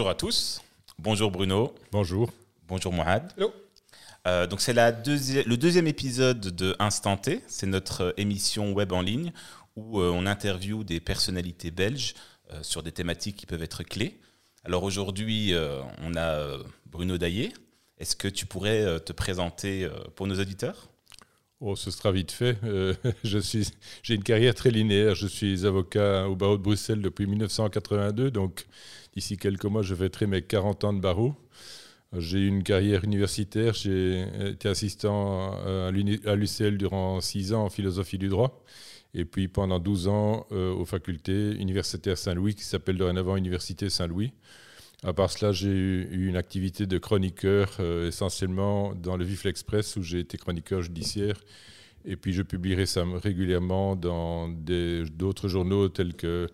Bonjour à tous. Bonjour Bruno. Bonjour. Bonjour Mohamed. Hello. Euh, donc c'est deuxi- le deuxième épisode de Instant T. C'est notre euh, émission web en ligne où euh, on interviewe des personnalités belges euh, sur des thématiques qui peuvent être clés. Alors aujourd'hui, euh, on a Bruno Daillé. Est-ce que tu pourrais te présenter euh, pour nos auditeurs? Oh, ce sera vite fait. Euh, j'ai une carrière très linéaire. Je suis avocat au barreau de Bruxelles depuis 1982. Donc, d'ici quelques mois, je fêterai mes 40 ans de barreau. J'ai une carrière universitaire. J'ai été assistant à l'UCL durant 6 ans en philosophie du droit. Et puis pendant 12 ans euh, aux facultés universitaires Saint-Louis, qui s'appelle dorénavant Université Saint-Louis. À part cela, j'ai eu une activité de chroniqueur, euh, essentiellement dans le Vif l'Express, où j'ai été chroniqueur judiciaire. Et puis, je publie régulièrement dans d'autres journaux tels que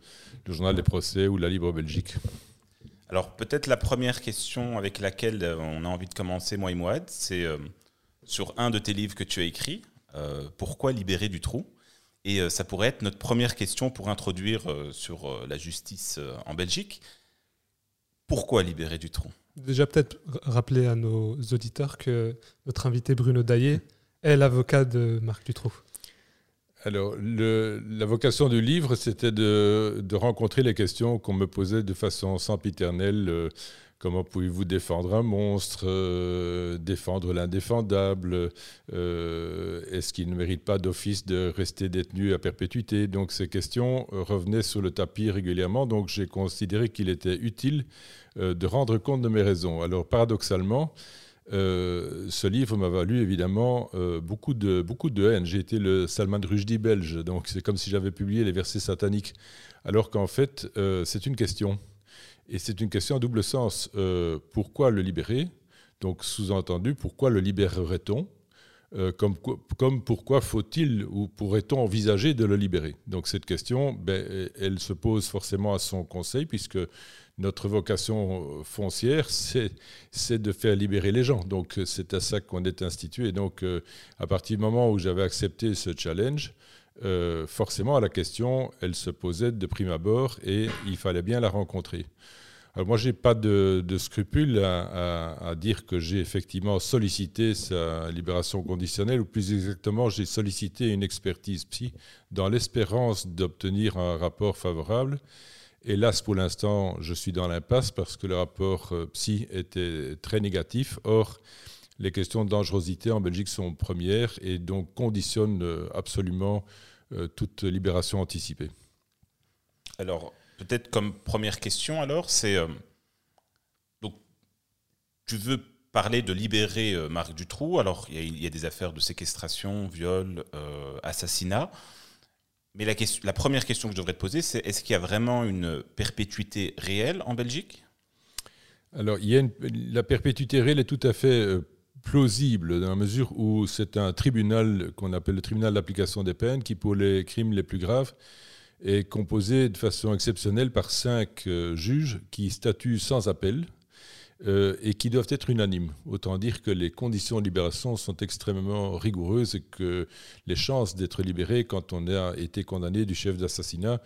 le Journal des procès ou La Libre Belgique. Alors peut-être la première question avec laquelle euh, on a envie de commencer, moi et Mohamed, c'est euh, sur un de tes livres que tu as écrit, Pourquoi libérer du trou? Et ça pourrait être notre première question pour introduire sur la justice en Belgique. Pourquoi libérer du trou Déjà, peut-être rappeler à nos auditeurs que notre invité Bruno Daillé est l'avocat de Marc Dutroux. Alors, le- la vocation du livre, c'était de, de rencontrer les questions qu'on me posait de façon sempiternelle. euh, comment pouvez-vous défendre un monstre euh, Défendre l'indéfendable euh, Est-ce qu'il ne mérite pas d'office de rester détenu à perpétuité? Donc, ces questions euh, revenaient sur le tapis régulièrement. Donc, j'ai considéré qu'il était utile de rendre compte de mes raisons. Alors, paradoxalement, ce livre m'a valu évidemment beaucoup, de, haine. J'ai été le Salman Rushdie belge, donc c'est comme si j'avais publié les versets sataniques. Alors qu'en fait, c'est une question. Et c'est une question à double sens. Euh, pourquoi le libérer? Donc, sous-entendu, pourquoi le libérerait-on? Euh, comme, quoi- comme pourquoi faut-il ou pourrait-on envisager de le libérer? Donc cette question, ben, elle se pose forcément à son conseil, puisque notre vocation foncière, c'est de faire libérer les gens. Donc euh, c'est à ça qu'on est institué. Donc euh, à partir du moment où j'avais accepté ce challenge, euh, forcément la question, elle se posait de prime abord et il fallait bien la rencontrer. Alors moi, j'ai pas de, de scrupule à, à- à dire que j'ai effectivement sollicité sa libération conditionnelle, ou plus exactement, j'ai sollicité une expertise psy dans l'espérance d'obtenir un rapport favorable. Hélas, pour l'instant, je suis dans l'impasse parce que le rapport euh, psy était très négatif. Or, les questions de dangerosité en Belgique sont premières et donc conditionnent euh, absolument toute libération anticipée. Alors peut-être comme première question alors, c'est... euh, donc tu veux parler de libérer euh, Marc Dutroux. Alors il y, a- il y a des affaires de séquestration, viol, euh, assassinat. Mais la, question, la première question que je devrais te poser, c'est est-ce qu'il y a vraiment une perpétuité réelle en Belgique? Alors, il y a une- la perpétuité réelle est tout à fait euh, plausible dans la mesure où c'est un tribunal qu'on appelle le tribunal d'application des peines qui, pour les crimes les plus graves, est composé de façon exceptionnelle par cinq euh, juges qui statuent sans appel euh, et qui doivent être unanimes. Autant dire que les conditions de libération sont extrêmement rigoureuses et que les chances d'être libéré quand on a été condamné du chef d'assassinat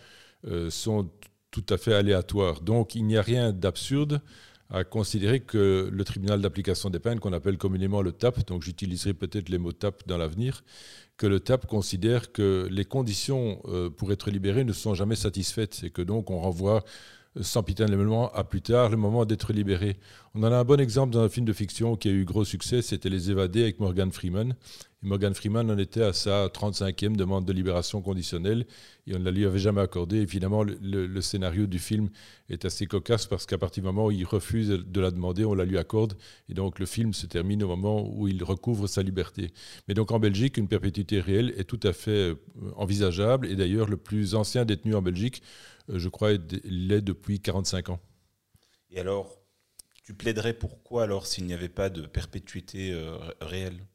euh, sont tout à fait aléatoires. Donc il n'y a rien d'absurde à considérer que le tribunal d'application des peines, qu'on appelle communément le TAP, donc j'utiliserai peut-être les mots TAP dans l'avenir, que le TAP considère que les conditions euh, pour être libéré ne sont jamais satisfaites et que donc on renvoie sempiternellement à plus tard le moment d'être libéré. On en a un bon exemple dans un film de fiction qui a eu gros succès, c'était Les Évadés avec Morgan Freeman. Et Morgan Freeman en était à sa 35e demande de libération conditionnelle et on ne la lui avait jamais accordée. Évidemment, le, le- scénario du film est assez cocasse parce qu'à partir du moment où il refuse de la demander, on la lui accorde. Et donc le film se termine au moment où il recouvre sa liberté. Mais donc en Belgique, une perpétuité réelle est tout à fait euh, envisageable. Et d'ailleurs, le plus ancien détenu en Belgique, je crois, est- l'est depuis 45 ans. Et alors, tu plaiderais pourquoi alors s'il n'y avait pas de perpétuité euh, ré- réelle?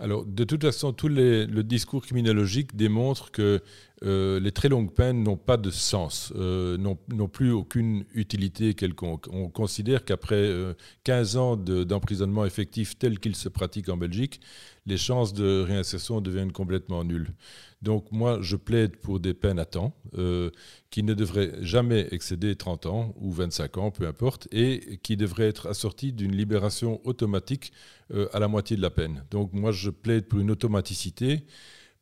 Alors, de toute façon, tout les, le discours criminologique démontre que euh, les très longues peines n'ont pas de sens, euh, n'ont plus aucune utilité quelconque. On considère qu'après 15 ans d'emprisonnement effectif tel qu'il se pratique en Belgique, les chances de réinsertion deviennent complètement nulles. Donc moi, je plaide pour des peines à temps euh, qui ne devraient jamais excéder 30 ans ou 25 ans, peu importe, et qui devraient être assorties d'une libération automatique euh, à la moitié de la peine. Donc moi, je plaide pour une automaticité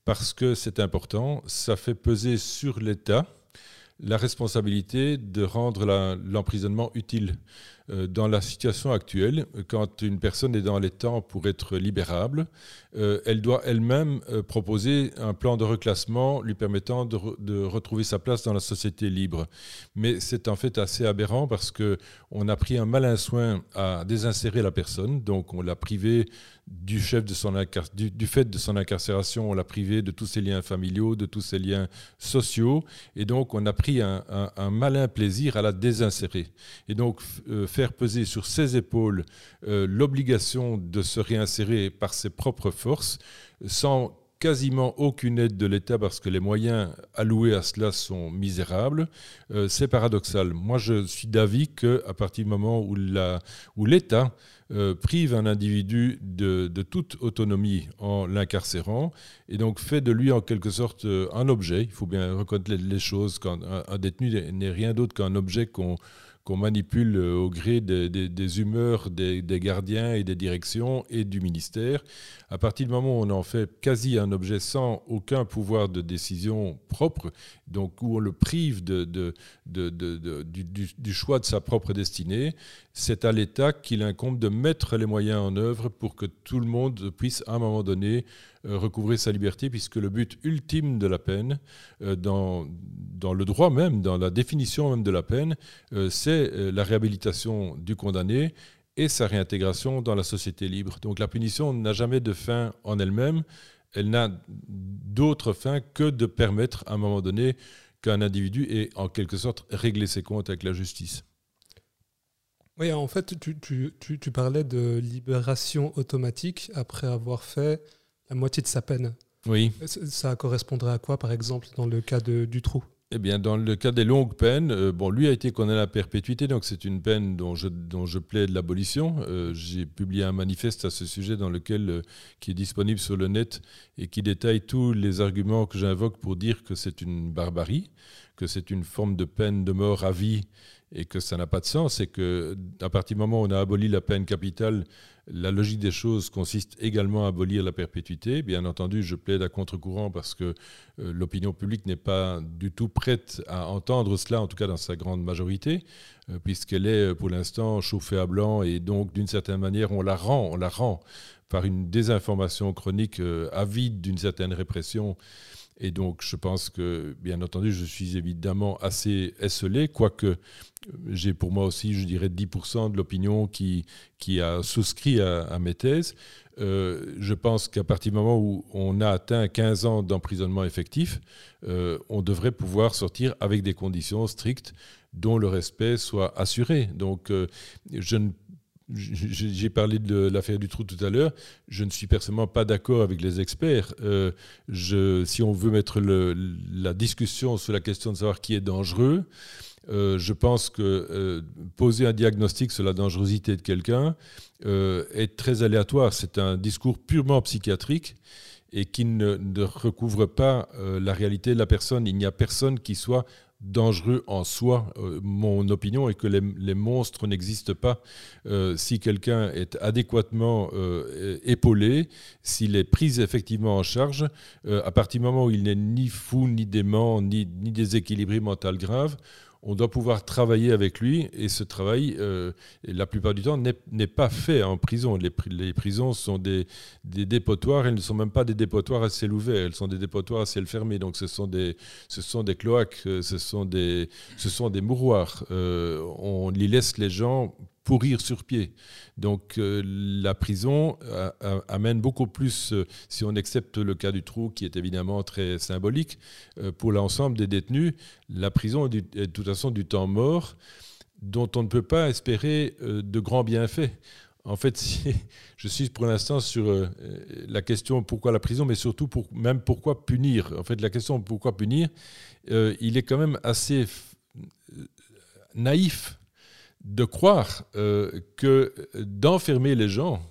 parce que c'est important, ça fait peser sur l'État la responsabilité de rendre l'emprisonnement utile. Euh, dans la situation actuelle, quand une personne est dans les temps pour être libérable, euh, elle doit elle-même euh, proposer un plan de reclassement lui permettant de, retrouver sa place dans la société libre. Mais c'est en fait assez aberrant parce qu'on a pris un malin soin à désinsérer la personne, donc on l'a privé du, chef de son du, fait de son incarcération, on l'a privé de tous ses liens familiaux, de tous ses liens sociaux, et donc on a pris un, malin plaisir à la désinsérer. Et donc faire peser sur ses épaules euh, l'obligation de se réinsérer par ses propres forces, sans quasiment aucune aide de l'État parce que les moyens alloués à cela sont misérables, euh, c'est paradoxal. Moi, je suis d'avis qu'à partir du moment où l'État euh, prive un individu de, toute autonomie en l'incarcérant et donc fait de lui en quelque sorte un objet, il faut bien reconnaître les, choses, quand un détenu n'est rien d'autre qu'un objet qu'on qu'on manipule euh, au gré des, humeurs des, gardiens et des directions et du ministère. À partir du moment où on en fait quasi un objet sans aucun pouvoir de décision propre, donc où on le prive de, du, choix de sa propre destinée, c'est à l'État qu'il incombe de mettre les moyens en œuvre pour que tout le monde puisse à un moment donné recouvrer sa liberté, puisque le but ultime de la peine, euh, dans, dans le droit même, dans la définition même de la peine, euh, c'est la réhabilitation du condamné et sa réintégration dans la société libre. Donc la punition n'a jamais de fin en elle-même, elle, n'a d'autre fin que de permettre à un moment donné qu'un individu ait en quelque sorte réglé ses comptes avec la justice. Oui, en fait, tu, tu, tu, tu parlais de libération automatique après avoir fait la moitié de sa peine. Oui. Ça correspondrait à quoi, par exemple, dans le cas de, du trou? Eh bien, dans le cas des longues peines, euh, bon, lui a été condamné à la perpétuité, donc c'est une peine dont je, dont je plaide l'abolition. Euh, j'ai publié un manifeste à ce sujet dans lequel, euh, qui est disponible sur le net et qui détaille tous les arguments que j'invoque pour dire que c'est une barbarie, que c'est une forme de peine de mort à vie et que ça n'a pas de sens, et que à partir du moment où on a aboli la peine capitale, la logique des choses consiste également à abolir la perpétuité. Bien entendu, je plaide à contre-courant parce que euh, l'opinion publique n'est pas du tout prête à entendre cela, en tout cas dans sa grande majorité, euh, puisqu'elle est euh, pour l'instant chauffée à blanc et donc d'une certaine manière on la rend, on la rend par une désinformation chronique avide d'une certaine répression et donc, je pense que, bien entendu, je suis évidemment assez esselé, quoique euh, j'ai pour moi aussi, je dirais, 10% de l'opinion qui, qui a souscrit à, mes thèses. Euh, je pense qu'à partir du moment où on a atteint 15 ans d'emprisonnement effectif, euh, on devrait pouvoir sortir avec des conditions strictes dont le respect soit assuré. Donc, je ne j'ai parlé de l'affaire du trou tout à l'heure. Je ne suis personnellement pas d'accord avec les experts. Euh, si on veut mettre la discussion sur la question de savoir qui est dangereux, euh, je pense que euh, poser un diagnostic sur la dangerosité de quelqu'un est très aléatoire. C'est un discours purement psychiatrique et qui ne, ne recouvre pas la réalité de la personne. Il n'y a personne qui soit dangereux en soi. Euh, mon opinion est que les, monstres n'existent pas. Euh, si quelqu'un est adéquatement euh, épaulé, s'il est pris effectivement en charge, à partir du moment où il n'est ni fou, ni dément, ni, ni déséquilibré mental grave, on doit pouvoir travailler avec lui et ce travail, euh, la plupart du temps, n'est pas fait en prison. Les, prisons sont des, dépotoirs, elles ne sont même pas des dépotoirs à ciel ouvert, elles sont des dépotoirs à ciel fermé. Donc ce sont des, cloaques, euh, ce sont des, ce sont des mouroirs. Euh, on y laisse les gens pourrir sur pied. Donc euh, la prison euh, amène beaucoup plus, euh, si on accepte le cas du trou qui est évidemment très symbolique, pour l'ensemble des détenus, la prison est, de toute façon du temps mort dont on ne peut pas espérer de grands bienfaits. En fait, je suis pour l'instant sur euh, la question pourquoi la prison, mais surtout même pourquoi punir. En fait, la question pourquoi punir, euh, il est quand même assez naïf de croire que d'enfermer les gens,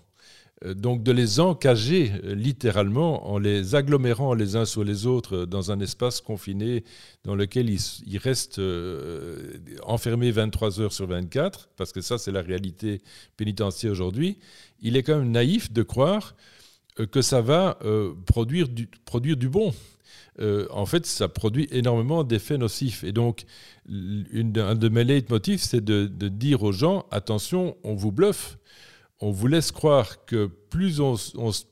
euh, donc de les encager euh, littéralement en les agglomérant les uns sur les autres euh, dans un espace confiné dans lequel ils, restent enfermés 23 heures sur 24, parce que ça c'est la réalité pénitentiaire aujourd'hui, il est quand même naïf de croire que ça va produire, du, produire du bon. En fait, ça produit énormément d'effets nocifs. Et donc, un de mes leitmotifs, c'est de, de dire aux gens, attention, on vous bluffe on vous laisse croire que plus,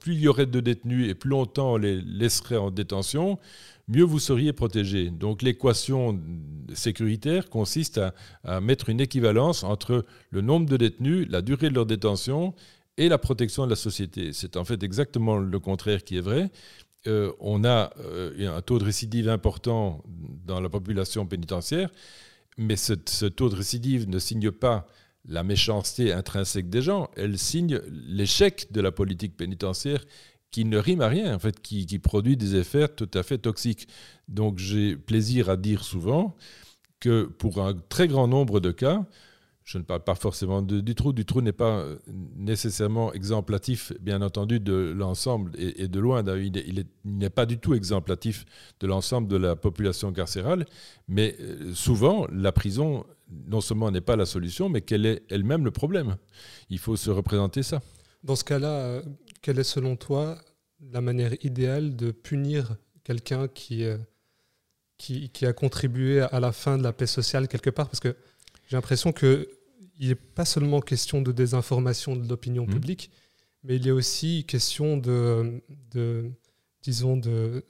il y aurait de détenus et plus longtemps on les laisserait en détention, mieux vous seriez protégé. Donc l'équation sécuritaire consiste à, mettre une équivalence entre le nombre de détenus, la durée de leur détention et la protection de la société. C'est en fait exactement le contraire qui est vrai. Euh, on a euh, un taux de récidive important dans la population pénitentiaire, mais ce, taux de récidive ne signe pas la méchanceté intrinsèque des gens, elle signe l'échec de la politique pénitentiaire qui ne rime à rien, en fait, qui, produit des effets tout à fait toxiques. Donc j'ai plaisir à dire souvent que pour un très grand nombre de cas, je ne parle pas forcément du trou, du trou n'est pas nécessairement exemplatif, bien entendu, de l'ensemble, et, de loin, il n'est pas du tout exemplatif de l'ensemble de la population carcérale, mais euh, souvent, la prison non seulement n'est pas la solution, mais qu'elle est elle-même le problème. Il faut se représenter ça. Dans ce cas-là, euh, quelle est selon toi la manière idéale de punir quelqu'un qui, euh, qui, qui, a contribué à la fin de la paix sociale quelque part? Parce que j'ai l'impression qu'il n'est pas seulement question de désinformation de l'opinion mmh. publique, mais il est aussi question de, de disons, de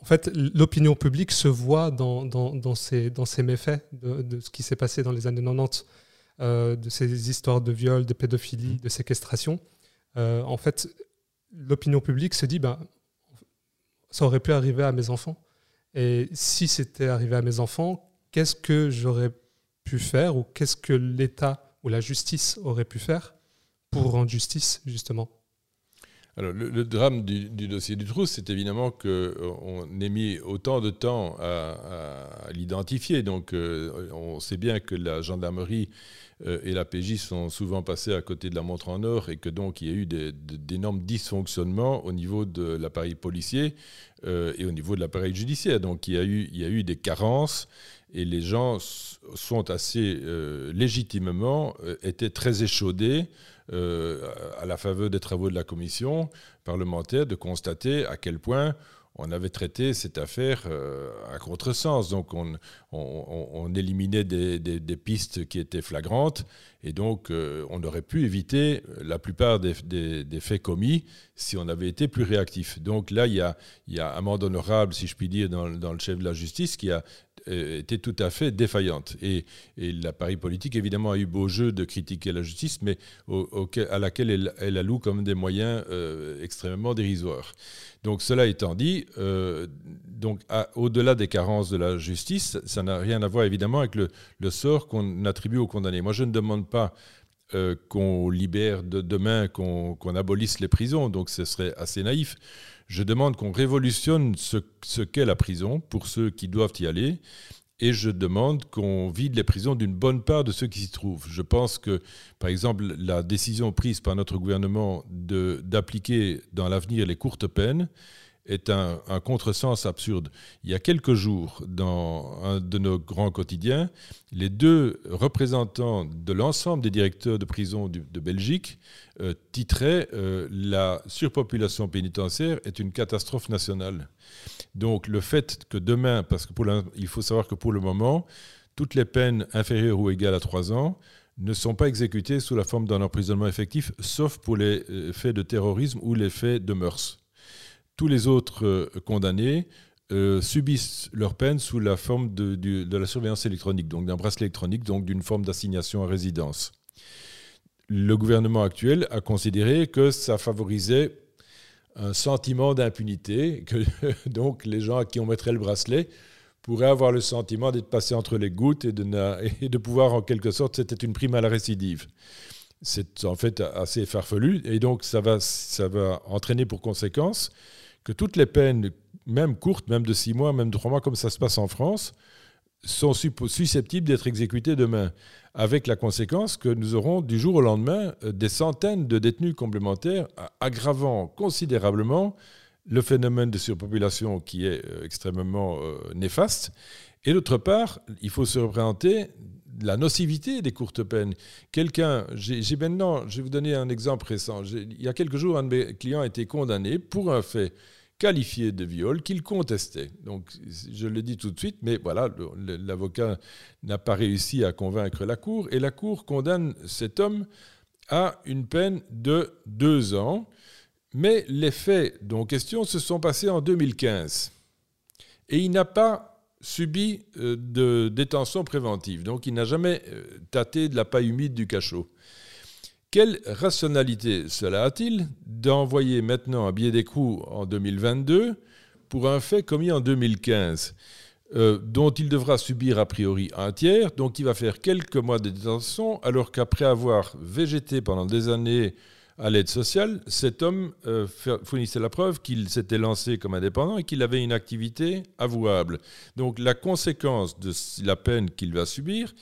en fait, l'opinion publique se voit dans, dans, ces, dans ces méfaits de, ce qui s'est passé dans les années 90, euh, de ces histoires de viol, de pédophilie, de séquestration. Euh, en fait, l'opinion publique se dit, ben, ça aurait pu arriver à mes enfants. Et si c'était arrivé à mes enfants, qu'est-ce que j'aurais pu faire ou qu'est-ce que l'État ou la justice aurait pu faire pour rendre justice, justement alors, le, drame du, dossier du trou, c'est évidemment qu'on euh, ait mis autant de temps à, l'identifier. Donc, euh, on sait bien que la gendarmerie euh, et la PJ sont souvent passés à côté de la montre en or et que donc il y a eu d'énormes dysfonctionnements au niveau de l'appareil policier et au niveau de l'appareil judiciaire. Donc, il y, a eu, il y a eu des carences et les gens sont assez légitimement étaient très échaudés euh, à la faveur des travaux de la commission parlementaire, de constater à quel point on avait traité cette affaire euh, à contresens. Donc on, éliminait des, pistes qui étaient flagrantes et donc euh, on aurait pu éviter la plupart des, faits commis si on avait été plus réactif. Donc là, il y a, il y a amende honorable, si je puis dire, dans, dans, le chef de la justice qui a euh, était tout à fait défaillante. Et, l'appareil politique, évidemment, a eu beau jeu de critiquer la justice, mais à laquelle elle, elle, alloue comme des moyens euh, extrêmement dérisoires. Donc, cela étant dit, euh, au-delà des carences de la justice, ça n'a rien à voir évidemment avec le, sort qu'on attribue aux condamnés. Moi, je ne demande pas qu'on libère de, demain, qu'on abolisse les prisons, donc ce serait assez naïf. Je demande qu'on révolutionne ce, qu'est la prison pour ceux qui doivent y aller. Et je demande qu'on vide les prisons d'une bonne part de ceux qui s'y trouvent. Je pense que, par exemple, la décision prise par notre gouvernement d'appliquer dans l'avenir les courtes peines, est un, contresens absurde. Il y a quelques jours, dans un de nos grands quotidiens, les deux représentants de l'ensemble des directeurs de prison de Belgique euh, titraient euh, La surpopulation pénitentiaire est une catastrophe nationale. Donc le fait que demain, parce qu'il faut savoir que pour le moment, toutes les peines inférieures ou égales à trois ans ne sont pas exécutées sous la forme d'un emprisonnement effectif, sauf pour les euh, faits de terrorisme ou les faits de mœurs tous les autres euh, condamnés euh, subissent leur peine sous la forme de, la surveillance électronique, donc d'un bracelet électronique, donc d'une forme d'assignation à résidence. Le gouvernement actuel a considéré que ça favorisait un sentiment d'impunité, que donc les gens à qui on mettrait le bracelet pourraient avoir le sentiment d'être passés entre les gouttes et de, et de pouvoir en quelque sorte, c'était une prime à la récidive. c'est en fait assez farfelu. Et donc, ça va, ça va entraîner pour conséquence que toutes les peines, même courtes, même de six mois, même de trois mois, comme ça se passe en France, sont susceptibles d'être exécutées demain, avec la conséquence que nous aurons du jour au lendemain euh, des centaines de détenus complémentaires, aggravant considérablement le phénomène de surpopulation qui est euh, extrêmement euh, néfaste. Et d'autre part, il faut se représenter la nocivité des courtes peines. Quelqu'un, j'ai maintenant, je vais vous donner un exemple récent. Il y a quelques jours, un de mes clients a été condamné pour un fait qualifié de viol qu'il contestait. Donc, je le dis tout de suite, mais voilà, l'avocat n'a pas réussi à convaincre la Cour, et la Cour condamne cet homme à une peine de deux ans. Mais les faits dont question se sont passés en 2015. Et il n'a pas subi euh, de détention préventive. Donc il n'a jamais euh, tâté de la paille humide du cachot. Quelle rationalité cela a-t-il d'envoyer maintenant un billet d'écrou en 2022 pour un fait commis en 2015 euh, dont il devra subir a priori un tiers, donc il va faire quelques mois de détention, alors qu'après avoir végété pendant des années à l'aide sociale, cet homme euh, fournissait la preuve qu'il s'était lancé comme indépendant et qu'il avait une activité avouable. Donc la conséquence de la peine qu'il va subir,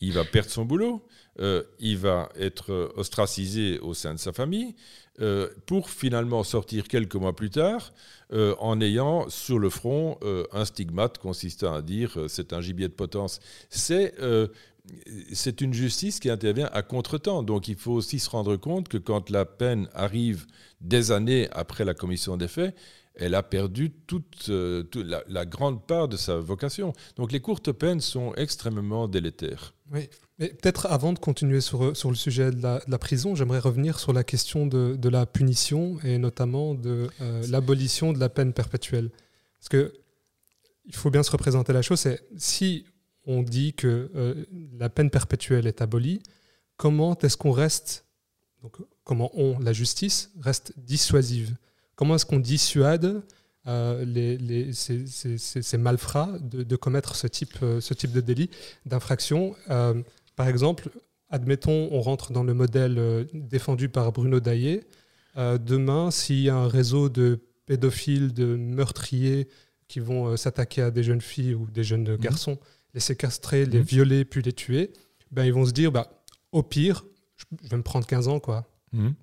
il va perdre son boulot, euh, il va être ostracisé au sein de sa famille, euh, pour finalement sortir quelques mois plus tard en ayant sur le front un stigmate consistant à dire c'est un gibier de potence. C'est c'est une justice qui intervient à contretemps. Donc il faut aussi se rendre compte que quand la peine arrive des années après la commission des faits, elle a perdu toute, euh, la, grande part de sa vocation. Donc les courtes peines sont extrêmement délétères. Oui, peut-être avant de continuer sur, sur le sujet de la, prison, j'aimerais revenir sur la question de, de, la punition et notamment de euh, l'abolition de la peine perpétuelle. Parce que il faut bien se représenter la chose, c'est si on dit que euh, la peine perpétuelle est abolie, comment est-ce qu'on reste, donc, comment on, la justice, reste dissuasive? Comment est-ce qu'on dissuade euh, les, ces, malfrats de, commettre ce type, euh, ce type de délit, d'infraction Par exemple, admettons, on rentre dans le modèle défendu par Bruno Daillé. demain, s'il y a un réseau de pédophiles, de meurtriers qui vont s'attaquer à des jeunes filles ou des jeunes mmh. garçons, les séquestrer, les mhm. violer, puis les tuer, ben, ils vont se dire, bah, au pire, je vais me prendre 15 ans. quoi. Mhm.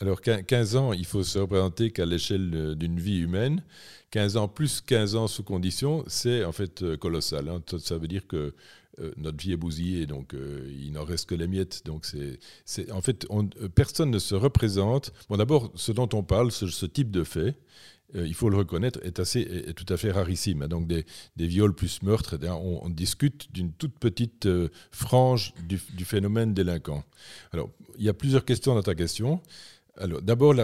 Alors 15 ans, il faut se représenter qu'à l'échelle d'une vie humaine, 15 ans plus 15 ans sous condition, c'est en fait euh, colossal. Hein. Ça veut dire que euh, notre vie est bousillée, donc euh, il n'en reste que les miettes. Donc c'est, en fait, personne ne se représente. Bon, d'abord, ce dont on parle, ce, type de fait, euh, il faut le reconnaître, est, assez, tout à fait rarissime. Donc des, viols plus meurtres, eh on, discute d'une toute petite euh, frange du, phénomène délinquant. Alors, il y a plusieurs questions dans ta question. Alors, d'abord,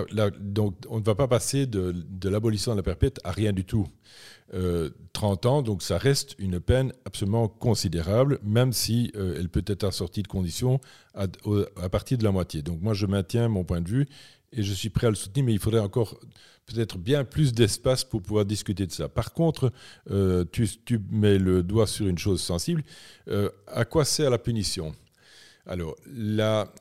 on ne va pas passer de, l'abolition de la perpète à rien du tout. 30 euh, ans, donc ça reste une peine absolument considérable, même si elle peut être assortie de conditions à, partir de la moitié. Donc moi, je maintiens mon point de vue et je suis prêt à le soutenir, mais il faudrait encore peut-être bien plus d'espace pour pouvoir discuter de ça. Par contre, euh, tu, mets le doigt sur une chose sensible. Euh, à quoi sert la punition? Alors, la,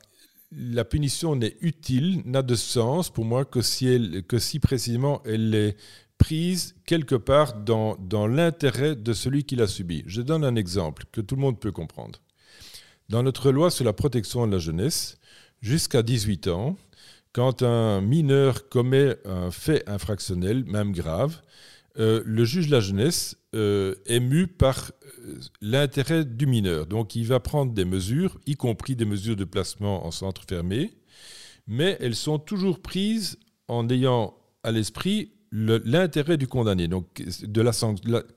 la punition n'est utile, n'a de sens pour moi que si, elle, que si précisément elle est prise quelque part dans, dans l'intérêt de celui qui l'a subi. Je donne un exemple que tout le monde peut comprendre. Dans notre loi sur la protection de la jeunesse, jusqu'à 18 ans, quand un mineur commet un fait infractionnel, même grave, euh, le juge de la jeunesse euh, est par euh, l'intérêt du mineur. Donc il va prendre des mesures, y compris des mesures de placement en centre fermé, mais elles sont toujours prises en ayant à l'esprit l'intérêt du condamné. Donc,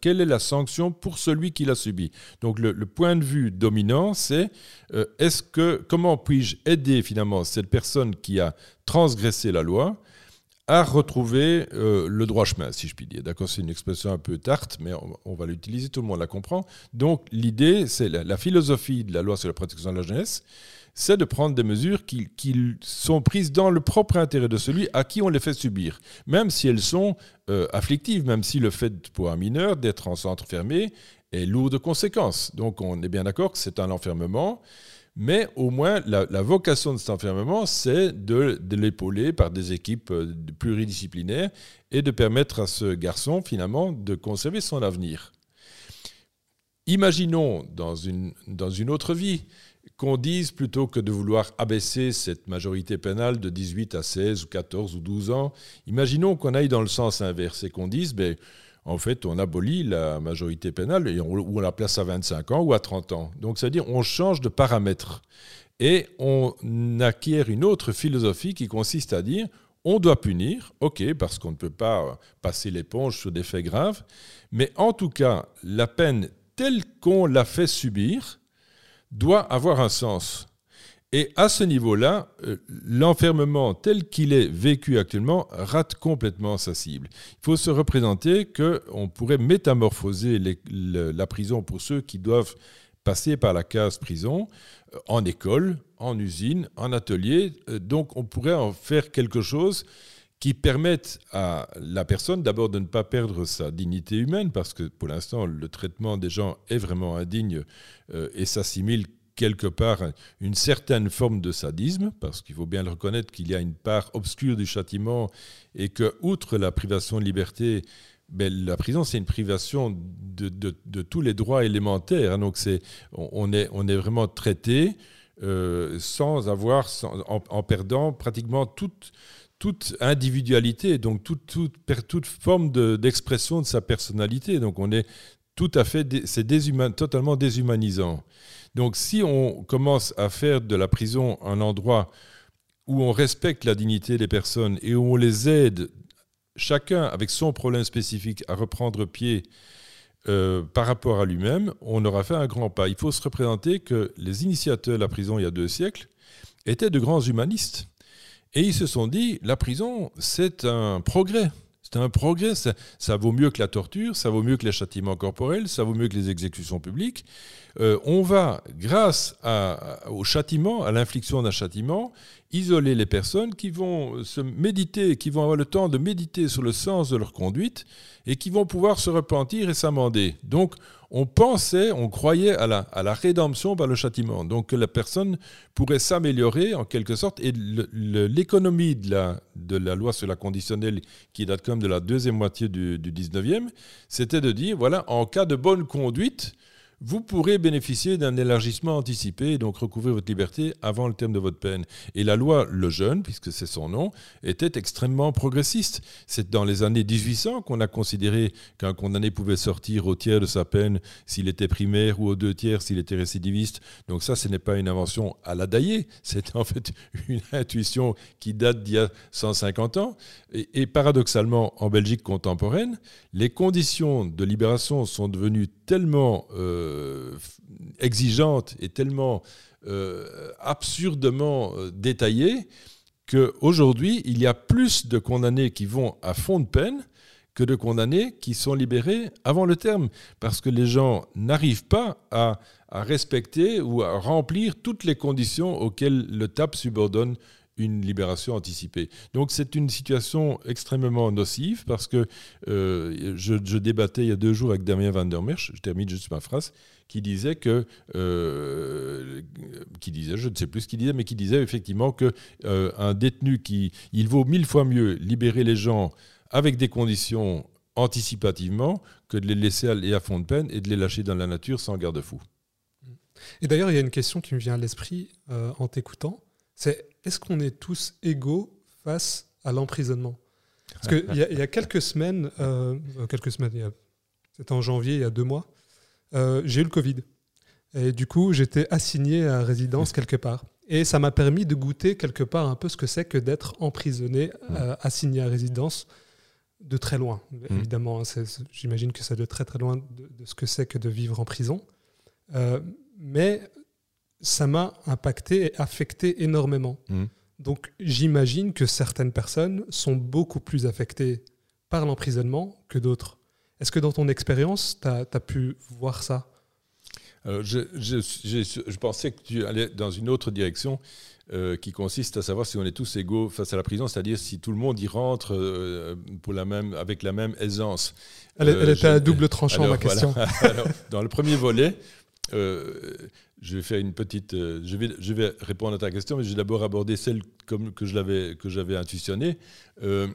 quelle est la sanction pour celui qui l'a subi? Donc, le, point de vue dominant, c'est euh, est-ce que comment puis-je aider finalement cette personne qui a transgressé la loi à retrouver euh, le droit chemin, si je puis dire. D'accord, c'est une expression un peu tarte, mais on, va l'utiliser, tout le monde la comprend. Donc, l'idée, c'est la, philosophie de la loi sur la protection de la jeunesse, c'est de prendre des mesures qui, sont prises dans le propre intérêt de celui à qui on les fait subir, même si elles sont euh, afflictives, même si le fait pour un mineur d'être en centre fermé est lourd de conséquences. Donc on est bien d'accord que c'est un enfermement, mais au moins la, vocation de cet enfermement, c'est de, l'épauler par des équipes euh, pluridisciplinaires et de permettre à ce garçon, finalement, de conserver son avenir. Imaginons dans une, dans une autre vie qu'on dise plutôt que de vouloir abaisser cette majorité pénale de 18 à 16 ou 14 ou 12 ans, imaginons qu'on aille dans le sens inverse et qu'on dise, ben, en fait, on abolit la majorité pénale et on, ou on la place à 25 ans ou à 30 ans. Donc, c'est-à-dire on change de paramètre et on acquiert une autre philosophie qui consiste à dire on doit punir, ok, parce qu'on ne peut pas passer l'éponge sur des faits graves, mais en tout cas, la peine telle qu'on l'a fait subir doit avoir un sens. Et à ce niveau-là, euh, l'enfermement tel qu'il est vécu actuellement rate complètement sa cible. Il faut se représenter qu'on pourrait métamorphoser la prison pour ceux qui doivent passer par la case prison euh, en école, en usine, en atelier. Euh, donc on pourrait en faire quelque chose qui permette à la personne d'abord de ne pas perdre sa dignité humaine, parce que pour l'instant le traitement des gens est vraiment indigne et s'assimile quelque part une certaine forme de sadisme, parce qu'il faut bien le reconnaître qu'il y a une part obscure du châtiment et que, outre la privation de liberté, ben, la prison, c'est une privation de, tous les droits élémentaires. Donc, c'est, on, est, on est vraiment traité euh, sans avoir, en, perdant pratiquement toute, toute individualité, donc toute, toute, toute forme d'expression de, sa personnalité. Donc, on est tout à fait, c'est totalement déshumanisant. Donc si on commence à faire de la prison un endroit où on respecte la dignité des personnes et où on les aide, chacun avec son problème spécifique, à reprendre pied euh, par rapport à lui-même, on aura fait un grand pas. Il faut se représenter que les initiateurs de la prison il y a deux siècles étaient de grands humanistes. Et ils se sont dit, la prison, c'est un progrès. C'est un progrès. Ça, vaut mieux que la torture, ça vaut mieux que les châtiments corporels, ça vaut mieux que les exécutions publiques. Euh, on va, grâce au châtiment, à l'infliction d'un châtiment, isoler les personnes qui vont se méditer, qui vont avoir le temps de méditer sur le sens de leur conduite et qui vont pouvoir se repentir et s'amender. Donc, on pensait, on croyait à la, rédemption par le châtiment. Donc, que la personne pourrait s'améliorer en quelque sorte. Et l'économie de la, de la loi sur la conditionnelle, qui date comme de la deuxième moitié du, du 19e, c'était de dire, voilà, en cas de bonne conduite, vous pourrez bénéficier d'un élargissement anticipé et donc recouvrir votre liberté avant le terme de votre peine. Et la loi Le Jeune, puisque c'est son nom, était extrêmement progressiste. C'est dans les années 1800 qu'on a considéré qu'un condamné pouvait sortir au tiers de sa peine s'il était primaire ou aux deux tiers s'il était récidiviste. Donc ça, ce n'est pas une invention à la dailler, c'est en fait une intuition qui date d'il y a 150 ans. Et, paradoxalement, en Belgique contemporaine, les conditions de libération sont devenues tellement euh, exigeante et tellement euh, absurdement euh, détaillée qu'aujourd'hui, il y a plus de condamnés qui vont à fond de peine que de condamnés qui sont libérés avant le terme, parce que les gens n'arrivent pas à, à, respecter ou à remplir toutes les conditions auxquelles le TAP subordonne une libération anticipée. Donc c'est une situation extrêmement nocive parce que euh, je, débattais il y a deux jours avec Damien Van der je termine juste ma phrase, qui disait que, euh, qui disait, je ne sais plus ce qu'il disait, mais qui disait effectivement que euh, un détenu qui, il vaut mille fois mieux libérer les gens avec des conditions anticipativement que de les laisser aller à fond de peine et de les lâcher dans la nature sans garde-fou. Et d'ailleurs, il y a une question qui me vient à l'esprit en t'écoutant c'est est-ce qu'on est tous égaux face à l'emprisonnement? Parce qu'il y, y, a quelques semaines, euh, euh, quelques semaines, c'était en janvier, il y a deux mois, euh, j'ai eu le Covid. Et du coup, j'étais assigné à résidence quelque part. Et ça m'a permis de goûter quelque part un peu ce que c'est que d'être emprisonné, assigné à résidence de très loin. Évidemment, hein, j'imagine que ça doit être très très loin de, de ce que c'est que de vivre en prison. mais ça m'a impacté et affecté énormément. Mmh. Donc j'imagine que certaines personnes sont beaucoup plus affectées par l'emprisonnement que d'autres. Est-ce que dans ton expérience, tu as, pu voir ça? Euh, je, pensais que tu allais dans une autre direction euh, qui consiste à savoir si on est tous égaux face à la prison, c'est-à-dire si tout le monde y rentre euh, pour la même, avec la même aisance. Elle, était à double tranchant, ma question. dans le premier volet, euh, je vais faire une petite. Euh, je, vais, répondre à ta question, mais je vais d'abord aborder celle que j'avais intuitionnée. Euh,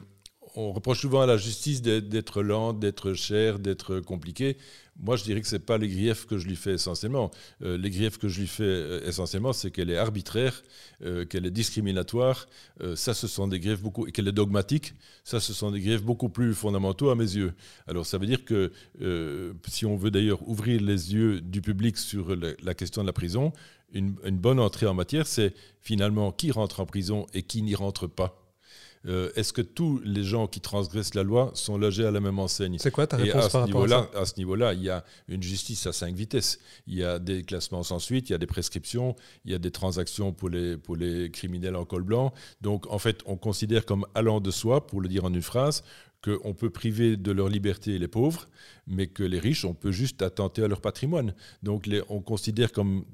on reproche souvent à la justice d'être lente, d'être chère, d'être compliquée. Moi, je dirais que ce n'est pas les griefs que je lui fais essentiellement. Euh, les griefs que je lui fais euh, essentiellement, c'est qu'elle est arbitraire, euh, qu'elle est discriminatoire. ça, ce sont des griefs beaucoup. qu'elle est dogmatique. Ça, ce sont des griefs beaucoup plus fondamentaux à mes yeux. Alors, ça veut dire que si on veut d'ailleurs ouvrir les yeux du public sur la, question de la prison, une bonne entrée en matière, c'est finalement qui rentre en prison et qui n'y rentre pas. Euh, est-ce que tous les gens qui transgressent la loi sont logés à la même enseigne C'est quoi ta réponse par rapport à ça À ce niveau-là, il y a une justice à cinq vitesses. Il y a des classements sans suite, il y a des prescriptions, il y a des transactions pour les, pour les criminels en col blanc. Donc, en fait, on considère comme allant de soi, pour le dire en une phrase, qu'on peut priver de leur liberté les pauvres, mais que les riches, on peut juste attenter à leur patrimoine. Donc on considère comme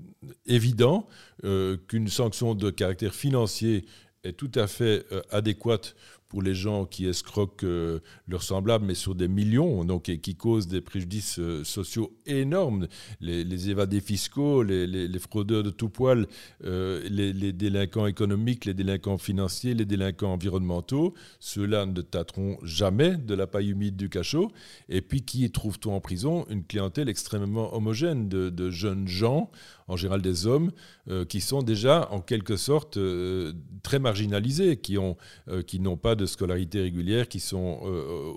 évident euh, qu'une sanction de caractère financier est tout à fait euh, adéquate pour les gens qui escroquent euh, leurs semblables, mais sur des millions, donc, et qui causent des préjudices euh, sociaux énormes. Les, évadés fiscaux, les, fraudeurs de tout poil, les, délinquants économiques, les délinquants financiers, les délinquants environnementaux, ceux-là ne tâteront jamais de la paille humide du cachot. Et puis, qui trouve-t-on en prison? Une clientèle extrêmement homogène de, de jeunes gens en général des hommes, euh, qui sont déjà en quelque sorte euh, très marginalisés, qui n'ont euh, qui n'ont pas de scolarité régulière, qui sont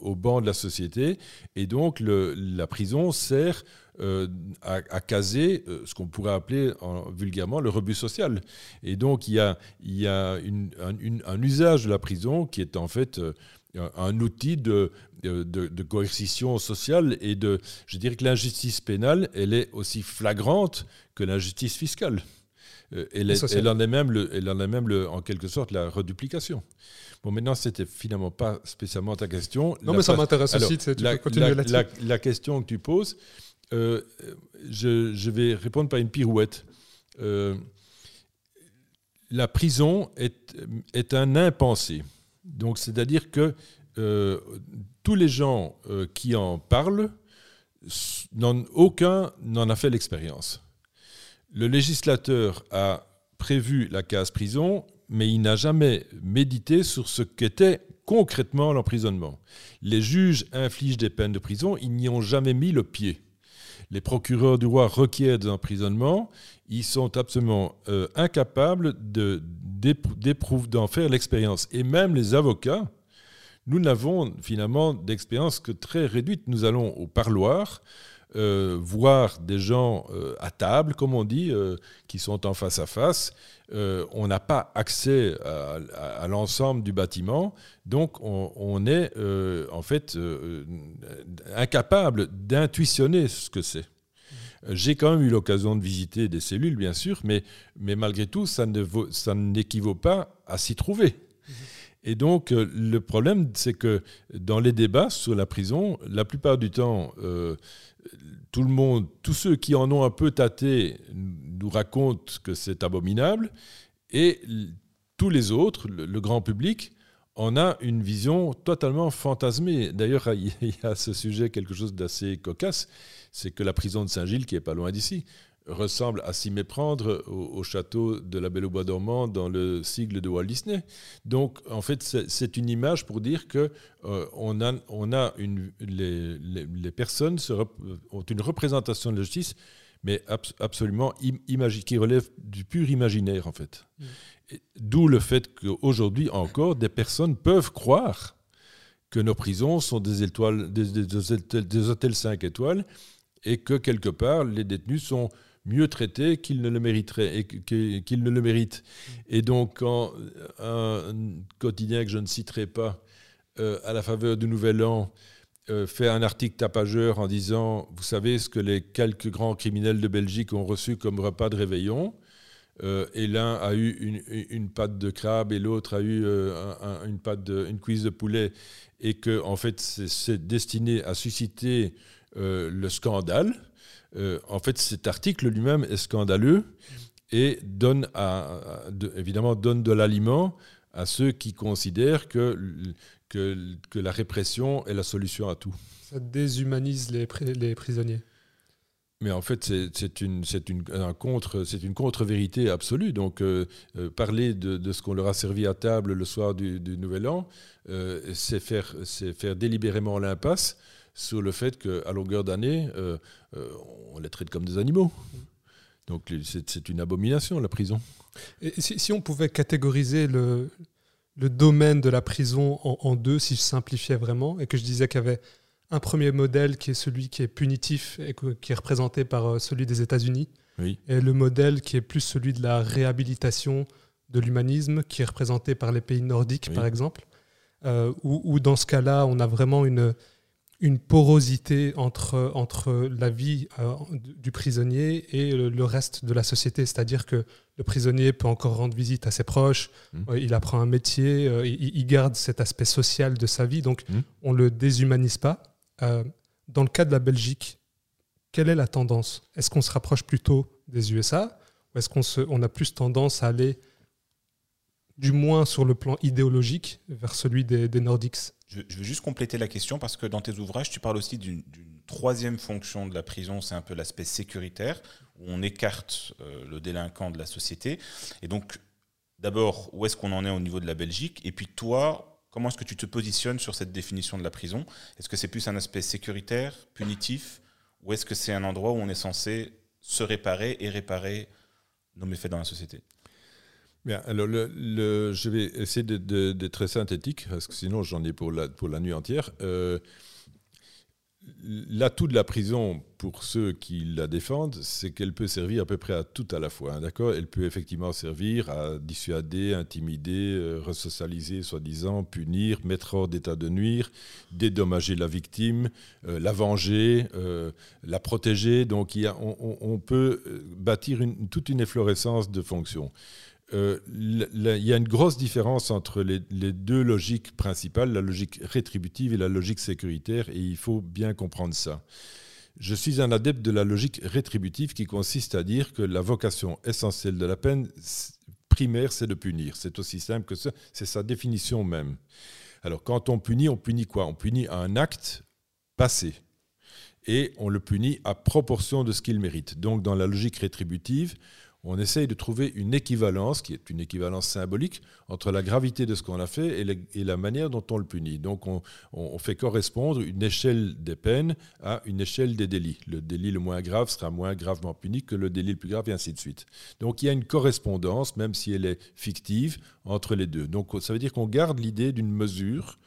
au banc de la société. Et donc la prison sert à, caser ce qu'on pourrait appeler vulgairement le rebut social. Et donc il y a, y a un, usage de la prison qui est en fait un outil de, de, coercition sociale et de... Je dirais que l'injustice pénale, elle est aussi flagrante que l'injustice fiscale. Euh, elle, elle, en est même, le, elle en est même le, en quelque sorte la reduplication. Bon, maintenant, c'était finalement pas spécialement ta question. Non, mais ça m'intéresse aussi. Tu la, continuer la, la, question que tu poses, euh, je, je, vais répondre par une pirouette. Euh, la prison est, est un impensé. Donc, c'est-à-dire que euh, tous les gens euh, qui en parlent, aucun n'en a fait l'expérience. Le législateur a prévu la case prison, mais il n'a jamais médité sur ce qu'était concrètement l'emprisonnement. Les juges infligent des peines de prison, ils n'y ont jamais mis le pied. Les procureurs du roi requièrent des emprisonnements, ils sont absolument euh, incapables d'en faire l'expérience. Et même les avocats, nous n'avons finalement d'expérience que très réduite. Nous allons au parloir, euh, voir des gens euh, à table, comme on dit, qui sont en face à face. on n'a pas accès à, l'ensemble du bâtiment, donc on, est en fait incapable d'intuitionner ce que c'est. J'ai quand même eu l'occasion de visiter des cellules, bien sûr, mais, mais malgré tout, ça, n'équivaut pas à s'y trouver. Et donc, euh, le problème, c'est que dans les débats sur la prison, la plupart du temps, euh, tout le monde, tous ceux qui en ont un peu tâté, nous racontent que c'est abominable, et tous les autres, le, grand public, en a une vision totalement fantasmée. D'ailleurs, il y a à ce sujet quelque chose d'assez cocasse c'est que la prison de Saint-Gilles, qui est pas loin d'ici, ressemble à s'y méprendre au, château de la Belle au Bois dormant dans le sigle de Walt Disney. Donc, en fait, c'est une image pour dire que euh, on a, on a une, les, personnes ont une représentation de la justice, mais absolument qui relève du pur imaginaire, en fait. Mm. D'où le fait qu'aujourd'hui encore, des personnes peuvent croire que nos prisons sont des, étoiles, des, des hôtels 5 étoiles et que quelque part, les détenus sont mieux traités qu'ils ne le mériteraient et qu'ils ne le méritent. Et donc, quand un quotidien que je ne citerai pas, euh, à la faveur du Nouvel An, euh, fait un article tapageur en disant, vous savez ce que les quelques grands criminels de Belgique ont reçu comme repas de réveillon, euh, et l'un a eu une, une, pâte de crabe et l'autre a eu une, pâte de, une cuisse de poulet, et que en fait c'est destiné à susciter le scandale. Euh, en fait, cet article lui-même est scandaleux et donne évidemment donne de l'aliment à ceux qui considèrent que, que, la répression est la solution à tout. Ça déshumanise les, les prisonniers. Mais en fait, c'est une, une, un contre, une contre-vérité absolue. Donc, euh, euh, parler de, de ce qu'on leur a servi à table le soir du, du Nouvel An, euh, c'est faire, faire délibérément l'impasse sur le fait qu'à longueur d'année, on les traite comme des animaux. Donc, c'est une abomination, la prison. Et si, si, on pouvait catégoriser le, le domaine de la prison en, en, deux, si je simplifiais vraiment, et que je disais qu'il y avait un premier modèle qui est celui qui est punitif et qui est représenté par euh, celui des États-Unis, et le modèle qui est plus celui de la réhabilitation de l'humanisme, qui est représenté par les pays nordiques, par exemple, euh, où, dans ce cas-là, on a vraiment une, une porosité entre, entre la vie euh, du prisonnier et le, reste de la société. C'est-à-dire que le prisonnier peut encore rendre visite à ses proches, mmh. il apprend un métier, il, il, garde cet aspect social de sa vie, donc mmh. on ne le déshumanise pas. Euh, dans le cas de la Belgique, quelle est la tendance? Est-ce qu'on se rapproche plutôt des USA ou est-ce qu'on on a plus tendance à aller, du moins sur le plan idéologique, vers celui des, Nordiques? Je, veux juste compléter la question parce que dans tes ouvrages, tu parles aussi d'une troisième fonction de la prison, c'est un peu l'aspect sécuritaire, où on écarte euh, le délinquant de la société. Et donc, d'abord, où est-ce qu'on en est au niveau de la Belgique? Et puis toi, Comment est-ce que tu te positionnes sur cette définition de la prison? Est-ce que c'est plus un aspect sécuritaire, punitif, ou est-ce que c'est un endroit où on est censé se réparer et réparer nos méfaits dans la société? Alors je vais essayer d'être très synthétique, parce que sinon j'en ai pour la, nuit entière. Euh, L'atout de la prison, pour ceux qui la défendent, c'est qu'elle peut servir à peu près à tout à la fois. Hein, d'accord? Elle peut effectivement servir à dissuader, intimider, euh, resocialiser, soi-disant, punir, mettre hors d'état de nuire, dédommager la victime, euh, la venger, euh, la protéger. Donc on, peut bâtir toute une efflorescence de fonctions. Euh, il y a une grosse différence entre les, deux logiques principales, la logique rétributive et la logique sécuritaire, et il faut bien comprendre ça. Je suis un adepte de la logique rétributive qui consiste à dire que la vocation essentielle de la peine primaire, c'est de punir. C'est aussi simple que ça, c'est sa définition même. Alors quand on punit, on punit quoi? On punit un acte passé. Et on le punit à proportion de ce qu'il mérite. Donc dans la logique rétributive, on essaye de trouver une équivalence, qui est une équivalence symbolique, entre la gravité de ce qu'on a fait et, la manière dont on le punit. Donc on, fait correspondre une échelle des peines à une échelle des délits. Le délit le moins grave sera moins gravement puni que le délit le plus grave, et ainsi de suite. Donc il y a une correspondance, même si elle est fictive, entre les deux. Donc ça veut dire qu'on garde l'idée d'une mesure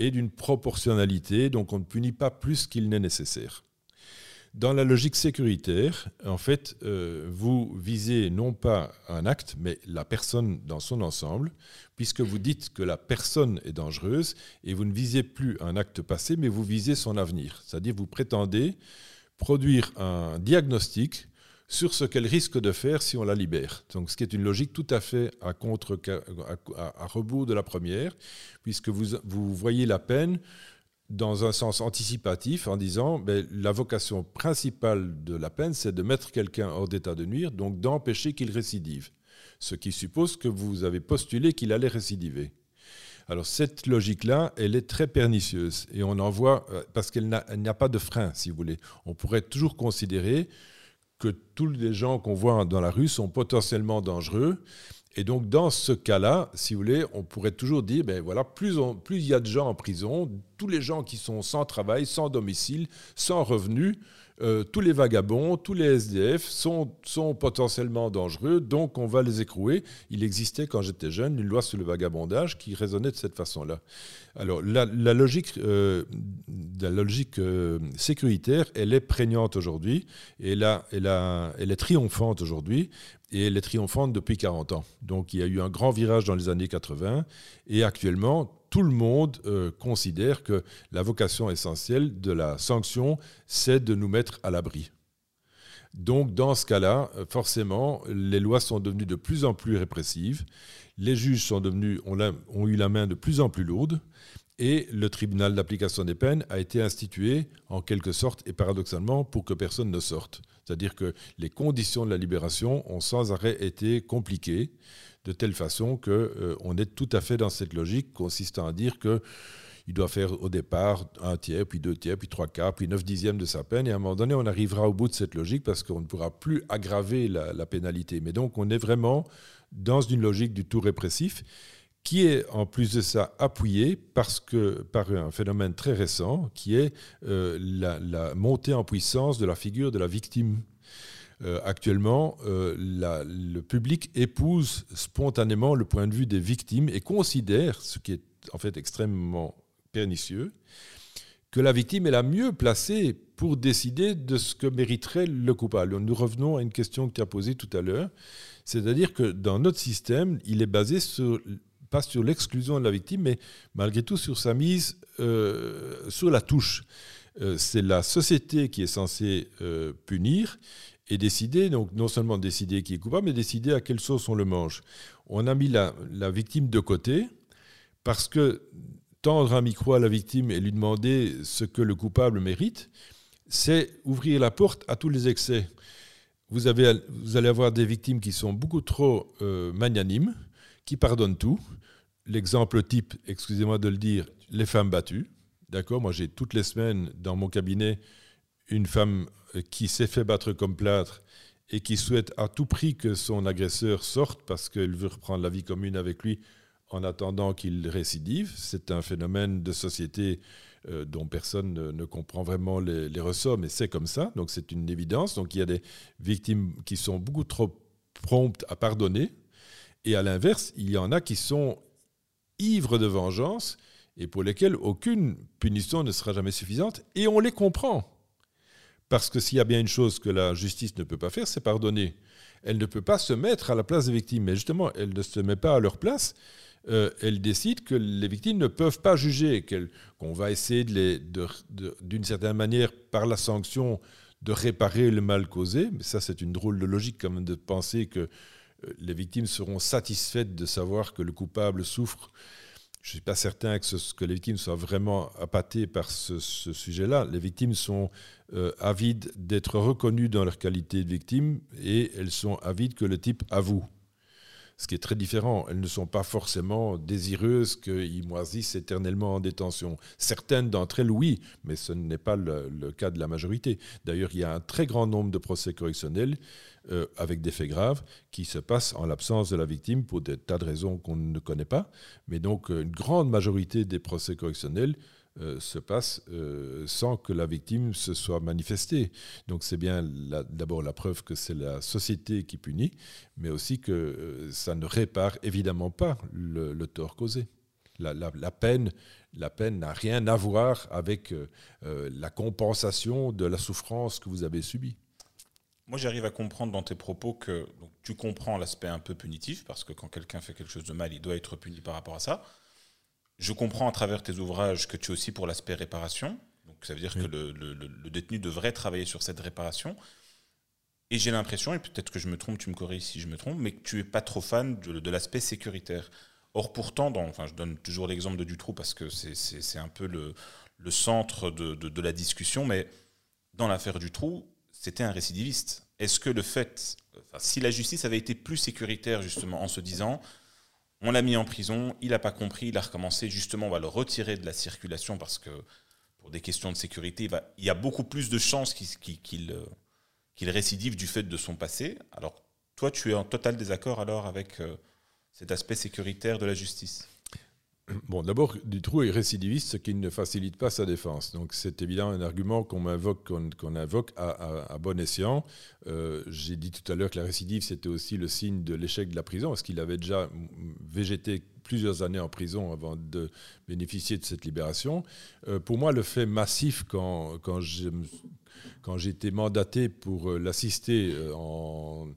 et d'une proportionnalité, donc on ne punit pas plus qu'il n'est nécessaire. Dans la logique sécuritaire, en fait, euh, vous visez non pas un acte, mais la personne dans son ensemble, puisque vous dites que la personne est dangereuse, et vous ne visez plus un acte passé, mais vous visez son avenir. C'est-à-dire vous prétendez produire un diagnostic sur ce qu'elle risque de faire si on la libère. Donc, ce qui est une logique tout à fait à, contre, à, rebours de la première, puisque vous, vous voyez la peine dans un sens anticipatif en disant ben, la vocation principale de la peine, c'est de mettre quelqu'un hors d'état de nuire, donc d'empêcher qu'il récidive. Ce qui suppose que vous avez postulé qu'il allait récidiver. Alors cette logique-là, elle est très pernicieuse et on en voit, euh, parce qu'elle n'a pas de frein, si vous voulez. On pourrait toujours considérer que tous les gens qu'on voit dans la rue sont potentiellement dangereux et donc, dans ce cas-là, si vous voulez, on pourrait toujours dire, ben voilà, plus, il y a de gens en prison, tous les gens qui sont sans travail, sans domicile, sans revenus, euh, tous les vagabonds, tous les SDF sont, potentiellement dangereux, donc on va les écrouer. Il existait, quand j'étais jeune, une loi sur le vagabondage qui raisonnait de cette façon-là. Alors, la, logique, euh, euh, sécuritaire, elle est prégnante aujourd'hui, elle est triomphante aujourd'hui, et elle est triomphante depuis 40 ans. Donc il y a eu un grand virage dans les années 80 et actuellement tout le monde euh, considère que la vocation essentielle de la sanction, c'est de nous mettre à l'abri. Donc dans ce cas-là, euh, forcément, les lois sont devenues de plus en plus répressives, les juges ont eu la main de plus en plus lourde, et le tribunal d'application des peines a été institué en quelque sorte et paradoxalement pour que personne ne sorte. C'est-à-dire que les conditions de la libération ont sans arrêt été compliquées, de telle façon qu'on euh, est tout à fait dans cette logique consistant à dire que il doit faire au départ un tiers, puis deux tiers, puis trois quarts, puis neuf dixièmes de sa peine. Et à un moment donné, on arrivera au bout de cette logique parce qu'on ne pourra plus aggraver la, pénalité. Mais donc, on est vraiment dans une logique du tout répressif qui est en plus de ça appuyé parce que, par un phénomène très récent qui est euh, la, montée en puissance de la figure de la victime. Euh, actuellement, euh, le public épouse spontanément le point de vue des victimes et considère, ce qui est en fait extrêmement pernicieux, que la victime est la mieux placée pour décider de ce que mériterait le coupable. Nous revenons à une question que tu as posée tout à l'heure, c'est-à-dire que dans notre système, il est basé sur, pas sur l'exclusion de la victime, mais malgré tout sur sa mise euh, sur la touche. C'est la société qui est censée punir et décider, donc non seulement décider qui est coupable, mais décider à quelle sauce on le mange. On a mis la, victime de côté parce que tendre un micro à la victime et lui demander ce que le coupable mérite, c'est ouvrir la porte à tous les excès. Vous, avez, vous allez avoir des victimes qui sont beaucoup trop euh, magnanimes, qui pardonnent tout. L'exemple type, excusez-moi de le dire, les femmes battues. D'accord Moi, j'ai toutes les semaines dans mon cabinet une femme euh, qui s'est fait battre comme plâtre et qui souhaite à tout prix que son agresseur sorte parce qu'elle veut reprendre la vie commune avec lui en attendant qu'il récidive. C'est un phénomène de société euh, dont personne ne, comprend vraiment les, les ressorts, mais c'est comme ça, donc c'est une évidence. Donc il y a des victimes qui sont beaucoup trop promptes à pardonner, et à l'inverse, il y en a qui sont ivres de vengeance et pour lesquels aucune punition ne sera jamais suffisante, et on les comprend. Parce que s'il y a bien une chose que la justice ne peut pas faire, c'est pardonner. Elle ne peut pas se mettre à la place des victimes. Mais justement, elle ne se met pas à leur place. Euh, elle décide que les victimes ne peuvent pas juger, qu'on va essayer d'une certaine manière, par la sanction, de réparer le mal causé. Mais ça, c'est une drôle de logique quand même de penser que les victimes seront satisfaites de savoir que le coupable souffre je ne suis pas certain que, que, les victimes soient vraiment appâtées par ce, sujet-là. Les victimes sont euh, avides d'être reconnues dans leur qualité de victime et elles sont avides que le type avoue. Ce qui est très différent. Elles ne sont pas forcément désireuses qu'il moisisse éternellement en détention. Certaines d'entre elles, oui, mais ce n'est pas le, cas de la majorité. D'ailleurs, il y a un très grand nombre de procès correctionnels euh, avec des faits graves qui se passent en l'absence de la victime pour des tas de raisons qu'on ne connaît pas. Mais donc, euh, une grande majorité des procès correctionnels euh, se passent sans que la victime se soit manifestée. Donc, c'est bien d'abord la preuve que c'est la société qui punit, mais aussi que ça ne répare évidemment pas le, tort causé. La, peine la peine n'a rien à voir avec la compensation de la souffrance que vous avez subie. Moi, j'arrive à comprendre dans tes propos que tu comprends l'aspect un peu punitif, parce que quand quelqu'un fait quelque chose de mal, il doit être puni par rapport à ça. Je comprends à travers tes ouvrages que tu es aussi pour l'aspect réparation. Donc, ça veut dire que le, détenu devrait travailler sur cette réparation. Et j'ai l'impression, et peut-être que je me trompe, tu me corriges si je me trompe, mais que tu es pas trop fan de, l'aspect sécuritaire. Or, pourtant, dans, enfin, je donne toujours l'exemple de Dutroux parce que c'est un peu le, centre de, de, la discussion, mais dans l'affaire Dutroux, c'était un récidiviste. Est-ce que le fait, si la justice avait été plus sécuritaire justement en se disant, on l'a mis en prison, il n'a pas compris, il a recommencé, justement, on va le retirer de la circulation parce que pour des questions de sécurité, il, y a beaucoup plus de chances qu'il récidive du fait de son passé. Alors, toi, tu es en total désaccord alors avec euh, cet aspect sécuritaire de la justice? Bon, d'abord, Dutroux est récidiviste, ce qui ne facilite pas sa défense. Donc, c'est évidemment un argument qu'on invoque, invoque à, bon escient. Euh, j'ai dit tout à l'heure que la récidive, c'était aussi le signe de l'échec de la prison, parce qu'il avait déjà végété plusieurs années en prison avant de bénéficier de cette libération. Euh, pour moi, le fait massif, quand, quand été mandaté pour euh, l'assister en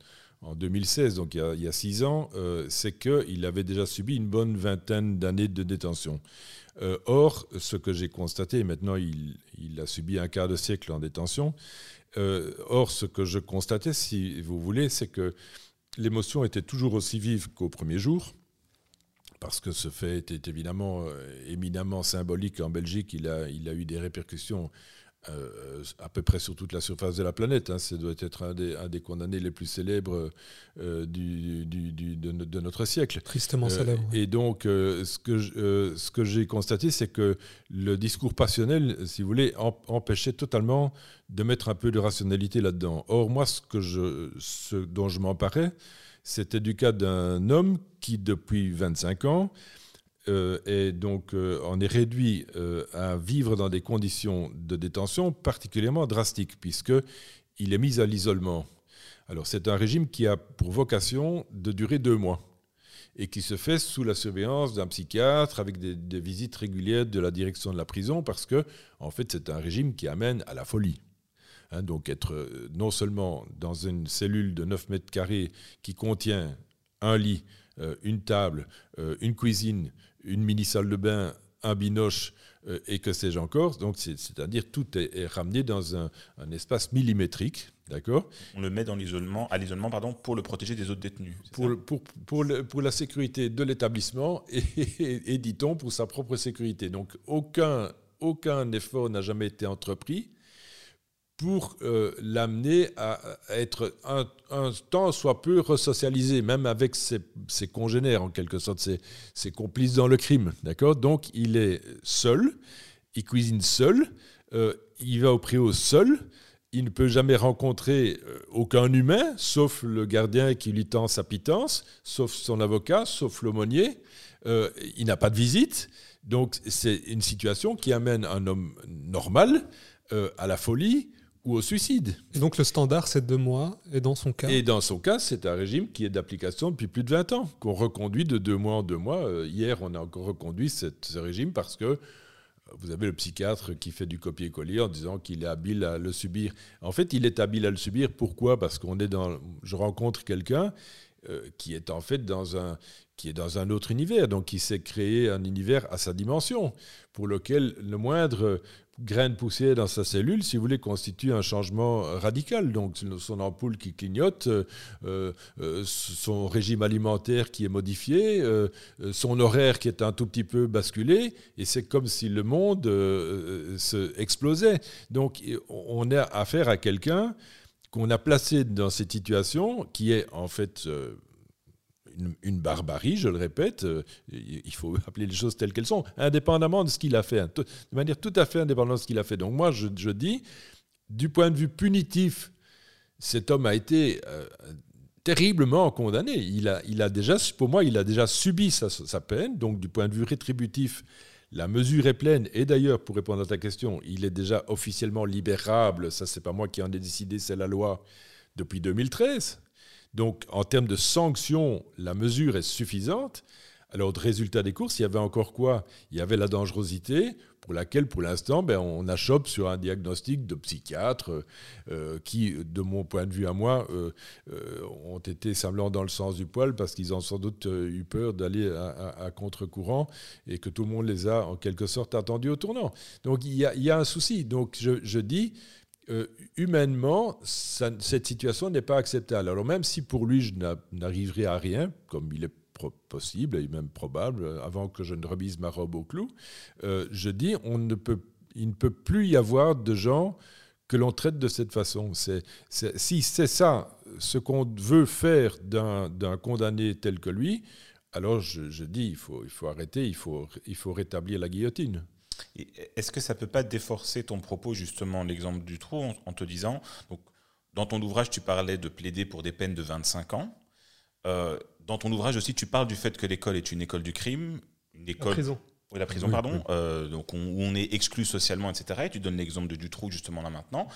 en 2016, donc il y a, six ans, euh, c'est qu'il avait déjà subi une bonne vingtaine d'années de détention. Euh, or, ce que j'ai constaté, maintenant il, a subi un quart de siècle en détention, euh, or ce que je constatais, si vous voulez, c'est que l'émotion était toujours aussi vive qu'au premier jour, parce que ce fait était évidemment éminemment symbolique en Belgique, il a eu des répercussions euh, à peu près sur toute la surface de la planète. Hein. Ça doit être un des, un des, condamnés les plus célèbres euh, du, du, du, de, notre siècle. Tristement célèbre. Et donc, ce que, ce que j'ai constaté, c'est que le discours passionnel, si vous voulez, empêchait totalement de mettre un peu de rationalité là-dedans. Or, moi, ce, que je, ce dont je m'emparais, c'était du cas d'un homme qui, depuis 25 ans, euh, et donc euh, on est réduit euh, à vivre dans des conditions de détention particulièrement drastiques, puisqu'il est mis à l'isolement. Alors c'est un régime qui a pour vocation de durer deux mois et qui se fait sous la surveillance d'un psychiatre avec des, visites régulières de la direction de la prison, parce que en fait c'est un régime qui amène à la folie. Hein, donc être non seulement dans une cellule de 9 mètres carrés qui contient un lit, une table, une cuisine, une mini-salle de bain, un binoche euh, et que sais-je encore. Donc, c'est-à-dire tout est, ramené dans un, espace millimétrique. D'accord? On le met dans l'isolement, à l'isolement pardon, pour le protéger des autres détenus. Pour, pour, pour, pour, la sécurité de l'établissement et, et, dit-on, pour sa propre sécurité. Donc aucun, aucun effort n'a jamais été entrepris pour euh, l'amener à, être un, temps soit peu resocialisé, même avec ses, congénères en quelque sorte, ses, complices dans le crime. D'accord? Donc il est seul, il cuisine seul, euh, il va au préau seul, il ne peut jamais rencontrer euh, aucun humain, sauf le gardien qui lui tend sa pitance, sauf son avocat, sauf l'aumônier. il n'a pas de visite. Donc c'est une situation qui amène un homme normal à la folie, ou au suicide. Et donc le standard, c'est deux mois, et dans son cas Et dans son cas, c'est un régime qui est d'application depuis plus de 20 ans, qu'on reconduit de deux mois en deux mois. Euh, hier, on a encore reconduit ce régime parce que euh, vous avez le psychiatre qui fait du copier-coller en disant qu'il est habile à le subir. En fait, il est habile à le subir. Pourquoi? Parce qu'on est dans. Je rencontre quelqu'un euh, qui est en fait dans un qui est dans un autre univers, donc qui s'est créé un univers à sa dimension, pour lequel le moindre grain de poussière dans sa cellule, si vous voulez, constitue un changement radical. Donc son ampoule qui clignote, euh, euh, son régime alimentaire qui est modifié, son horaire qui est un tout petit peu basculé, et c'est comme si le monde se explosait. Donc on a affaire à quelqu'un qu'on a placé dans cette situation qui est en fait une, barbarie, je le répète, euh, il faut appeler les choses telles qu'elles sont, indépendamment de ce qu'il a fait, de manière tout à fait indépendante de ce qu'il a fait. Donc moi, je, dis, du point de vue punitif, cet homme a été euh, terriblement condamné. Il a, il a pour moi, il a déjà subi sa, sa peine, donc du point de vue rétributif, la mesure est pleine. Et d'ailleurs, pour répondre à ta question, il est déjà officiellement libérable. Ça, c'est pas moi qui en ai décidé, c'est la loi depuis 2013. Donc, en termes de sanctions, la mesure est suffisante. Alors, de résultat des courses, il y avait encore quoi? Il y avait la dangerosité, pour laquelle, pour l'instant, ben, on achoppe sur un diagnostic de psychiatre euh, qui, de mon point de vue à moi, euh, euh, ont été semblants dans le sens du poil parce qu'ils ont sans doute eu peur d'aller à, contre-courant et que tout le monde les a en quelque sorte attendus au tournant. Donc il y a, un souci. Donc je dis, humainement, cette situation n'est pas acceptable. Alors même si pour lui, je n'arriverai à rien, comme il est possible et même probable, euh, avant que je ne remise ma robe au clou, euh, je dis on ne peut, il ne peut plus y avoir de gens que l'on traite de cette façon. Si c'est ça ce qu'on veut faire d'un, condamné tel que lui, alors je, dis il faut, il faut arrêter, il faut, il faut rétablir la guillotine. Est-ce que ça ne peut pas déforcer ton propos, justement, l'exemple du trou, en, te disant, donc, dans ton ouvrage, tu parlais de plaider pour des peines de 25 ans. Euh, dans ton ouvrage aussi, tu parles du fait que l'école est une école du crime, une école. La prison. Oui, la prison, pardon, euh, donc où on est exclu socialement, etc. Et tu donnes l'exemple de Dutroux justement là maintenant.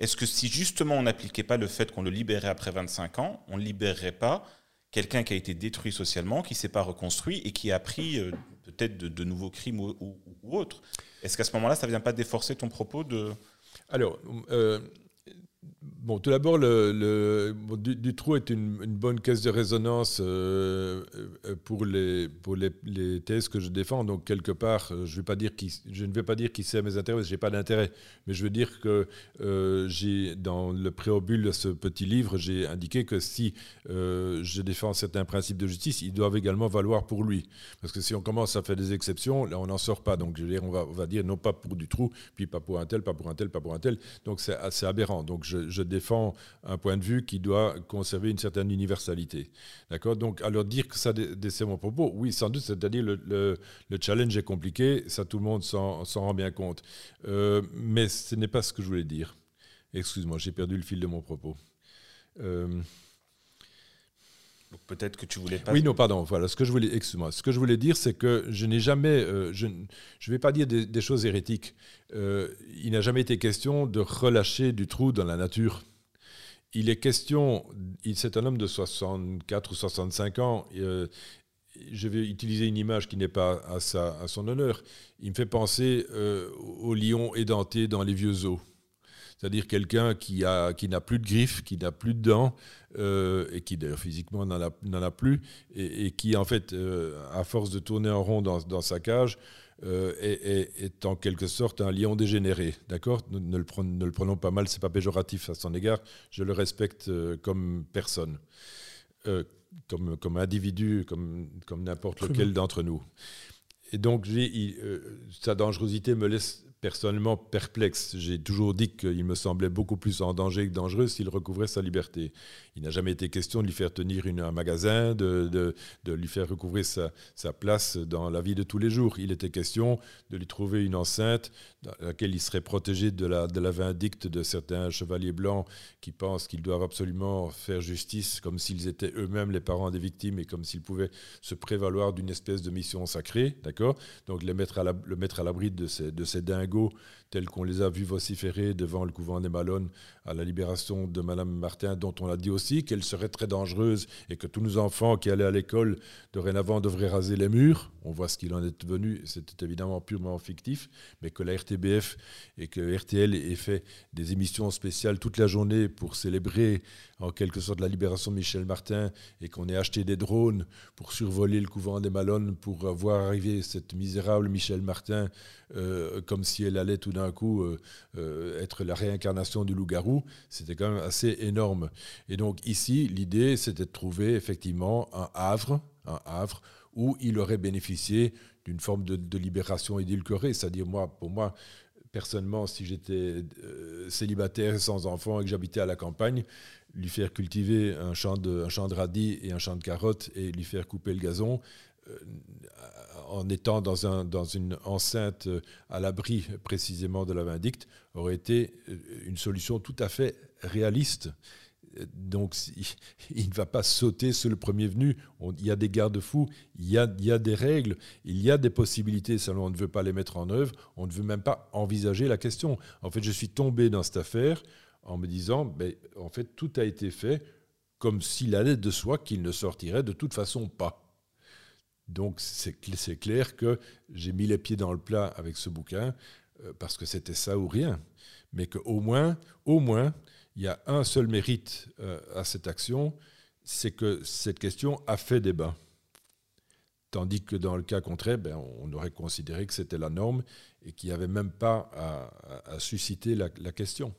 Est-ce que si justement on n'appliquait pas le fait qu'on le libérait après 25 ans, on ne libérerait pas quelqu'un qui a été détruit socialement, qui ne s'est pas reconstruit et qui a pris euh, peut-être de, nouveaux crimes ou, autres. Est-ce qu'à ce, moment-là, ça ne vient pas déforcer ton propos de... Alors, euh, Bon, tout d'abord, le, le Dutroux est une, bonne caisse de résonance euh, euh, pour, les, pour les, les, thèses que je défends. Donc, quelque part, euh, je, vais pas dire je ne vais pas dire qu'il sert mes intérêts, je n'ai pas d'intérêt. Mais je veux dire que dans le préambule de ce petit livre, j'ai indiqué que si je défends certains principes de justice, ils doivent également valoir pour lui. Parce que si on commence à faire des exceptions, là, on n'en sort pas. Donc, je veux dire, on va, on va dire non pas pour Dutroux, puis pas pour un tel, pas pour un tel, pas pour un tel. Donc, c'est assez aberrant. Donc, je, je défend un point de vue qui doit conserver une certaine universalité. D'accord? Donc, alors dire que ça dessert mon propos, oui, sans doute, c'est-à-dire le, le, challenge est compliqué, ça tout le monde s'en rend bien compte. Euh, mais ce n'est pas ce que je voulais dire. Excuse-moi, j'ai perdu le fil de mon propos. Euh, peut-être que tu voulais pas. Oui, non, pardon. Voilà, ce que je voulais, excuse-moi. Ce que je voulais dire, c'est que je n'ai jamais, euh, je ne vais pas dire des, choses hérétiques. Il n'a jamais été question de relâcher du trou dans la nature il est question, c'est un homme de 64 ou 65 ans. Euh, je vais utiliser une image qui n'est pas à, son honneur. Il me fait penser euh, au lion édenté dans les vieux os. C'est-à-dire quelqu'un qui, n'a plus de griffes, qui n'a plus de dents, euh, et qui d'ailleurs physiquement n'en a, plus, et, qui en fait, à force de tourner en rond dans sa cage, euh, est, en quelque sorte un lion dégénéré. D'accord? Ne, le prenons, pas mal, c'est pas péjoratif à son égard. Je le respecte euh, comme personne, euh, comme, comme individu, comme, comme n'importe lequel d'entre nous. Et donc, sa dangerosité me laisse personnellement perplexe. J'ai toujours dit qu'il me semblait beaucoup plus en danger que dangereux s'il recouvrait sa liberté. Il n'a jamais été question de lui faire tenir une, un magasin, de, de, de, lui faire recouvrir sa, sa, place dans la vie de tous les jours. Il était question de lui trouver une enceinte dans laquelle il serait protégé de la, de la vindicte de certains chevaliers blancs qui pensent qu'ils doivent absolument faire justice comme s'ils étaient eux-mêmes les parents des victimes et comme s'ils pouvaient se prévaloir d'une espèce de mission sacrée. D'accord? Donc les mettre à la, le mettre à l'abri de ces, de ces dingues go. Tels qu'on les a vus vociférer devant le couvent des Malonnes à la libération de Madame Martin, dont on a dit aussi qu'elle serait très dangereuse et que tous nos enfants qui allaient à l'école dorénavant devraient raser les murs. On voit ce qu'il en est devenu, c'était évidemment purement fictif, mais que la RTBF et que RTL ait fait des émissions spéciales toute la journée pour célébrer en quelque sorte la libération de Michel Martin et qu'on ait acheté des drones pour survoler le couvent des Malonnes pour voir arriver cette misérable Michel Martin euh, comme si elle allait tout d'un coup euh, euh, être la réincarnation du loup-garou, c'était quand même assez énorme. Et donc ici, l'idée, c'était de trouver effectivement un havre, un havre où il aurait bénéficié d'une forme de, libération édulcorée. C'est-à-dire, moi, pour moi, personnellement, si j'étais célibataire sans enfant et que j'habitais à la campagne, lui faire cultiver un champ, de, un champ de radis et un champ de carottes et lui faire couper le gazon, euh, en étant dans, un, dans une enceinte euh, à l'abri précisément de la vindicte, aurait été euh, une solution tout à fait réaliste. Donc, il ne va pas sauter sur le premier venu. il y a des garde-fous, il, y a, il y a des règles, il y a des possibilités. Seulement, on ne veut pas les mettre en œuvre. On ne veut même pas envisager la question. En fait, je suis tombé dans cette affaire en me disant, ben, en fait, tout a été fait comme s'il allait de soi qu'il ne sortirait de toute façon pas. Donc c'est clair que j'ai mis les pieds dans le plat avec ce bouquin euh, parce que c'était ça ou rien. Mais qu'au moins, au moins, il y a un seul mérite euh, à cette action, c'est que cette question a fait débat. Tandis que dans le cas contraire, ben, on aurait considéré que c'était la norme et qu'il n'y avait même pas à, susciter la, question.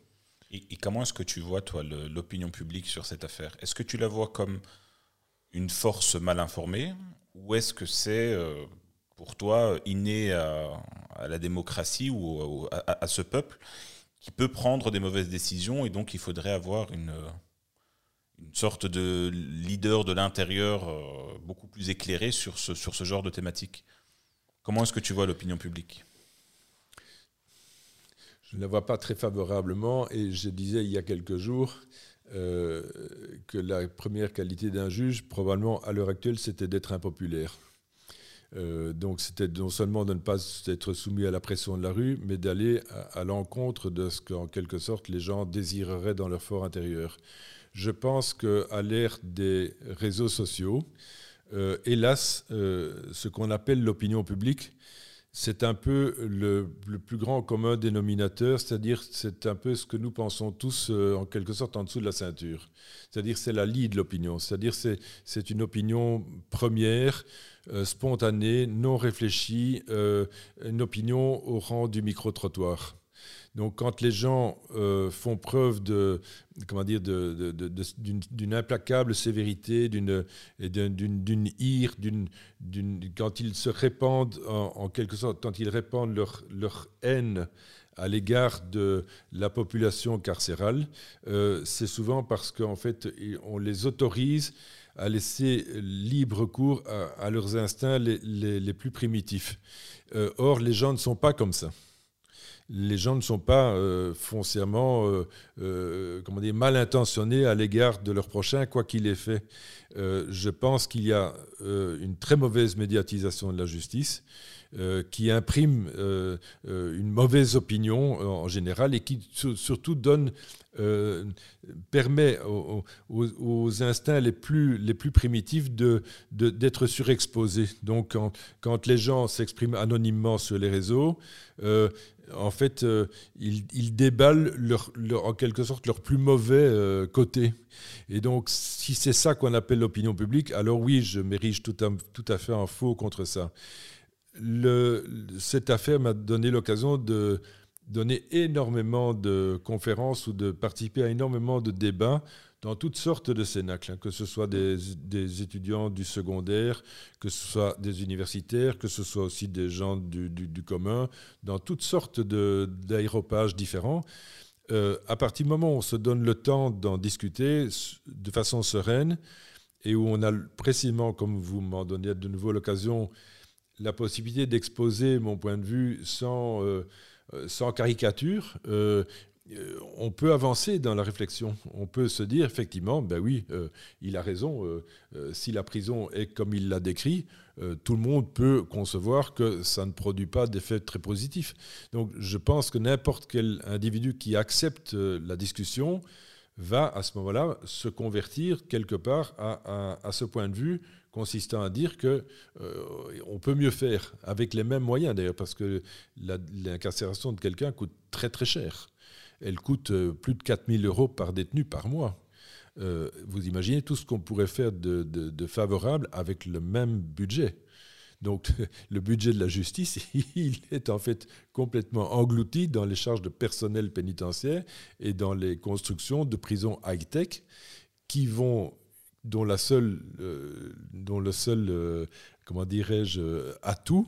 Et, comment est-ce que tu vois, toi, l'opinion publique sur cette affaire? Est-ce que tu la vois comme une force mal informée? Ou est-ce que c'est euh, pour toi inné à, la démocratie ou à, ce peuple qui peut prendre des mauvaises décisions et donc il faudrait avoir une, une sorte de leader de l'intérieur euh, beaucoup plus éclairé sur ce, sur ce genre de thématique? Comment est-ce que tu vois l'opinion publique? Je ne la vois pas très favorablement et je disais il y a quelques jours euh, que la première qualité d'un juge, probablement à l'heure actuelle, c'était d'être impopulaire. Euh, donc c'était non seulement de ne pas être soumis à la pression de la rue, mais d'aller à, l'encontre de ce qu'en quelque sorte les gens désireraient dans leur fort intérieur. Je pense qu'à l'ère des réseaux sociaux, euh, hélas, ce qu'on appelle l'opinion publique c'est un peu le, plus grand commun dénominateur, c'est-à-dire c'est un peu ce que nous pensons tous euh, en quelque sorte en dessous de la ceinture. C'est-à-dire c'est la lie de l'opinion, c'est-à-dire c'est une opinion première, euh, spontanée, non réfléchie, euh, une opinion au rang du micro-trottoir. Donc quand les gens euh, font preuve de comment dire d'une implacable sévérité, d'une d'une ire, d'une quand ils se répandent en, quelque sorte, quand ils répandent leur, leur haine à l'égard de la population carcérale, euh, c'est souvent parce qu'en fait on les autorise à laisser libre cours à, leurs instincts les, plus primitifs. Euh, or, les gens ne sont pas comme ça les gens ne sont pas euh, foncièrement euh, euh, mal intentionnés à l'égard de leur prochain, quoi qu'il ait fait. je pense qu'il y a une très mauvaise médiatisation de la justice. qui imprime une mauvaise opinion en général et qui surtout donne, permet aux, instincts les plus, les primitifs d'être surexposés. Donc quand les gens s'expriment anonymement sur les réseaux, en fait, euh, ils, déballent en quelque sorte leur plus mauvais euh, côté. Et donc, si c'est ça qu'on appelle l'opinion publique, alors oui, je m'érige tout, à, fait en faux contre ça. cette affaire m'a donné l'occasion de donner énormément de conférences ou de participer à énormément de débats dans toutes sortes de cénacles, hein, que ce soit des, étudiants du secondaire, que ce soit des universitaires, que ce soit aussi des gens du, commun, dans toutes sortes d'aéropages différents. Euh, à partir du moment où on se donne le temps d'en discuter de façon sereine et où on a précisément, comme vous m'en donnez de nouveau l'occasion, la possibilité d'exposer mon point de vue sans, euh, euh, caricature, on peut avancer dans la réflexion. On peut se dire effectivement, ben oui, euh, il a raison. Euh, si la prison est comme il l'a décrit, tout le monde peut concevoir que ça ne produit pas d'effet très positif. Donc je pense que n'importe quel individu qui accepte la discussion va à ce moment-là se convertir quelque part à, ce point de vue consistant à dire que on peut mieux faire avec les mêmes moyens d'ailleurs parce que l'incarcération de quelqu'un coûte très très cher elle coûte euh, plus de 4000 euros par détenu par mois. Euh, vous imaginez tout ce qu'on pourrait faire de, favorable avec le même budget. Donc le budget de la justice, il est en fait complètement englouti dans les charges de personnel pénitentiaire et dans les constructions de prisons high-tech qui vont dont, la seule, euh, dont le seul, comment dirais-je, atout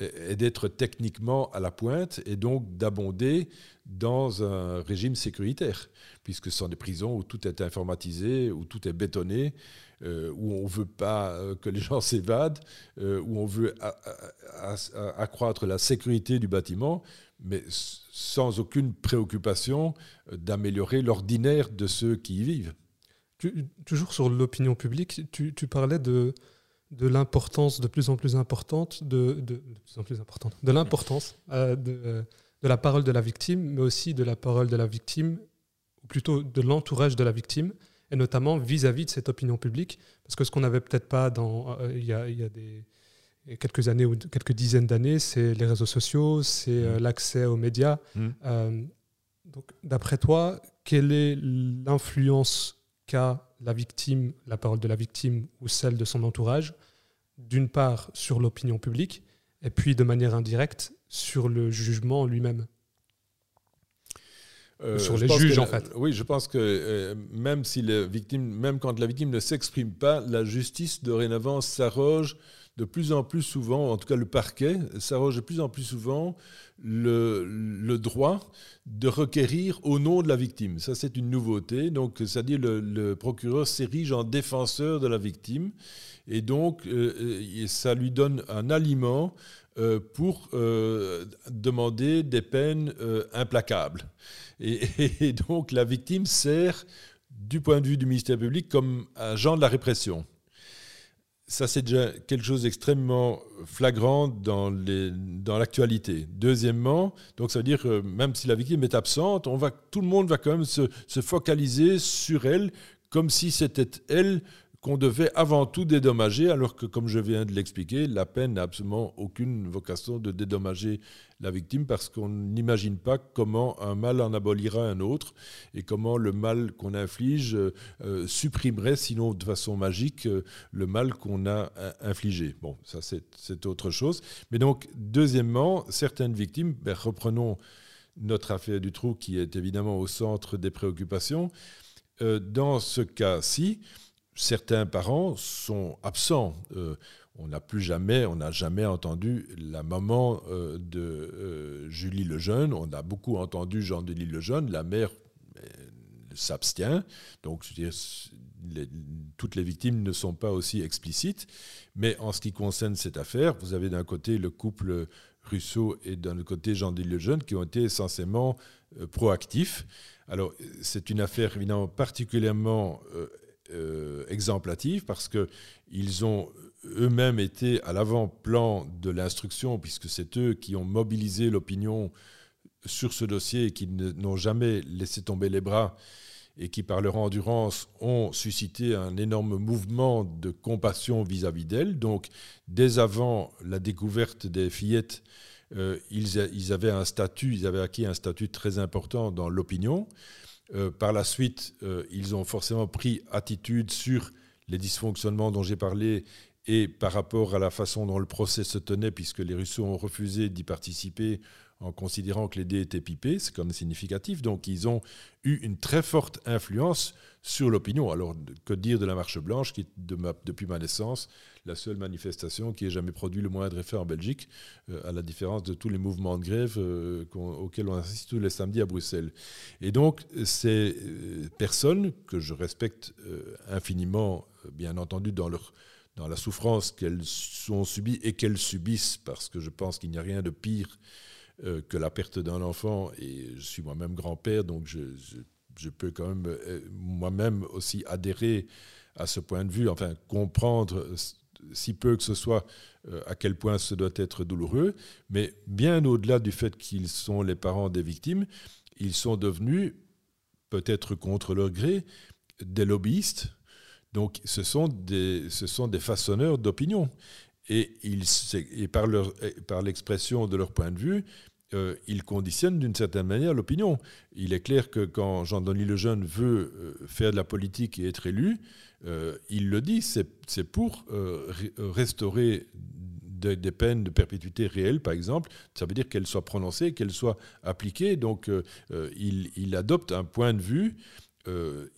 est d'être techniquement à la pointe et donc d'abonder dans un régime sécuritaire, puisque ce sont des prisons où tout est informatisé, où tout est bétonné, euh, où on ne veut pas euh, que les gens s'évadent, euh, où on veut accroître la sécurité du bâtiment, mais sans aucune préoccupation d'améliorer l'ordinaire de ceux qui y vivent. toujours sur l'opinion publique, tu, parlais de, de l'importance de plus en plus importante de, de, plus en plus importante de l'importance de de la parole de la victime, mais aussi de la parole de la victime, ou plutôt de l'entourage de la victime, et notamment vis-à-vis de cette opinion publique, parce que ce qu'on n'avait peut-être pas dans, euh, il, y a, des quelques années ou quelques dizaines d'années, c'est les réseaux sociaux, c'est euh, mmh. l'accès aux médias. Mmh. Euh, donc, d'après toi, quelle est l'influence qu'a la victime, la parole de la victime ou celle de son entourage, d'une part sur l'opinion publique, et puis de manière indirecte sur le jugement lui-même euh, sur les juges, en fait. Oui, je pense que euh, même, si les victimes, même quand la victime ne s'exprime pas, la justice dorénavant s'arroge de plus en plus souvent, en tout cas le parquet, s'arroge de plus en plus souvent le, le, droit de requérir au nom de la victime. Ça, c'est une nouveauté. Donc, c'est-à-dire le, le procureur s'érige en défenseur de la victime. Et donc, euh, ça lui donne un aliment pour euh, demander des peines euh, implacables. Et, donc la victime sert, du point de vue du ministère public, comme agent de la répression. Ça, c'est déjà quelque chose d'extrêmement flagrant dans, dans l'actualité. Deuxièmement, donc ça veut dire que même si la victime est absente, on va, tout le monde va quand même se focaliser sur elle comme si c'était elle qu'on devait avant tout dédommager, alors que, comme je viens de l'expliquer, la peine n'a absolument aucune vocation de dédommager la victime parce qu'on n'imagine pas comment un mal en abolira un autre et comment le mal qu'on inflige euh, supprimerait, sinon de façon magique, euh, le mal qu'on a infligé. Bon, ça c'est autre chose. Mais donc, deuxièmement, certaines victimes, ben, reprenons notre affaire du trou qui est évidemment au centre des préoccupations. Euh, dans ce cas-ci, certains parents sont absents. Euh, on n'a plus jamais, on n'a jamais entendu la maman euh, de euh, Julie Lejeune. On a beaucoup entendu Jean-Denis Lejeune. La mère s'abstient. Donc, je veux dire, toutes les victimes ne sont pas aussi explicites. Mais en ce qui concerne cette affaire, vous avez d'un côté le couple Rousseau et d'un autre côté Jean-Denis Lejeune qui ont été essentiellement proactifs. Alors, c'est une affaire évidemment particulièrement euh, exemplative parce qu'ils ont eux-mêmes été à l'avant-plan de l'instruction, puisque c'est eux qui ont mobilisé l'opinion sur ce dossier et qui n'ont jamais laissé tomber les bras et qui, par leur endurance, ont suscité un énorme mouvement de compassion vis-à-vis d'elles. Donc, dès avant la découverte des fillettes, euh, ils, ils, avaient un statut, ils avaient acquis un statut très important dans l'opinion. Euh, par la suite, euh, ils ont forcément pris attitude sur les dysfonctionnements dont j'ai parlé et par rapport à la façon dont le procès se tenait, puisque les Russos ont refusé d'y participer en considérant que les dés étaient pipés, c'est quand même significatif. Donc ils ont eu une très forte influence sur l'opinion. Alors que dire de la Marche Blanche, qui depuis ma naissance la seule manifestation qui ait jamais produit le moindre effet en Belgique, euh, à la différence de tous les mouvements de grève euh, auxquels on assiste tous les samedis à Bruxelles. Et donc, ces euh, personnes que je respecte infiniment, bien entendu, dans leur dans la souffrance qu'elles ont subie et qu'elles subissent, parce que je pense qu'il n'y a rien de pire que la perte d'un enfant, et je suis moi-même grand-père, donc je, je, peux quand même moi-même aussi adhérer à ce point de vue, enfin comprendre si peu que ce soit, euh, à quel point ce doit être douloureux, mais bien au-delà du fait qu'ils sont les parents des victimes, ils sont devenus, peut-être contre leur gré, des lobbyistes. Donc ce sont des, ce sont des façonneurs d'opinion. Et, ils, et par, leur, par l'expression de leur point de vue, euh, ils conditionnent d'une certaine manière l'opinion. Il est clair que quand Jean-Denis Lejeune veut euh, faire de la politique et être élu, euh, il le dit, c'est pour euh, restaurer des peines de perpétuité réelles, par exemple. Ça veut dire qu'elles soient prononcées, qu'elles soient appliquées. Donc, euh, il, adopte un point de vue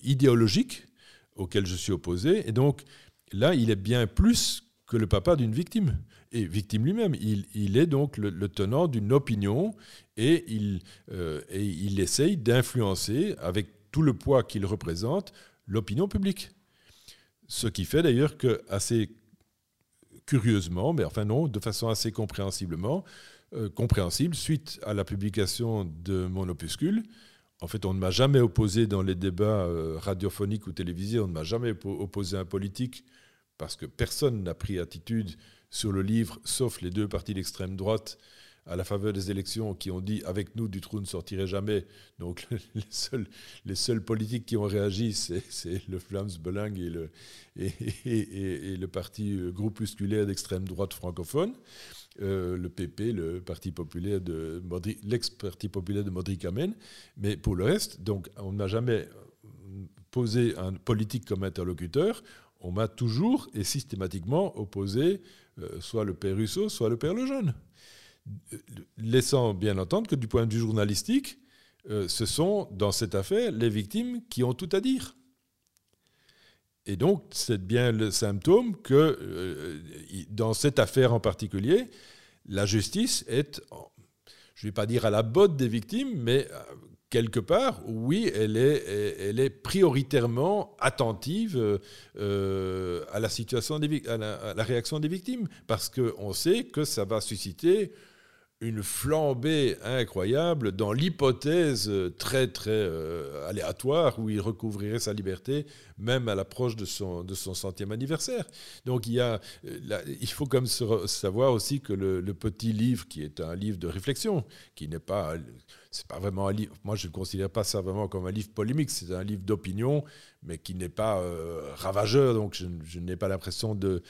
idéologique auquel je suis opposé. Et donc, là, il est bien plus que le papa d'une victime. Et victime lui-même. Il, est donc le, tenant d'une opinion et il essaye d'influencer, avec tout le poids qu'il représente, l'opinion publique. Ce qui fait d'ailleurs que, assez curieusement, mais enfin non, de façon assez compréhensiblement, euh, compréhensible, suite à la publication de mon opuscule, en fait, on ne m'a jamais opposé dans les débats euh, radiophoniques ou télévisés, on ne m'a jamais opposé un politique, parce que personne n'a pris attitude sur le livre, sauf les deux partis d'extrême droite à la faveur des élections qui ont dit avec nous du trou ne sortirait jamais. Donc les seuls, politiques qui ont réagi, c'est le Flams Belang et le, parti groupusculaire d'extrême droite francophone. Euh, le PP, le parti populaire de l'ex-parti populaire de Modric Amen. Mais pour le reste, donc on n'a jamais posé un politique comme interlocuteur. On m'a toujours et systématiquement opposé euh, soit le père Rousseau, soit le père Lejeune laissant bien entendre que du point de vue journalistique, euh, ce sont dans cette affaire les victimes qui ont tout à dire. Et donc, c'est bien le symptôme que euh, dans cette affaire en particulier, la justice est, je ne vais pas dire à la botte des victimes, mais euh, quelque part, oui, elle est, elle est prioritairement attentive à la situation des, à la réaction des victimes, parce qu'on sait que ça va susciter une flambée incroyable dans l'hypothèse très très euh, aléatoire où il recouvrirait sa liberté même à l'approche de son, de son centième anniversaire. Donc il, y a, euh, il faut comme savoir aussi que le, petit livre qui est un livre de réflexion, qui n'est pas c'est pas vraiment un livre. Moi, je ne considère pas ça vraiment comme un livre polémique. C'est un livre d'opinion, mais qui n'est pas euh, ravageur. Donc, je, n'ai pas l'impression de,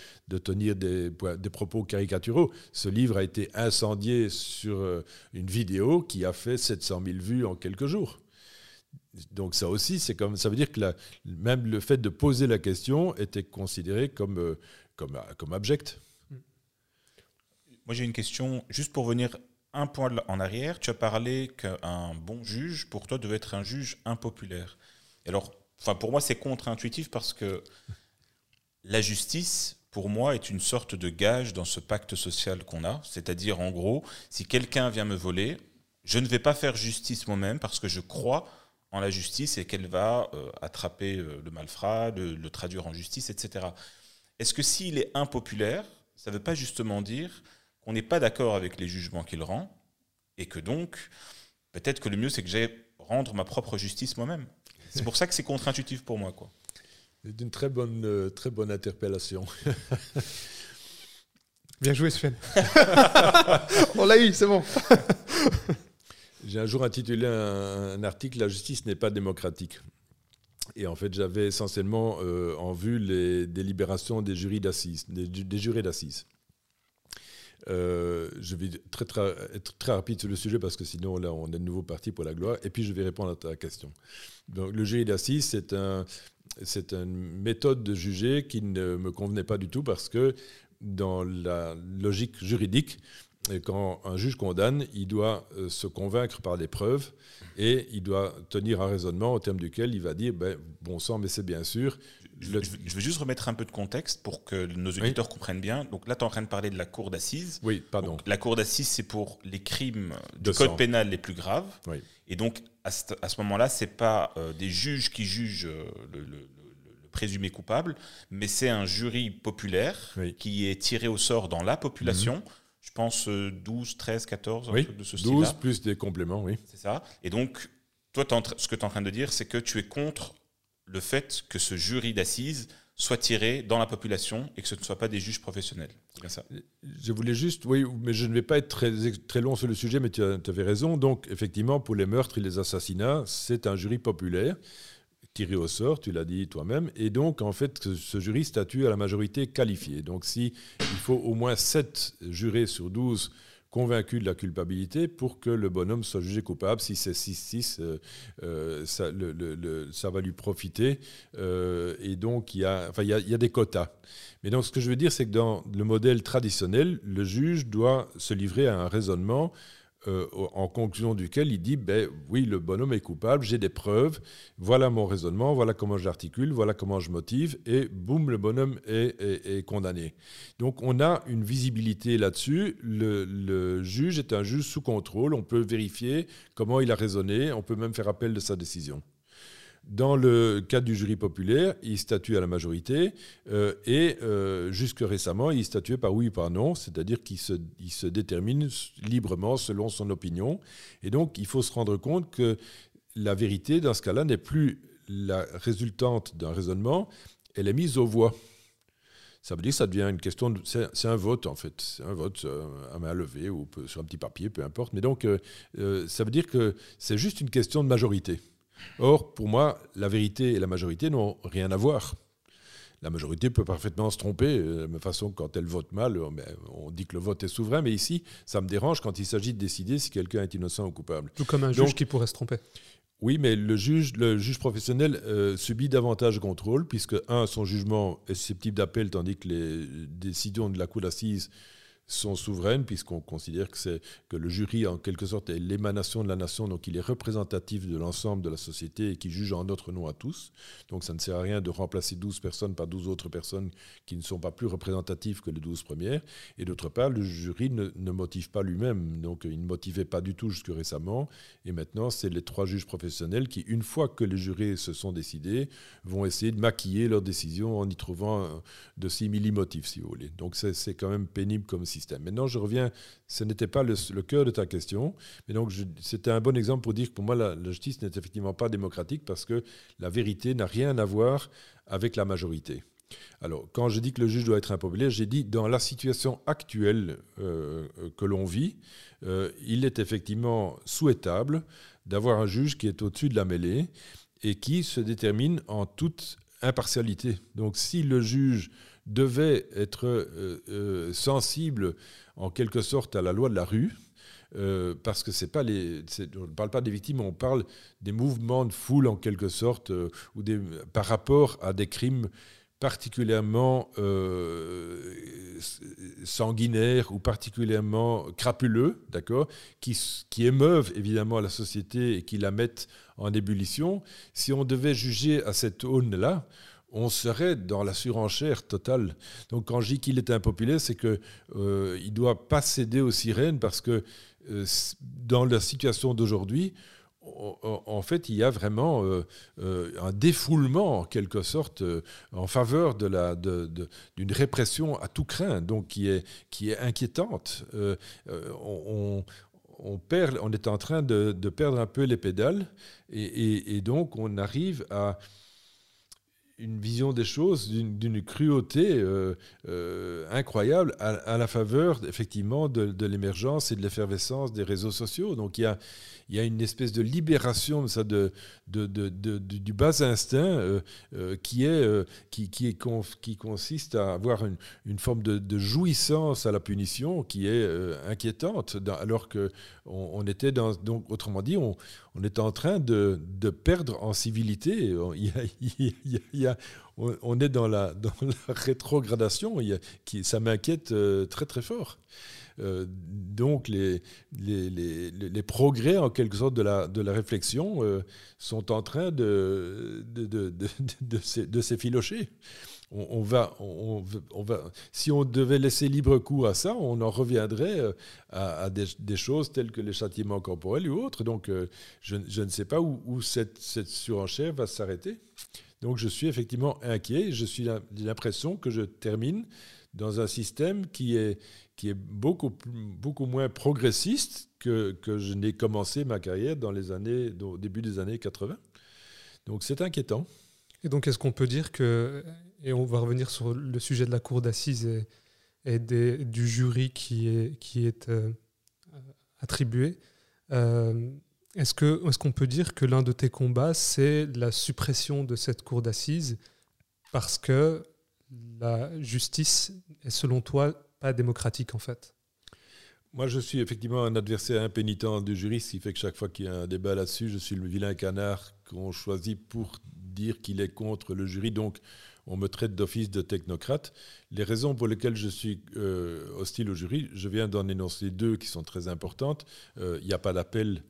tenir des, propos caricaturaux. Ce livre a été incendié sur euh, une vidéo qui a fait 700 000 vues en quelques jours. Donc ça aussi, c'est comme ça veut dire que même le fait de poser la question était considéré comme, euh, comme, comme abject. Moi j'ai une question juste pour venir un point en arrière, tu as parlé qu'un bon juge, pour toi, devait être un juge impopulaire. Alors, pour moi, c'est contre-intuitif parce que la justice, pour moi, est une sorte de gage dans ce pacte social qu'on a. C'est-à-dire, en gros, si quelqu'un vient me voler, je ne vais pas faire justice moi-même parce que je crois en la justice et qu'elle va euh, attraper euh, le malfrat, le, traduire en justice, etc. Est-ce que s'il est impopulaire, ça ne veut pas justement dire on n'est pas d'accord avec les jugements qu'il rend, et que donc, peut-être que le mieux, c'est que j'aille rendre ma propre justice moi-même. C'est pour ça que c'est contre-intuitif pour moi. Quoi. C'est une très bonne, euh, très bonne interpellation. Bien joué, Sven. On l'a eu, c'est bon. J'ai un jour intitulé un, article La justice n'est pas démocratique. Et en fait, j'avais essentiellement euh, en vue les délibérations des jurys d'assises, des jurés d'assises. Euh, je vais très, très, être très rapide sur le sujet parce que sinon, là, on est de nouveau parti pour la gloire. Et puis, je vais répondre à ta question. Donc, le jury d'assises, c'est un, c'est une méthode de juger qui ne me convenait pas du tout parce que dans la logique juridique, quand un juge condamne, il doit euh, se convaincre par des preuves et il doit tenir un raisonnement au terme duquel il va dire ben, bon sang, mais c'est bien sûr, je, vais juste remettre un peu de contexte pour que nos auditeurs comprennent bien. Donc là, tu es en train de parler de la cour d'assises. Oui, pardon. la cour d'assises, c'est pour les crimes de code pénal les plus graves. Oui. Et donc, à ce, moment-là, ce n'est pas euh, des juges qui jugent euh, le, présumé coupable, mais c'est un jury populaire qui est tiré au sort dans la population. Mhm. Je pense 12, 13, 14, un truc de ce style 12 plus des compléments, oui. C'est ça. Et donc, toi, ce que tu es en train de dire, c'est que tu es contre le fait que ce jury d'assises soit tiré dans la population et que ce ne soit pas des juges professionnels. Je voulais juste, oui, mais je ne vais pas être très, très long sur le sujet, mais tu, avais raison. Donc, effectivement, pour les meurtres et les assassinats, c'est un jury populaire tiré au sort, tu l'as dit toi-même, et donc en fait ce jury statue à la majorité qualifiée. Donc si il faut au moins 7 jurés sur 12 convaincu de la culpabilité pour que le bonhomme soit jugé coupable. Si c'est 6-6, euh, euh, ça, ça, va lui profiter. Euh, et donc, il y, a, enfin, il, y a, il y a des quotas. Mais donc, ce que je veux dire, c'est que dans le modèle traditionnel, le juge doit se livrer à un raisonnement euh, en conclusion duquel il dit ben, oui, le bonhomme est coupable, j'ai des preuves, voilà mon raisonnement, voilà comment j'articule, voilà comment je motive, et boum, le bonhomme est, condamné. Donc on a une visibilité là-dessus. Le, juge est un juge sous contrôle, on peut vérifier comment il a raisonné, on peut même faire appel de sa décision. Dans le cadre du jury populaire, il statue à la majorité euh, et euh, jusque récemment, il statuait par oui ou par non, c'est-à-dire qu'il se, détermine librement selon son opinion. Et donc, il faut se rendre compte que la vérité, dans ce cas-là, n'est plus la résultante d'un raisonnement, elle est mise aux voix. Ça veut dire que ça devient une question, de, c'est, un vote en fait, c'est un vote euh, à main levée ou sur un petit papier, peu importe. Mais donc, ça veut dire que c'est juste une question de majorité. Or, pour moi, la vérité et la majorité n'ont rien à voir. La majorité peut parfaitement se tromper. Euh, de la façon, quand elle vote mal, euh, on dit que le vote est souverain. Mais ici, ça me dérange quand il s'agit de décider si quelqu'un est innocent ou coupable. Tout comme un juge qui pourrait se tromper. Oui, mais le juge, le juge professionnel euh, subit davantage de contrôle, puisque, un, son jugement est susceptible d'appel, tandis que les décisions de la cour d'assises sont souveraines, puisqu'on considère que, c'est, que le jury, en quelque sorte, est l'émanation de la nation, donc il est représentatif de l'ensemble de la société et qui juge en notre nom à tous. Donc ça ne sert à rien de remplacer 12 personnes par 12 autres personnes qui ne sont pas plus représentatives que les 12 premières. Et d'autre part, le jury ne, motive pas lui-même, donc il ne motivait pas du tout jusque récemment. Et maintenant, c'est les trois juges professionnels qui, une fois que les jurés se sont décidés, vont essayer de maquiller leurs décisions en y trouvant de simili motifs, si vous voulez. Donc c'est, quand même pénible comme si Maintenant, je reviens, ce n'était pas le, cœur de ta question, mais donc c'était un bon exemple pour dire que pour moi, la, justice n'est effectivement pas démocratique parce que la vérité n'a rien à voir avec la majorité. Alors, quand je dis que le juge doit être impopulaire, j'ai dit dans la situation actuelle euh, que l'on vit, euh, il est effectivement souhaitable d'avoir un juge qui est au-dessus de la mêlée et qui se détermine en toute impartialité. Donc, si le juge devait être euh, sensible en quelque sorte à la loi de la rue, parce que c'est pas les, on ne parle pas des victimes, on parle des mouvements de foule en quelque sorte, ou des, par rapport à des crimes particulièrement euh, sanguinaires ou particulièrement crapuleux, d'accord, qui, qui, émeuvent évidemment la société et qui la mettent en ébullition, si on devait juger à cette aune-là, on serait dans la surenchère totale. Donc quand je dis qu'il est impopulaire, c'est qu'il euh, ne doit pas céder aux sirènes parce que euh, dans la situation d'aujourd'hui, en fait, il y a vraiment euh, un défoulement, en quelque sorte, en faveur d'une de répression à tout craint, donc qui est, qui est inquiétante. On, perd, on est en train de, perdre un peu les pédales, et donc on arrive à une vision des choses d'une cruauté incroyable à, la faveur effectivement de, de l'émergence et de l'effervescence des réseaux sociaux. Donc il y a, il y a une espèce de libération de, de, de, du bas instinct euh, euh, qui, est, euh, qui, qui, est qui consiste à avoir une, une forme de, jouissance à la punition qui est inquiétante, alors que on, était. Donc, autrement dit, on, on est en train de, perdre en civilité. Il y a, on, est dans la, dans la rétrogradation. Ça m'inquiète très très fort. Euh, donc les, les, les, progrès en quelque sorte de la, de la réflexion euh, sont en train de, de, de, de s'effilocher. On, va, on, va, si on devait laisser libre cours à ça, on en reviendrait euh, à, des, des, choses telles que les châtiments corporels ou autres. Donc, je, je, ne sais pas où, où cette, cette surenchère va s'arrêter. Donc, je suis effectivement inquiet. Je suis l'impression que je termine dans un système qui est, qui est beaucoup, beaucoup moins progressiste que, que je n'ai commencé ma carrière dans les années, au début des années 80. Donc c'est inquiétant. Et donc est-ce qu'on peut dire que, et on va revenir sur le sujet de la cour d'assises et, des, du jury qui est, qui est euh, attribué, euh, est-ce qu'on est qu'on peut dire que l'un de tes combats, c'est la suppression de cette cour d'assises parce que la justice est selon toi pas démocratique en fait moi, je suis effectivement un adversaire impénitent du jury, ce qui fait que chaque fois qu'il y a un débat là-dessus, je suis le vilain canard qu'on choisit pour dire qu'il est contre le jury. Donc, on me traite d'office de technocrate. Les raisons pour lesquelles je suis euh, hostile au jury, je viens d'en énoncer deux qui sont très importantes. Euh, il n'y a pas d'appel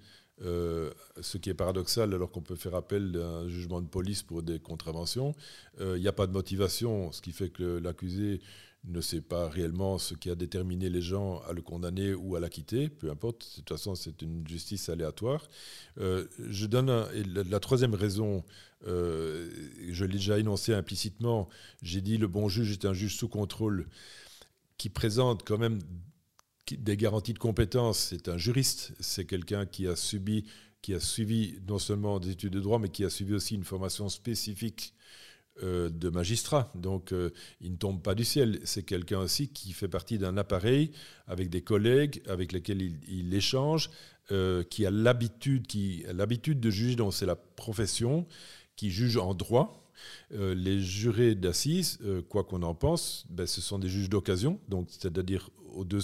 euh, ce qui est paradoxal alors qu'on peut faire appel à un jugement de police pour des contraventions. Il n'y a pas de motivation, ce qui fait que l'accusé ne sait pas réellement ce qui a déterminé les gens à le condamner ou à l'acquitter, peu importe, de toute façon c'est une justice aléatoire. Euh, je donne la, troisième raison, je l'ai déjà énoncé implicitement, j'ai dit le bon juge est un juge sous contrôle qui présente quand même des garanties de compétences. C'est un juriste, c'est quelqu'un qui a subi, qui a suivi non seulement des études de droit, mais qui a suivi aussi une formation spécifique euh, de magistrat. Donc, euh, il ne tombe pas du ciel. C'est quelqu'un aussi qui fait partie d'un appareil avec des collègues avec lesquels il, échange, euh, qui a l'habitude, de juger. Donc, c'est la profession qui juge en droit. Les jurés d'assises, quoi qu'on en pense, ben, ce sont des juges d'occasion, donc c'est-à-dire aux deux,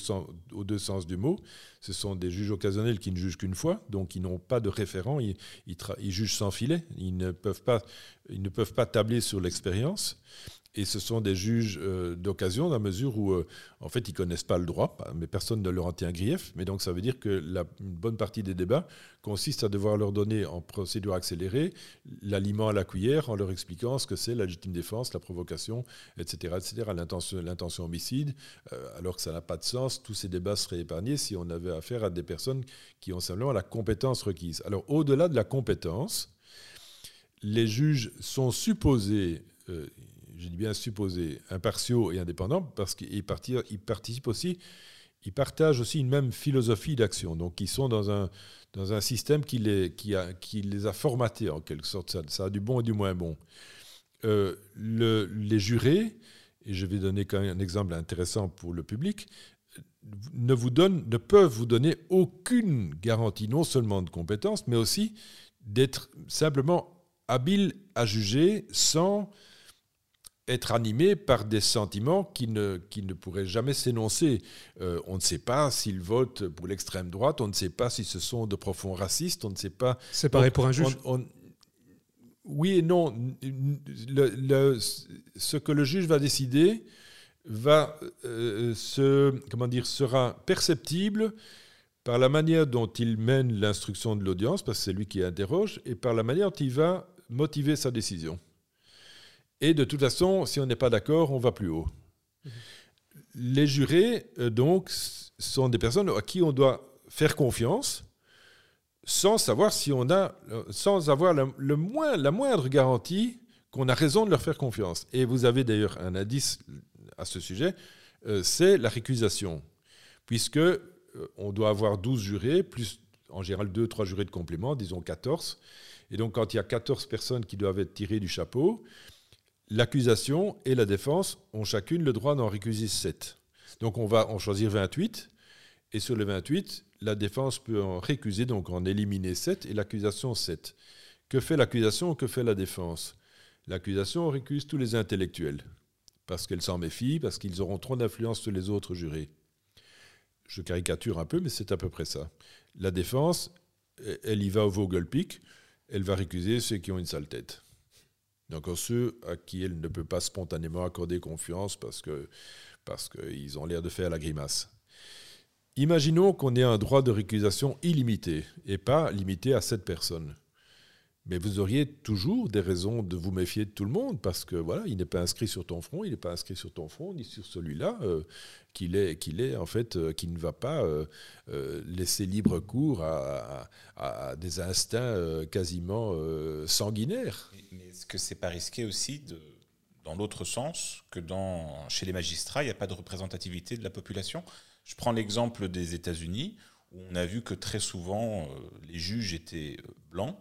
sens, du mot. Ce sont des juges occasionnels qui ne jugent qu'une fois, donc ils n'ont pas de référent, ils, jugent sans filet, ils ne peuvent pas tabler sur l'expérience. Et ce sont des juges euh, d'occasion, dans la mesure où, euh, en fait, ils connaissent pas le droit, mais personne ne leur en tient grief. Mais donc, ça veut dire que la, une bonne partie des débats consiste à devoir leur donner, en procédure accélérée, l'aliment à la cuillère, en leur expliquant ce que c'est la légitime défense, la provocation, etc., etc., l'intention homicide, euh, alors que ça n'a pas de sens. Tous ces débats seraient épargnés si on avait affaire à des personnes qui ont simplement la compétence requise. Alors, au-delà de la compétence, les juges sont supposés je dis bien supposés, impartiaux et indépendants, parce qu'ils participent aussi, ils partagent aussi une même philosophie d'action. Donc, ils sont dans un, dans un système qui les, qui, a, les a formatés, en quelque sorte. Ça, a du bon et du moins bon. euh, le, les jurés, et je vais donner quand même un exemple intéressant pour le public, ne, vous donnent, ne peuvent vous donner aucune garantie, non seulement de compétence, mais aussi d'être simplement habile à juger sans être animé par des sentiments qui ne, qui ne pourraient jamais s'énoncer. Euh, on ne sait pas s'ils votent pour l'extrême droite, on ne sait pas si ce sont de profonds racistes, on ne sait pas... C'est pareil pour un juge Oui et non. Le, ce que le juge va décider va euh, se, comment dire, sera perceptible par la manière dont il mène l'instruction de l'audience, parce que c'est lui qui interroge, et par la manière dont il va motiver sa décision. Et de toute façon, si on n'est pas d'accord, on va plus haut. Les jurés, euh, donc, sont des personnes à qui on doit faire confiance sans savoir si on a, euh, sans avoir le, moins, la moindre garantie qu'on a raison de leur faire confiance. Et vous avez d'ailleurs un indice à ce sujet, euh, c'est la récusation. Puisque on doit avoir 12 jurés, plus en général 2, 3 jurés de complément, disons 14. Et donc quand il y a 14 personnes qui doivent être tirées du chapeau, l'accusation et la défense ont chacune le droit d'en récuser 7. Donc on va en choisir 28, et sur les 28, la défense peut en récuser, donc en éliminer 7, et l'accusation 7. Que fait l'accusation Que fait la défense? L'accusation récuse tous les intellectuels, parce qu'elle s'en méfie, parce qu'ils auront trop d'influence sur les autres jurés. Je caricature un peu, mais c'est à peu près ça. La défense, elle y va au Vogelpick, elle va récuser ceux qui ont une sale tête. Donc ceux à qui elle ne peut pas spontanément accorder confiance parce qu'ils ont l'air de faire la grimace. Imaginons qu'on ait un droit de récusation illimité et pas limité à cette personnes. Mais vous auriez toujours des raisons de vous méfier de tout le monde parce que voilà, il n'est pas inscrit sur ton front, il n'est pas inscrit sur ton front ni sur celui-là, euh, qu'il est, est en fait, euh, qui ne va pas euh, laisser libre cours à, des instincts quasiment sanguinaires. Mais est-ce que c'est pas risqué aussi dans l'autre sens que dans, chez les magistrats, il n'y a pas de représentativité de la population? Je prends l'exemple des États-Unis où on a vu que très souvent les juges étaient blancs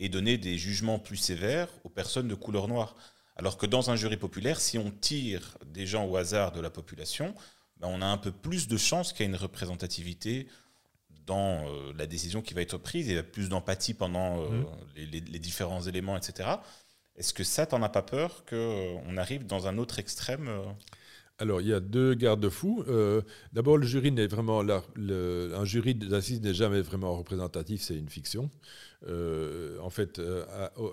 et donner des jugements plus sévères aux personnes de couleur noire. Alors que dans un jury populaire, si on tire des gens au hasard de la population, ben on a un peu plus de chances qu'il y ait une représentativité dans euh, la décision qui va être prise, a plus d'empathie pendant euh, mmh. les, différents éléments, etc. Est-ce que ça, t'en as pas peur qu'on euh, arrive dans un autre extrême alors, il y a deux garde-fous. Euh, d'abord, le jury n'est vraiment là. un jury d'assises n'est jamais vraiment représentatif, c'est une fiction. Euh, en fait, euh,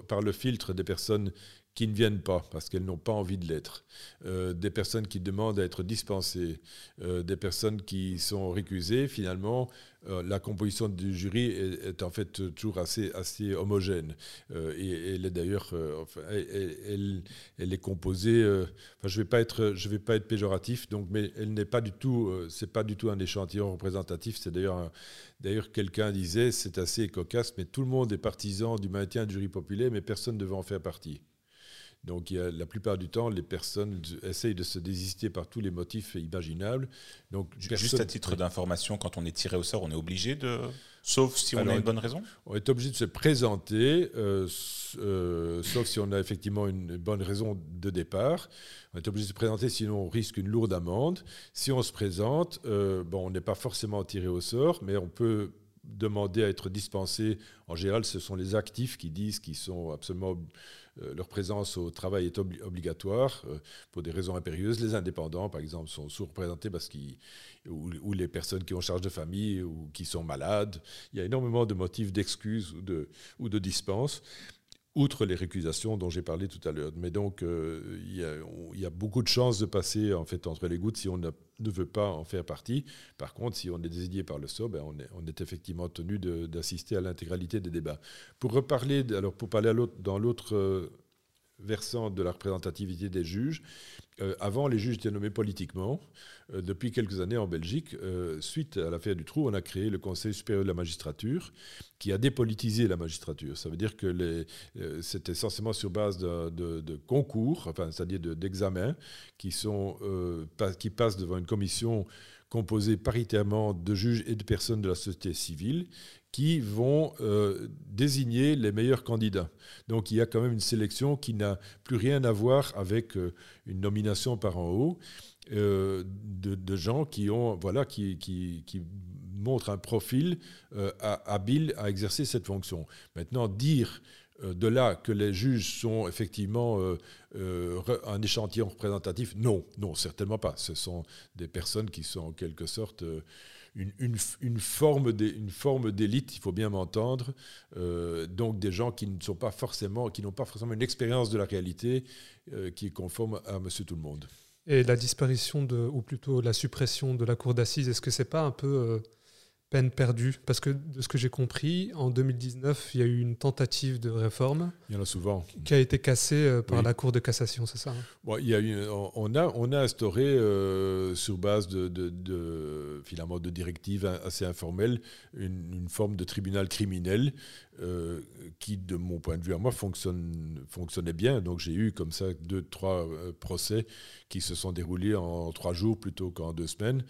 par le filtre des personnes qui ne viennent pas parce qu'elles n'ont pas envie de l'être, euh, des personnes qui demandent à être dispensées, des personnes qui sont récusées, finalement, la composition du jury est, en fait toujours assez, assez homogène. et elle est d'ailleurs, elle, elle, est composée, enfin, je vais, pas être, je vais pas être péjoratif, donc, mais elle n'est pas du tout, c'est pas du tout un échantillon représentatif, c'est d'ailleurs D'ailleurs, quelqu'un disait, c'est assez cocasse, mais tout le monde est partisan du maintien du jury populaire, mais personne ne veut en faire partie. Donc la plupart du temps, les personnes essayent de se désister par tous les motifs imaginables. Donc, Juste à titre d'information, quand on est tiré au sort, on est obligé de... Sauf si on a une bonne raison? On est obligé de se présenter, euh, euh, sauf si on a effectivement une bonne raison de départ. On est obligé de se présenter, sinon on risque une lourde amende. Si on se présente, euh, bon, on n'est pas forcément tiré au sort, mais on peut demander à être dispensé. En général, ce sont les actifs qui disent qu'ils sont absolument leur présence au travail est obligatoire euh, pour des raisons impérieuses. Les indépendants, par exemple, sont sous-représentés parce qu'ils ou, les personnes qui ont charge de famille ou qui sont malades. Il y a énormément de motifs d'excuses ou de, ou de dispenses outre les récusations dont j'ai parlé tout à l'heure. Mais donc, euh, il, y a, beaucoup de chances de passer en fait entre les gouttes si on ne, veut pas en faire partie. Par contre, si on est désigné par le SOB, ben, on, est, on, est, effectivement tenu d'assister à l'intégralité des débats. Pour reparler, alors pour parler dans l'autre euh, versant de la représentativité des juges, euh, avant, les juges étaient nommés politiquement. Euh, depuis quelques années en Belgique, euh, suite à l'affaire du trou, on a créé le Conseil supérieur de la magistrature qui a dépolitisé la magistrature. Ça veut dire que c'est essentiellement sur base de, concours, enfin, c'est-à-dire d'examens, qui, qui passent devant une commission composée paritairement de juges et de personnes de la société civile qui vont euh, désigner les meilleurs candidats. Donc il y a quand même une sélection qui n'a plus rien à voir avec euh, une nomination par en haut. Euh, de, gens qui ont voilà qui, qui, montrent un profil habile à exercer cette fonction. Maintenant dire de là que les juges sont effectivement un échantillon représentatif, non, non, certainement pas. Ce sont des personnes qui sont en quelque sorte une, une, forme d'élite, il faut bien m'entendre, euh, donc des gens qui ne sont pas forcément, qui n'ont pas forcément une expérience de la réalité euh, qui est conforme à Monsieur Tout le Monde. Et la disparition de, ou plutôt la suppression de la cour d'assises, est-ce que c'est pas un peu euh, peine perdue Parce que de ce que j'ai compris, en 2019, il y a eu une tentative de réforme. Il y en a souvent. Qui a été cassée euh, par la Cour de cassation, c'est ça hein? Bon, il y a on, a, on a instauré, euh, sur base de, de, finalement, de directives assez informelles, une, forme de tribunal criminel euh, qui, de mon point de vue à moi, fonctionnait bien. Donc j'ai eu comme ça deux, trois procès qui se sont déroulés en trois jours plutôt qu'en deux semaines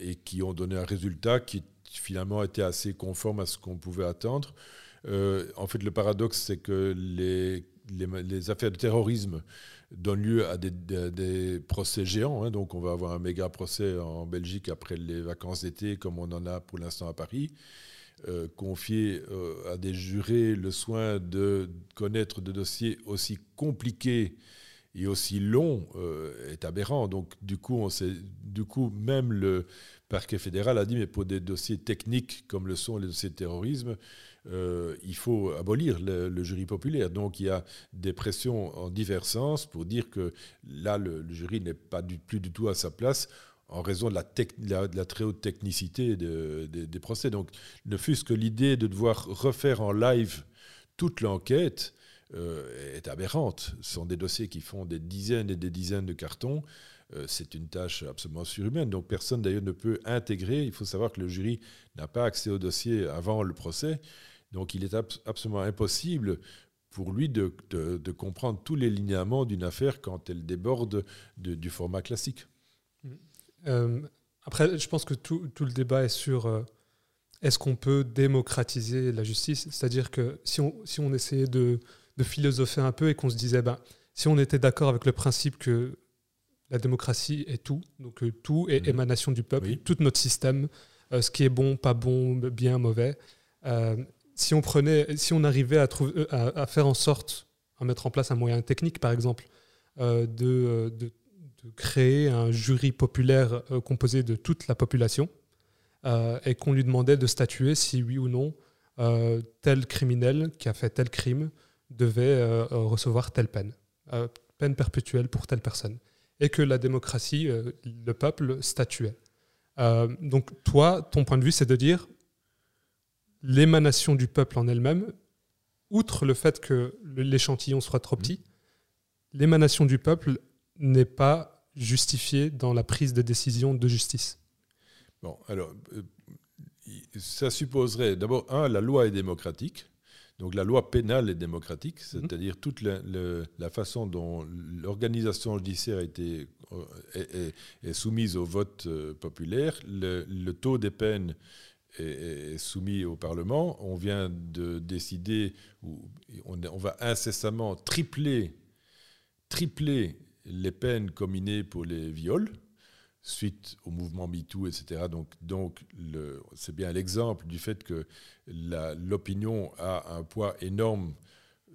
et qui ont donné un résultat qui finalement était assez conforme à ce qu'on pouvait attendre. Euh, en fait, le paradoxe, c'est que les, affaires de terrorisme donnent lieu à des, procès géants. Hein. donc, on va avoir un méga procès en Belgique après les vacances d'été, comme on en a pour l'instant à Paris. Euh, confier euh, à des jurés le soin de connaître des dossiers aussi compliqués et aussi longs est aberrant. Donc, du coup, on sait, du coup, même le parquet fédéral a dit, mais pour des dossiers techniques comme le sont les dossiers de terrorisme, euh, il faut abolir le, jury populaire. Donc il y a des pressions en divers sens pour dire que là, le, jury n'est pas plus du tout à sa place en raison de la, de très haute technicité des procès. Donc ne fût-ce que l'idée de devoir refaire en live toute l'enquête euh, est aberrante. Ce sont des dossiers qui font des dizaines et des dizaines de cartons. Euh, c'est une tâche absolument surhumaine. Donc personne d'ailleurs ne peut intégrer. Il faut savoir que le jury n'a pas accès au dossier avant le procès. Donc il est absolument impossible pour lui de, comprendre tous les linéaments d'une affaire quand elle déborde du format classique. Euh, après, je pense que tout, le débat est sur euh, est-ce qu'on peut démocratiser la justice? C'est-à-dire que si on, si on essayait de, philosopher un peu et qu'on se disait, ben, si on était d'accord avec le principe que la démocratie est tout, donc euh, tout est mhm. émanation du peuple, tout notre système, ce qui est bon, pas bon, bien, mauvais, si on prenait, si on arrivait à, trouver, à, faire en sorte, à mettre en place un moyen technique, par exemple, euh, de, de, créer un jury populaire euh, composé de toute la population, et qu'on lui demandait de statuer si oui ou non tel criminel qui a fait tel crime devait recevoir telle peine, peine perpétuelle pour telle personne, et que la démocratie, le peuple statuait. donc toi, ton point de vue, c'est de dire l'émanation du peuple en elle-même, outre le fait que l'échantillon soit trop petit, l'émanation du peuple n'est pas justifiée dans la prise de décision de justice. Bon, alors, euh, ça supposerait d'abord, un, la loi est démocratique. Donc la loi pénale est démocratique, mhm. c'est-à-dire toute la, façon dont l'organisation judiciaire a été, euh, est, soumise au vote euh, populaire, le, le, taux des peines est, soumis au Parlement. On vient de décider, on, on va incessamment tripler, tripler les peines comminées pour les viols suite au mouvement MeToo, etc. Donc, c'est bien l'exemple du fait que l'opinion a un poids énorme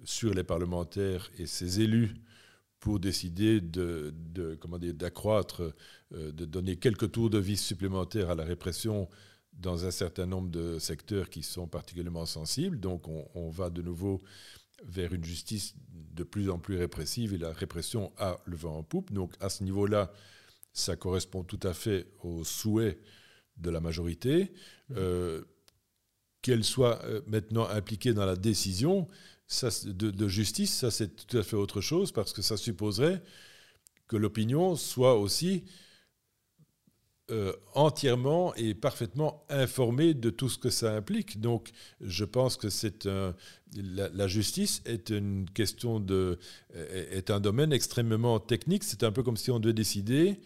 sur les parlementaires et ses élus pour décider de, d'accroître, euh, de donner quelques tours de vis supplémentaires à la répression dans un certain nombre de secteurs qui sont particulièrement sensibles. Donc on, va de nouveau vers une justice de plus en plus répressive et la répression a le vent en poupe. Donc à ce niveau-là, ça correspond tout à fait aux souhaits de la majorité. Euh, qu'elle soit euh, maintenant impliquée dans la décision de justice, ça c'est tout à fait autre chose parce que ça supposerait que l'opinion soit aussi euh, entièrement et parfaitement informé de tout ce que ça implique. Donc, je pense que c'est la, justice est une question de est un domaine extrêmement technique. C'est un peu comme si on devait décider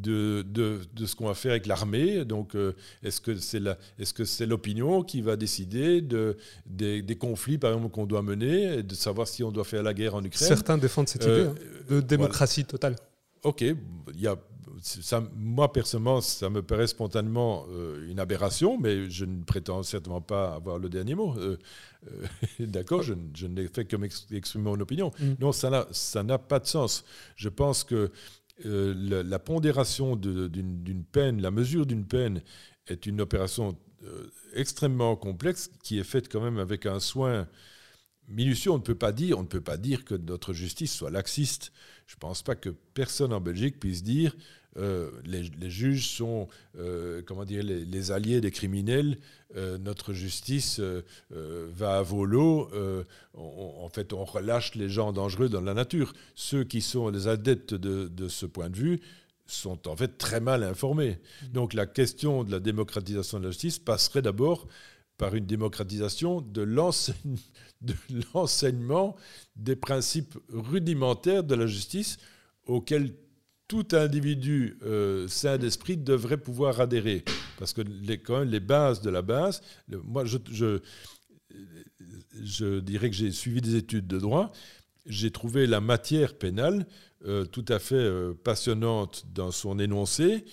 de, de, ce qu'on va faire avec l'armée. Donc, euh, est-ce que c'est est -ce c'est l'opinion qui va décider de, des, conflits, par exemple, qu'on doit mener, et de savoir si on doit faire la guerre en Ukraine? Certains défendent cette idée hein, de démocratie totale. Ok, il y a ça, moi, personnellement, ça me paraît spontanément euh, une aberration, mais je ne prétends certainement pas avoir le dernier mot. Euh, euh, d'accord, je, je n'ai fait que m'exprimer mon opinion. Mm. Non, ça n'a pas de sens. Je pense que la, pondération d'une peine, la mesure d'une peine, est une opération extrêmement complexe qui est faite quand même avec un soin minutieux. On ne peut pas dire, on ne peut pas dire que notre justice soit laxiste. Je ne pense pas que personne en Belgique puisse dire euh, les, juges sont euh, comment dire, les, alliés des criminels, euh, notre justice va à volo, en fait on relâche les gens dangereux dans la nature. Ceux qui sont les adeptes de, de ce point de vue sont en fait très mal informés. Donc la question de la démocratisation de la justice passerait d'abord par une démocratisation de l'enseignement des principes rudimentaires de la justice auxquels tout individu euh, sain d'esprit devrait pouvoir adhérer. Parce que les, quand même, les bases de la base, moi je, je, dirais que j'ai suivi des études de droit, j'ai trouvé la matière pénale euh, tout à fait euh, passionnante dans son énoncé,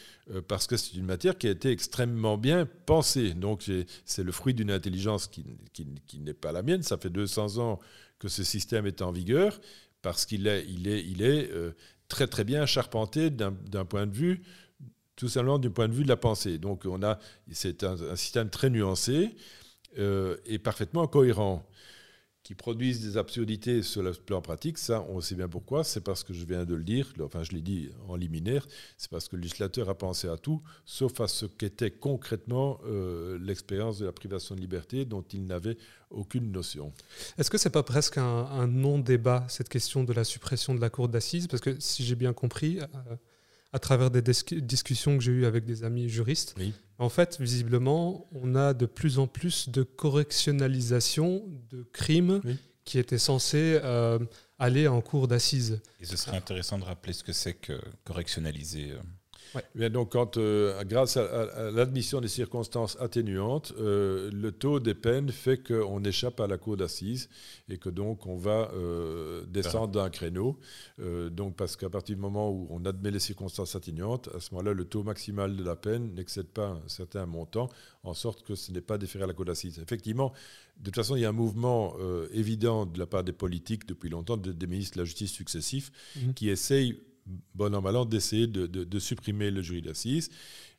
parce que c'est une matière qui a été extrêmement bien pensée. Donc c'est le fruit d'une intelligence qui, qui, qui n'est pas la mienne. Ça fait 200 ans que ce système est en vigueur, parce qu'il est, il est, il est très très bien charpenté d'un point de vue, tout simplement du point de vue de la pensée. Donc on a, c'est un, système très nuancé euh, et parfaitement cohérent qui produisent des absurdités sur le plan pratique, ça, on sait bien pourquoi. C'est parce que je viens de le dire, enfin, je l'ai dit en liminaire, c'est parce que le législateur a pensé à tout, sauf à ce qu'était concrètement euh, l'expérience de la privation de liberté dont il n'avait aucune notion. Est-ce que c'est pas presque un, non-débat, cette question de la suppression de la cour d'assises? Parce que si j'ai bien compris, euh, à travers des discussions que j'ai eues avec des amis juristes, en fait, visiblement, on a de plus en plus de correctionnalisation de crimes qui étaient censés euh, aller en cours d'assises. Et ce serait intéressant de rappeler ce que c'est que correctionnaliser. Euh, donc, quand, euh, grâce à, l'admission des circonstances atténuantes, euh, le taux des peines fait qu'on échappe à la cour d'assises et que donc on va euh, descendre d'un créneau. donc, parce qu'à partir du moment où on admet les circonstances atténuantes, à ce moment-là, le taux maximal de la peine n'excède pas un certain montant, en sorte que ce n'est pas déféré à la cour d'assises. Effectivement, de toute façon, il y a un mouvement évident de la part des politiques depuis longtemps, des ministres de la justice successifs, mmh. qui essayent bon an, mal an, d'essayer de, supprimer le jury d'assises,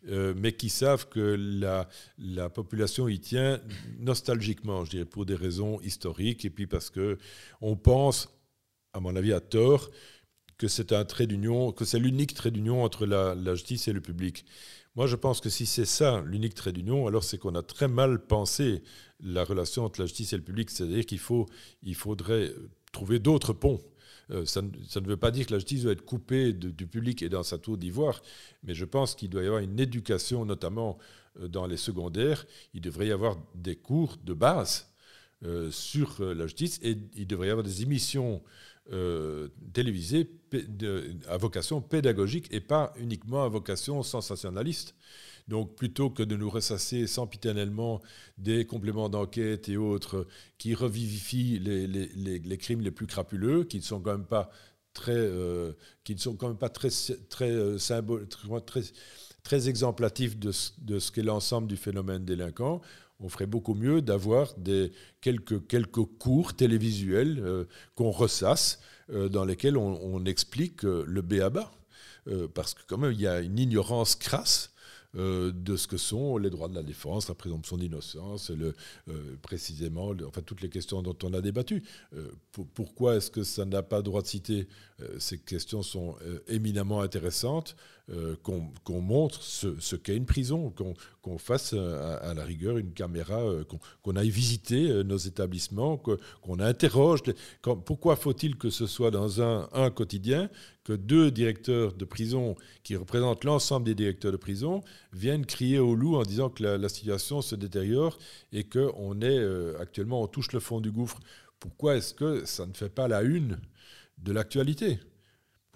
euh, mais qui savent que la, la, population y tient nostalgiquement, je dirais, pour des raisons historiques, et puis parce que on pense, à mon avis à tort, que c'est un trait d'union, que c'est l'unique trait d'union entre la, justice et le public. Moi, je pense que si c'est ça l'unique trait d'union, alors c'est qu'on a très mal pensé la relation entre la justice et le public. C'est-à-dire qu'il faut, il faudrait trouver d'autres ponts. Euh, ça, ne veut pas dire que la justice doit être coupée du public et dans sa tour d'ivoire, mais je pense qu'il doit y avoir une éducation, notamment euh, dans les secondaires. Il devrait y avoir des cours de base euh, sur la justice et il devrait y avoir des émissions télévisées à vocation pédagogique et pas uniquement à vocation sensationnaliste. Donc plutôt que de nous ressasser sempiternellement des compléments d'enquête et autres qui revivifient les, crimes les plus crapuleux, qui ne sont quand même pas très, euh, qui ne sont quand même pas très, très, euh, très, très exemplatifs de ce, qu'est l'ensemble du phénomène délinquant, on ferait beaucoup mieux d'avoir quelques, quelques cours télévisuels euh, qu'on ressasse, dans lesquels on, on explique le B à bas. parce que quand même, il y a une ignorance crasse euh, de ce que sont les droits de la défense, la présomption d'innocence, le, euh, précisément, enfin toutes les questions dont on a débattu. Euh, pourquoi est-ce que ça n'a pas droit de citer? Ces questions sont éminemment intéressantes. Qu'on montre ce, qu'est une prison, qu'on fasse à, la rigueur une caméra, qu'on aille visiter nos établissements, qu'on interroge. pourquoi faut-il que ce soit dans un, quotidien que deux directeurs de prison qui représentent l'ensemble des directeurs de prison viennent crier au loup en disant que la, situation se détériore et qu'on est euh, actuellement, on touche le fond du gouffre. Pourquoi est-ce que ça ne fait pas la une de l'actualité?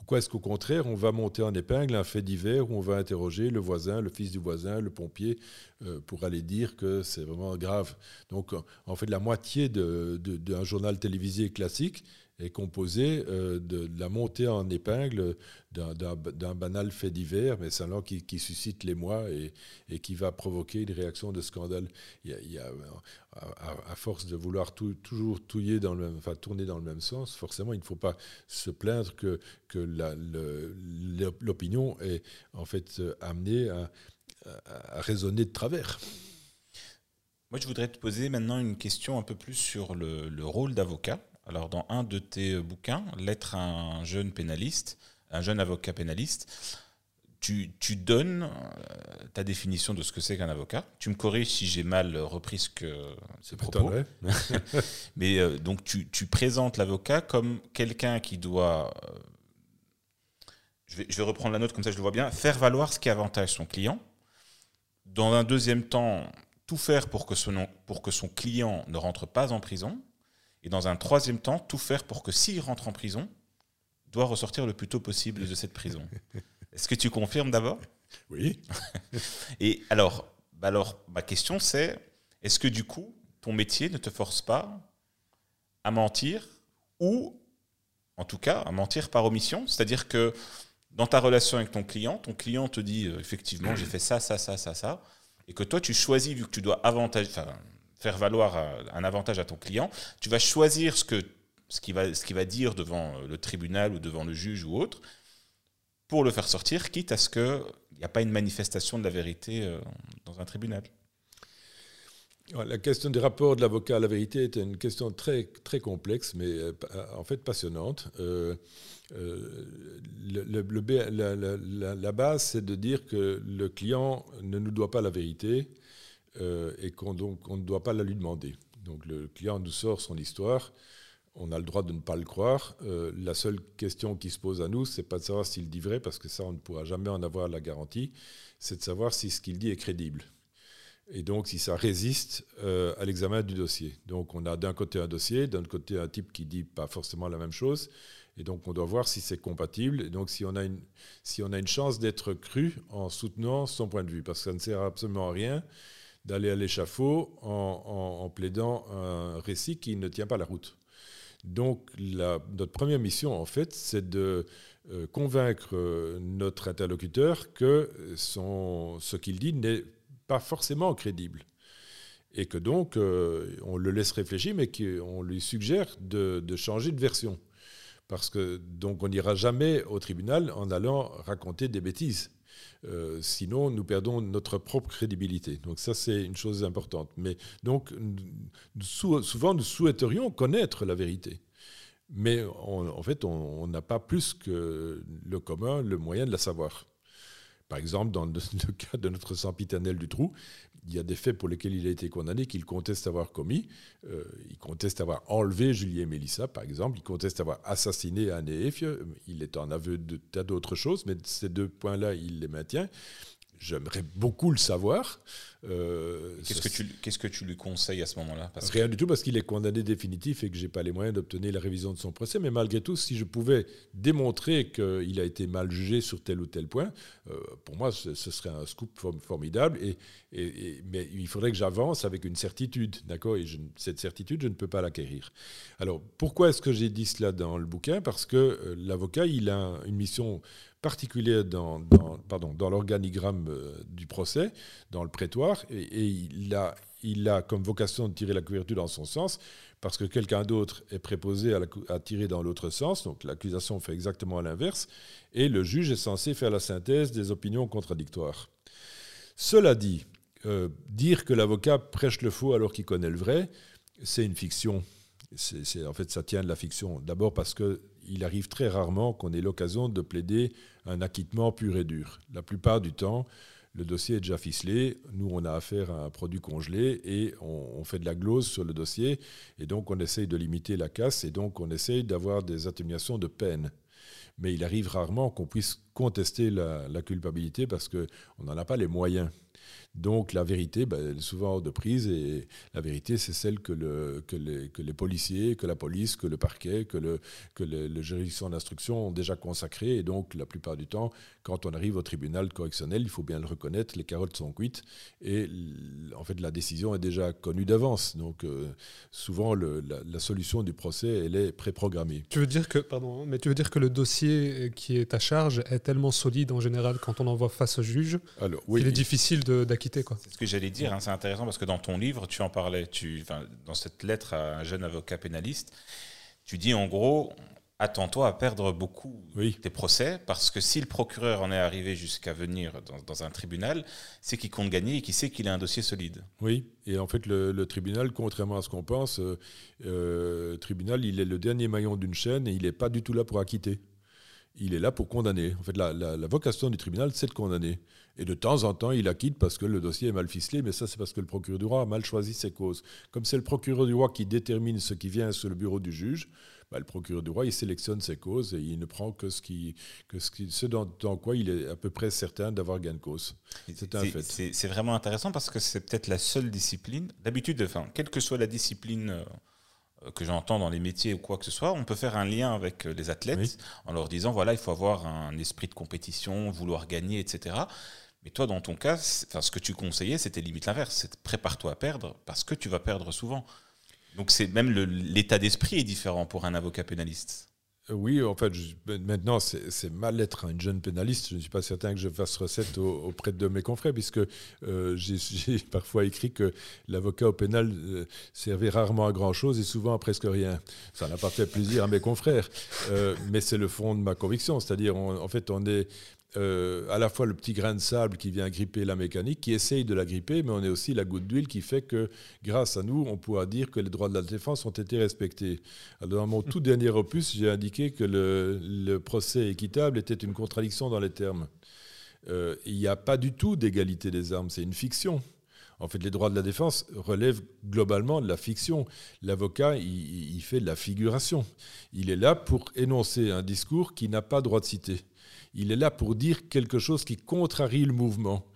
Pourquoi est-ce qu'au contraire, on va monter en épingle un fait divers où on va interroger le voisin, le fils du voisin, le pompier, euh, pour aller dire que c'est vraiment grave? Donc, en fait, la moitié d'un journal télévisé classique est composé euh, de, la montée en épingle d'un banal fait divers, mais c'est un qui, qui suscite l'émoi et, et, qui va provoquer une réaction de scandale. Il y a, à, force de vouloir toujours touiller dans le même, enfin, tourner dans le même sens, forcément, il ne faut pas se plaindre que, l'opinion est en fait amenée à, à raisonner de travers. Moi, je voudrais te poser maintenant une question un peu plus sur le rôle d'avocat. Alors, dans un de tes bouquins, L'être un jeune pénaliste, un jeune avocat pénaliste, tu, tu donnes euh, ta définition de ce que c'est qu'un avocat. Tu me corriges si j'ai mal repris ce que ce propos. Mais euh, donc, tu, tu présentes l'avocat comme quelqu'un qui doit. Euh, je, vais, je vais reprendre la note comme ça, je le vois bien. Faire valoir ce qui avantage son client. Dans un deuxième temps, tout faire pour que son, pour que son client ne rentre pas en prison et dans un troisième temps, tout faire pour que s'il rentre en prison, doit ressortir le plus tôt possible de cette prison. Est-ce que tu confirmes d'abord? Oui. et alors, bah alors, ma question c'est, est-ce que du coup, ton métier ne te force pas à mentir ou, en tout cas, à mentir par omission? C'est-à-dire que dans ta relation avec ton client, ton client te dit euh, effectivement, j'ai fait ça, ça, ça, ça, ça, et que toi, tu choisis, vu que tu dois avantager, faire valoir euh, un avantage à ton client, tu vas choisir ce que ce qu'il va, ce qui va dire devant euh, le tribunal ou devant le juge ou autre pour le faire sortir, quitte à ce qu'il n'y a pas une manifestation de la vérité euh, dans un tribunal. La question des rapports de l'avocat à la vérité est une question très, très complexe, mais en fait passionnante. la, base, c'est de dire que le client ne nous doit pas la vérité, euh, et qu'on ne doit pas la lui demander. Donc le client nous sort son histoire, on a le droit de ne pas le croire. Euh, la seule question qui se pose à nous, c'est pas de savoir s'il dit vrai, parce que ça, on ne pourra jamais en avoir la garantie, c'est de savoir si ce qu'il dit est crédible. Et donc, si ça résiste euh, à l'examen du dossier. Donc, on a d'un côté un dossier, d'un côté un type qui dit pas forcément la même chose. Et donc, on doit voir si c'est compatible. Et donc, si on a une, si on a une chance d'être cru en soutenant son point de vue, parce que ça ne sert absolument à rien d'aller à l'échafaud en, plaidant un récit qui ne tient pas la route. Donc notre première mission, en fait, c'est de euh, convaincre notre interlocuteur que ce qu'il dit n'est pas forcément crédible. Et que donc, euh, on le laisse réfléchir, mais qu'on lui suggère de, de, changer de version. Parce que donc on n'ira jamais au tribunal en allant raconter des bêtises. Euh, sinon, nous perdons notre propre crédibilité. Donc ça, c'est une chose importante. Mais donc, souvent, nous souhaiterions connaître la vérité. Mais en fait, on n'a pas plus que le commun le moyen de la savoir. Par exemple, dans le, cas de notre sempiternel du trou, il y a des faits pour lesquels il a été condamné qu'il conteste avoir commis. Euh, il conteste avoir enlevé Julie et Mélissa, par exemple. Il conteste avoir assassiné Anne et Il est en aveu de tas d'autres choses, mais ces deux points-là, il les maintient. J'aimerais beaucoup le savoir. Euh, qu'est-ce, que tu, qu'est-ce que tu lui conseilles à ce moment-là? Rien du tout, parce qu'il est condamné définitif et que je n'ai pas les moyens d'obtenir la révision de son procès. Mais malgré tout, si je pouvais démontrer qu'il a été mal jugé sur tel ou tel point, euh, pour moi, ce, serait un scoop formidable. Et, et, mais il faudrait que j'avance avec une certitude, d'accord? Et cette certitude, je ne peux pas l'acquérir. Alors, pourquoi est-ce que j'ai dit cela dans le bouquin? Parce que euh, l'avocat, il a une mission particulière dans, pardon, dans l'organigramme euh, du procès, dans le prétoire, et, il, a, il a comme vocation de tirer la couverture dans son sens, parce que quelqu'un d'autre est préposé à, à, tirer dans l'autre sens, donc l'accusation fait exactement l'inverse, et le juge est censé faire la synthèse des opinions contradictoires. Cela dit, euh, dire que l'avocat prêche le faux alors qu'il connaît le vrai, c'est une fiction. C'est, en fait, ça tient de la fiction. D'abord parce que il arrive très rarement qu'on ait l'occasion de plaider un acquittement pur et dur. La plupart du temps, le dossier est déjà ficelé, nous on a affaire à un produit congelé et on, fait de la glose sur le dossier et donc on essaye de limiter la casse et donc on essaye d'avoir des atténuations de peine. Mais il arrive rarement qu'on puisse contester la, culpabilité parce qu'on n'en a pas les moyens. Donc la vérité, ben, elle est souvent hors de prise et la vérité, c'est celle que, le, que, les, que, les, policiers, que la police, que le parquet, que le, que le, le juridiction d'instruction ont déjà consacré. Et donc la plupart du temps, quand on arrive au tribunal correctionnel, il faut bien le reconnaître, les carottes sont cuites et en fait la décision est déjà connue d'avance. Donc euh, souvent le, la, la, solution du procès, elle est préprogrammée. Tu veux dire que, pardon, mais tu veux dire que le dossier qui est à charge est tellement solide en général quand on envoie face au juge Alors, oui, qu'il est difficile C'est ce que j'allais dire, hein, c'est intéressant parce que dans ton livre, tu en parlais, tu, dans cette lettre à un jeune avocat pénaliste, tu dis en gros, attends-toi à perdre beaucoup oui. tes procès, parce que si le procureur en est arrivé jusqu'à venir dans, dans, un tribunal, c'est qu'il compte gagner et qu'il sait qu'il a un dossier solide. Oui, et en fait, le, le tribunal, contrairement à ce qu'on pense, euh, euh, tribunal, il est le dernier maillon d'une chaîne et il n'est pas du tout là pour acquitter. Il est là pour condamner. En fait, la, la, la vocation du tribunal, c'est de condamner. Et de temps en temps, il acquitte parce que le dossier est mal ficelé, mais ça, c'est parce que le procureur du roi a mal choisi ses causes. Comme c'est le procureur du roi qui détermine ce qui vient sur le bureau du juge, bah, le procureur du roi, il sélectionne ses causes et il ne prend que ce, qui, que ce, qui, ce dans, dans, quoi il est à peu près certain d'avoir gain de cause. C'est un fait. C'est vraiment intéressant parce que c'est peut-être la seule discipline. D'habitude, enfin, quelle que soit la discipline euh, que j'entends dans les métiers ou quoi que ce soit, on peut faire un lien avec les athlètes oui. en leur disant voilà, il faut avoir un esprit de compétition, vouloir gagner, etc. Mais toi, dans ton cas, ce que tu conseillais, c'était limite l'inverse. Prépare-toi à perdre parce que tu vas perdre souvent. Donc c'est même l'état d'esprit est différent pour un avocat pénaliste. Oui, en fait, je, maintenant, c'est mal d'être un jeune pénaliste. Je ne suis pas certain que je fasse recette au, auprès de mes confrères, puisque euh, j'ai parfois écrit que l'avocat au pénal euh, servait rarement à grand-chose et souvent à presque rien. Ça n'a pas fait plaisir à mes confrères, euh, mais c'est le fond de ma conviction. C'est-à-dire, en fait, on est euh, à la fois le petit grain de sable qui vient gripper la mécanique, qui essaye de la gripper, mais on est aussi la goutte d'huile qui fait que, grâce à nous, on pourra dire que les droits de la défense ont été respectés. Dans mon tout dernier opus, j'ai indiqué que le, le, procès équitable était une contradiction dans les termes. Euh, il n'y a pas du tout d'égalité des armes, c'est une fiction. En fait, les droits de la défense relèvent globalement de la fiction. L'avocat, il, il fait de la figuration. Il est là pour énoncer un discours qui n'a pas droit de citer. Il est là pour dire quelque chose qui contrarie le mouvement.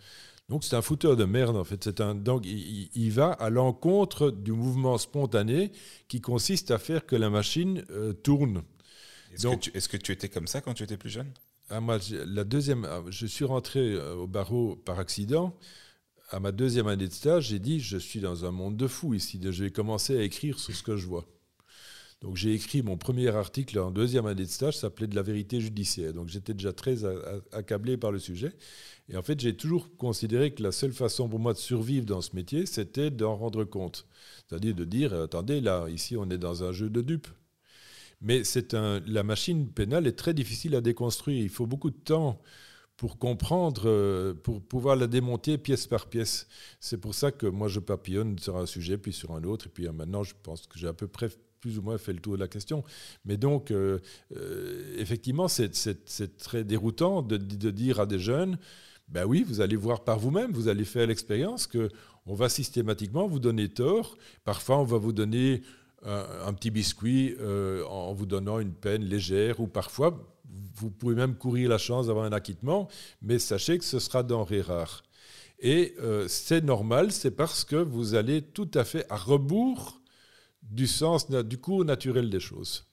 Donc c'est un fouteur de merde en fait. C'est un donc il, il, va à l'encontre du mouvement spontané qui consiste à faire que la machine euh, tourne. Est-ce que, est que, tu étais comme ça quand tu étais plus jeune? Ah, moi, la deuxième, ah, je suis rentré euh, au barreau par accident. À ma deuxième année de stage, j'ai dit je suis dans un monde de fous ici. Je vais commencer à écrire sur ce que je vois. Donc j'ai écrit mon premier article en deuxième année de stage, s'appelait De la vérité judiciaire. Donc j'étais déjà très accablé par le sujet. Et en fait, j'ai toujours considéré que la seule façon pour moi de survivre dans ce métier, c'était d'en rendre compte. C'est-à-dire de dire, attendez, là, ici, on est dans un jeu de dupes. Mais c'est un, la machine pénale est très difficile à déconstruire. Il faut beaucoup de temps pour comprendre, pour pouvoir la démonter pièce par pièce. C'est pour ça que moi, je papillonne sur un sujet, puis sur un autre. Et puis maintenant, je pense que j'ai à peu près plus ou moins fait le tour de la question. Mais donc, euh, euh, effectivement, c'est très déroutant de, dire à des jeunes, ben oui, vous allez voir par vous-même, vous allez faire l'expérience que on va systématiquement vous donner tort. Parfois, on va vous donner un, petit biscuit euh, en vous donnant une peine légère, ou parfois, vous pouvez même courir la chance d'avoir un acquittement, mais sachez que ce sera denrée rare. Et c'est normal, c'est parce que vous allez tout à fait à rebours du sens, du cours naturel des choses.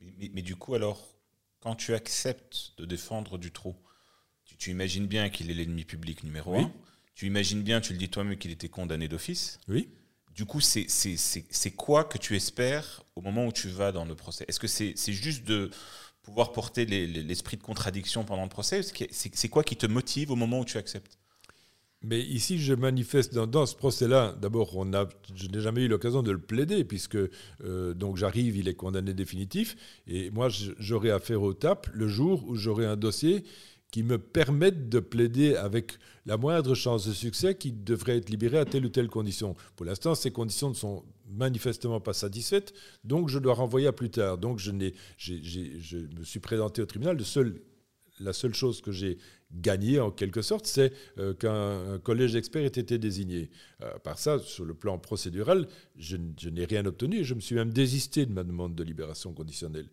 Mais, du coup, alors, quand tu acceptes de défendre Dutroux, tu, tu imagines bien qu'il est l'ennemi public numéro oui. un. Tu imagines bien, tu le dis toi-même, qu'il était condamné d'office. Oui. Du coup, c'est quoi que tu espères au moment où tu vas dans le procès? Est-ce que c'est juste de pouvoir porter l'esprit les, les, de contradiction pendant le procès? C'est quoi qui te motive au moment où tu acceptes? Mais ici, je manifeste dans, ce procès-là. D'abord, je n'ai jamais eu l'occasion de le plaider, puisque euh, j'arrive, il est condamné définitif, et moi, j'aurai affaire au TAP le jour où j'aurai un dossier qui me permette de plaider avec la moindre chance de succès qui devrait être libéré à telle ou telle condition. Pour l'instant, ces conditions ne sont manifestement pas satisfaites, donc je dois renvoyer à plus tard. Donc je, n'ai, je me suis présenté au tribunal. La seule chose que j'ai gagné en quelque sorte, c'est euh, qu'un collège d'experts ait été désigné. Euh, par ça, sur le plan procédural, je, n'ai rien obtenu et je me suis même désisté de ma demande de libération conditionnelle.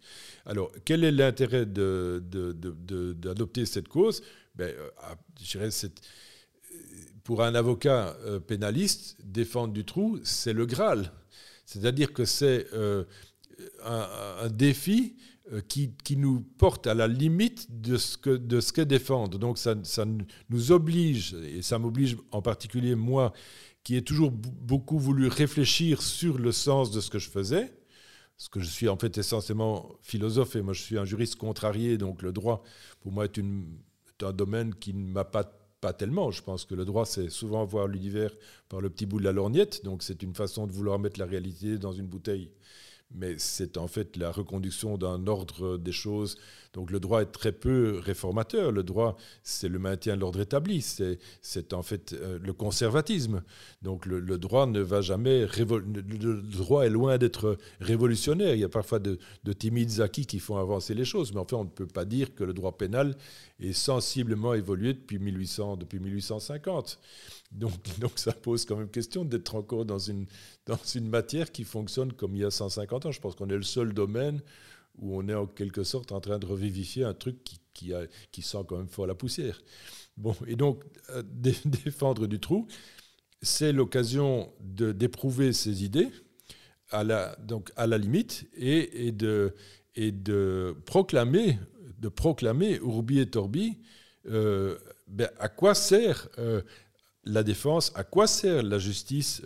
Alors, quel est l'intérêt d'adopter cette cause? Ben, euh, c'est pour un avocat pénaliste, défendre Dutroux, c'est le Graal. C'est-à-dire que c'est un, défi qui, qui, nous porte à la limite de ce que, de ce que défendre. Donc ça, nous oblige, et ça m'oblige en particulier moi, qui ai toujours beaucoup voulu réfléchir sur le sens de ce que je faisais, parce que je suis en fait essentiellement philosophe et moi je suis un juriste contrarié, donc le droit pour moi est, une, un domaine qui ne m'a pas pas tellement. Je pense que le droit, c'est souvent voir l'univers par le petit bout de la lorgnette. Donc, c'est une façon de vouloir mettre la réalité dans une bouteille mais c'est en fait la reconduction d'un ordre des choses. Donc le droit est très peu réformateur. Le droit, c'est le maintien de l'ordre établi. C'est en fait euh, le conservatisme. Donc le, droit ne va jamais... Le droit est loin d'être révolutionnaire. Il y a parfois de, de, timides acquis qui font avancer les choses. Mais en fait, on ne peut pas dire que le droit pénal est sensiblement évolué depuis, 1800, depuis 1850. Donc, donc ça pose quand même question d'être encore dans une, dans une matière qui fonctionne comme il y a 150 ans. Je pense qu'on est le seul domaine où on est en quelque sorte en train de revivifier un truc qui, qui, sent quand même fort la poussière. Bon, et donc, euh, défendre du trou, c'est l'occasion d'éprouver ses idées à la, donc à la limite et, de, et de proclamer, de proclamer Urbi et Torbi, euh, ben, à quoi sert euh, la défense, à quoi sert la justice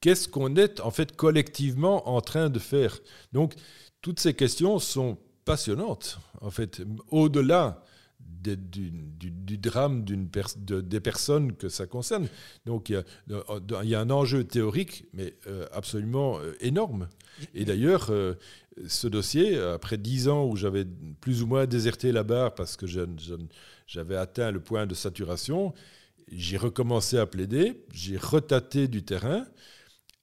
Qu'est-ce qu'on est en fait collectivement en train de faire? Donc, toutes ces questions sont passionnantes, en fait, au-delà du, drame des personnes que ça concerne. Donc il y, a, un enjeu théorique, mais euh, absolument euh, énorme. Et d'ailleurs, ce dossier, après dix ans où j'avais plus ou moins déserté la barre parce que j'avais atteint le point de saturation, j'ai recommencé à plaider, j'ai retâté du terrain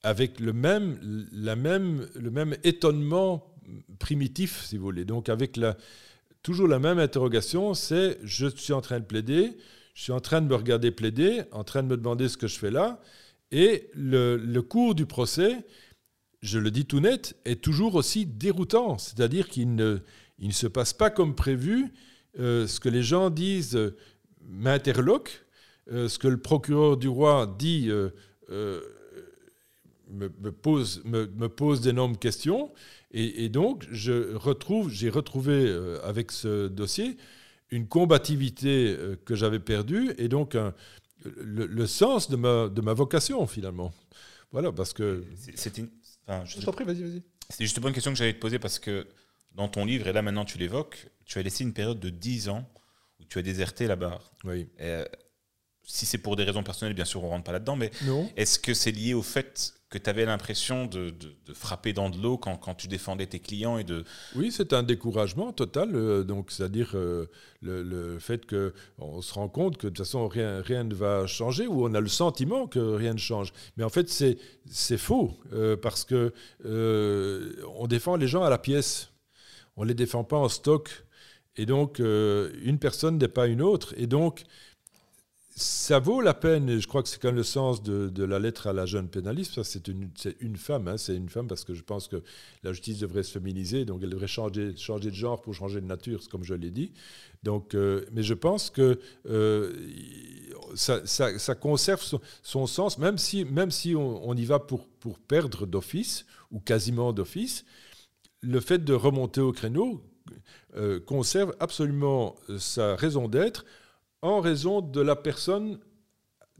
avec le même, la même, le même étonnement primitif, si vous voulez. Donc avec la, toujours la même interrogation, c'est je suis en train de plaider, je suis en train de me regarder plaider, en train de me demander ce que je fais là, et le, le cours du procès, je le dis tout net, est toujours aussi déroutant. C'est-à-dire qu'il ne, il ne se passe pas comme prévu. Euh, ce que les gens disent euh, m'interloque, euh, ce que le procureur du roi dit euh, euh, me, pose, me, pose d'énormes questions. Et, donc, je retrouve, j'ai retrouvé avec ce dossier une combativité que j'avais perdue et donc le, sens de ma, de ma vocation finalement. Voilà, parce que. C'est une. je t'en prie, vas-y, vas-y. C'est justement une question que j'allais te poser parce que dans ton livre, et là maintenant tu l'évoques, tu as laissé une période de 10 ans où tu as déserté la barre. Oui si c'est pour des raisons personnelles, bien sûr, on rentre pas là-dedans, mais est-ce que c'est lié au fait que tu avais l'impression de, frapper dans de l'eau quand, tu défendais tes clients et de... Oui, c'est un découragement total. Euh, donc, c'est-à-dire euh, le, fait qu'on se rend compte que de toute façon, rien, rien ne va changer ou on a le sentiment que rien ne change. Mais en fait, c'est faux euh, parce que on défend les gens à la pièce. On ne les défend pas en stock. Et donc, une personne n'est pas une autre. Et donc, ça vaut la peine, et je crois que c'est quand même le sens de, la lettre à la jeune pénaliste, c'est une, femme, hein, c'est une femme parce que je pense que la justice devrait se féminiser, donc elle devrait changer, de genre pour changer de nature, comme je l'ai dit. Donc, euh, mais je pense que euh, ça, conserve son, sens, même si, même si on, y va pour, pour perdre d'office, ou quasiment d'office, le fait de remonter au créneau euh, conserve absolument sa raison d'être en raison de la personne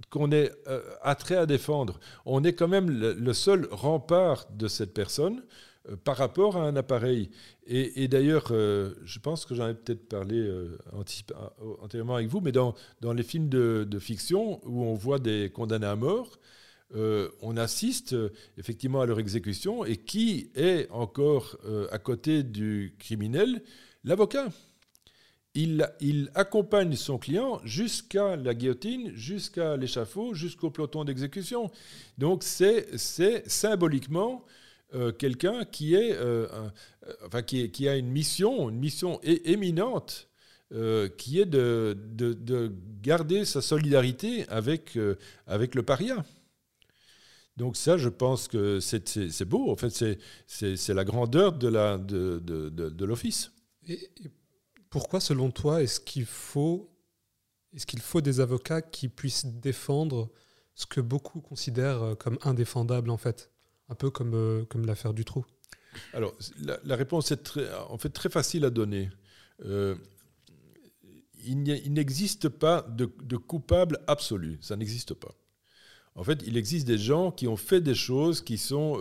qu'on est euh, attrait à défendre. On est quand même le, seul rempart de cette personne euh, par rapport à un appareil. Et, d'ailleurs, euh, je pense que j'en ai peut-être parlé antérieurement avec vous, mais dans, les films de, fiction où on voit des condamnés à mort, on assiste effectivement à leur exécution. Et qui est encore à côté du criminel? L'avocat il, accompagne son client jusqu'à la guillotine, jusqu'à l'échafaud, jusqu'au peloton d'exécution. Donc c'est symboliquement euh, quelqu'un euh, qui, a une mission, une mission éminente, euh, qui est de, garder sa solidarité avec, le paria. Donc ça, je pense que c'est beau. En fait, c'est la grandeur de l'office. Et, pourquoi, selon toi, est-ce qu'il faut est-ce qu'il faut des avocats qui puissent défendre ce que beaucoup considèrent euh, comme indéfendable en fait? Un peu comme, euh, comme l'affaire du trou. Alors, la, réponse est très, en fait très facile à donner. Euh, il n'existe pas de, coupable absolu, ça n'existe pas. En fait, il existe des gens qui ont fait des choses qui sont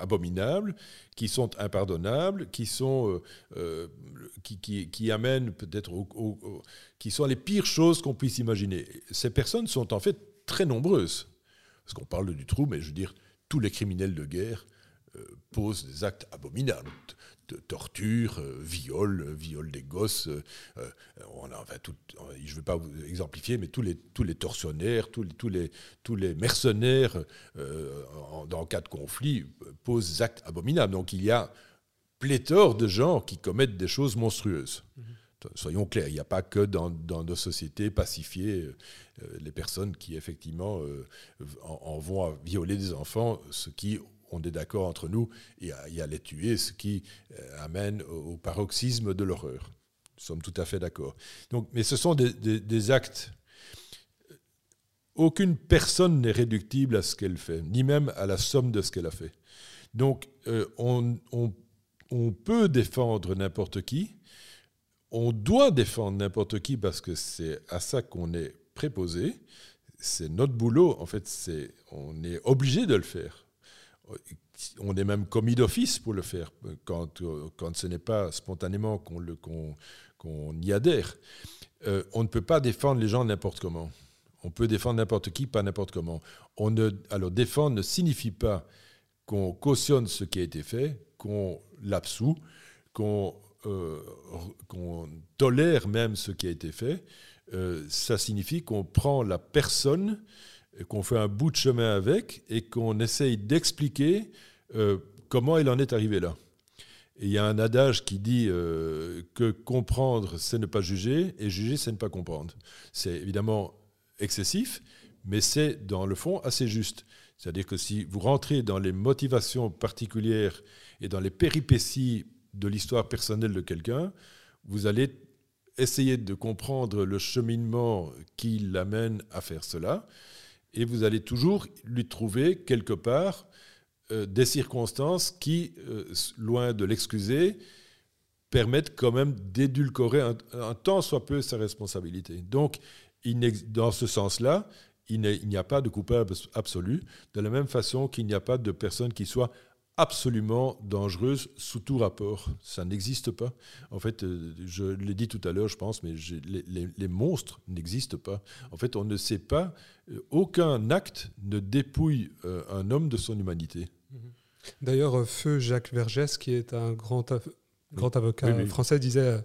abominables, qui sont impardonnables, qui sont qui, qui, amènent peut-être qui sont les pires choses qu'on puisse imaginer. Ces personnes sont en fait très nombreuses. Parce qu'on parle du trou, mais je veux dire, tous les criminels de guerre euh, posent des actes abominables. Torture, euh, viol, euh, viol des gosses. on a, enfin, tout, je ne veux pas vous exemplifier, mais tous les, tous les tortionnaires, tous les, tous les, tous les mercenaires, en, dans cas de conflit, posent des actes abominables. Donc il y a pléthore de gens qui commettent des choses monstrueuses. Mhm. Soyons clairs, il n'y a pas que dans, nos sociétés pacifiées euh, les personnes qui effectivement euh, en, vont à violer des enfants, ce qui, on est d'accord entre nous, et à, les tuer, ce qui euh, amène au, paroxysme de l'horreur. Nous sommes tout à fait d'accord. Donc, mais ce sont des, actes. Aucune personne n'est réductible à ce qu'elle fait, ni même à la somme de ce qu'elle a fait. Donc, on, on peut défendre n'importe qui, on doit défendre n'importe qui parce que c'est à ça qu'on est préposé. C'est notre boulot. En fait, c'est, on est obligé de le faire. On est même commis d'office pour le faire quand, quand ce n'est pas spontanément qu'on, y adhère. Euh, on ne peut pas défendre les gens n'importe comment. On peut défendre n'importe qui, pas n'importe comment. On ne, alors défendre ne signifie pas qu'on cautionne ce qui a été fait, qu'on l'absout, qu'on euh, tolère même ce qui a été fait, euh, ça signifie qu'on prend la personne, qu'on fait un bout de chemin avec et qu'on essaye d'expliquer euh, comment elle en est arrivée là. Il y a un adage qui dit que comprendre, c'est ne pas juger, et juger, c'est ne pas comprendre. C'est évidemment excessif, mais c'est dans le fond assez juste. C'est-à-dire que si vous rentrez dans les motivations particulières et dans les péripéties de l'histoire personnelle de quelqu'un, vous allez essayer de comprendre le cheminement qui l'amène à faire cela, et vous allez toujours lui trouver quelque part euh, des circonstances qui, euh, loin de l'excuser, permettent quand même d'édulcorer un, un, tant soit peu sa responsabilité. Donc, dans ce sens-là, il n'y a pas de coupable absolu, de la même façon qu'il n'y a pas de personne qui soit absolument dangereuse sous tout rapport. Ça n'existe pas. En fait, euh, je l'ai dit tout à l'heure, je pense, mais les, monstres n'existent pas. En fait, on ne sait pas, euh, aucun acte ne dépouille euh, un homme de son humanité. Mhm. D'ailleurs, Feu Jacques Vergès, qui est un grand, grand avocat français, disait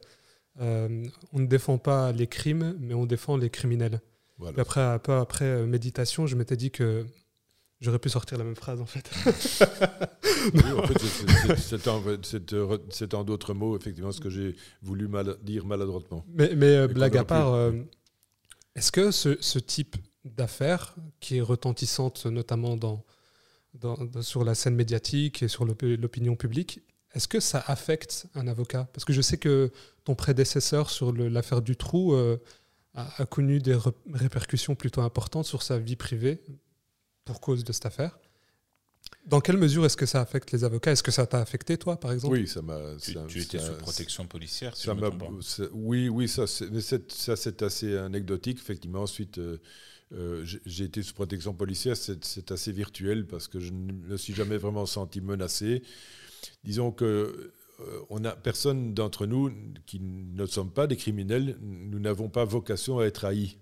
On ne défend pas les crimes, mais on défend les criminels. après, un peu après méditation, je m'étais dit que J'aurais pu sortir la même phrase en fait. oui, en fait, c'est en, d'autres mots, effectivement, ce que j'ai voulu dire maladroitement. Mais, mais euh, blague à part, euh, est-ce que ce, ce type d'affaires, qui est retentissante notamment dans, dans, sur la scène médiatique et sur l'opinion publique, est-ce que ça affecte un avocat? Parce que je sais que ton prédécesseur sur l'affaire du trou euh, a, a, connu des répercussions plutôt importantes sur sa vie privée, pour cause de cette affaire. Dans quelle mesure est-ce que ça affecte les avocats? Est-ce que ça t'a affecté, toi, par exemple? Oui, ça m'a. Tu, étais sous protection policière ça Oui, oui, ça, c'est assez anecdotique, effectivement. Ensuite, euh, euh, j'ai été sous protection policière. C'est assez virtuel parce que je ne me suis jamais vraiment senti menacé. Disons que. Euh, on a personne d'entre nous qui ne sommes pas des criminels, nous n'avons pas vocation à être haïs.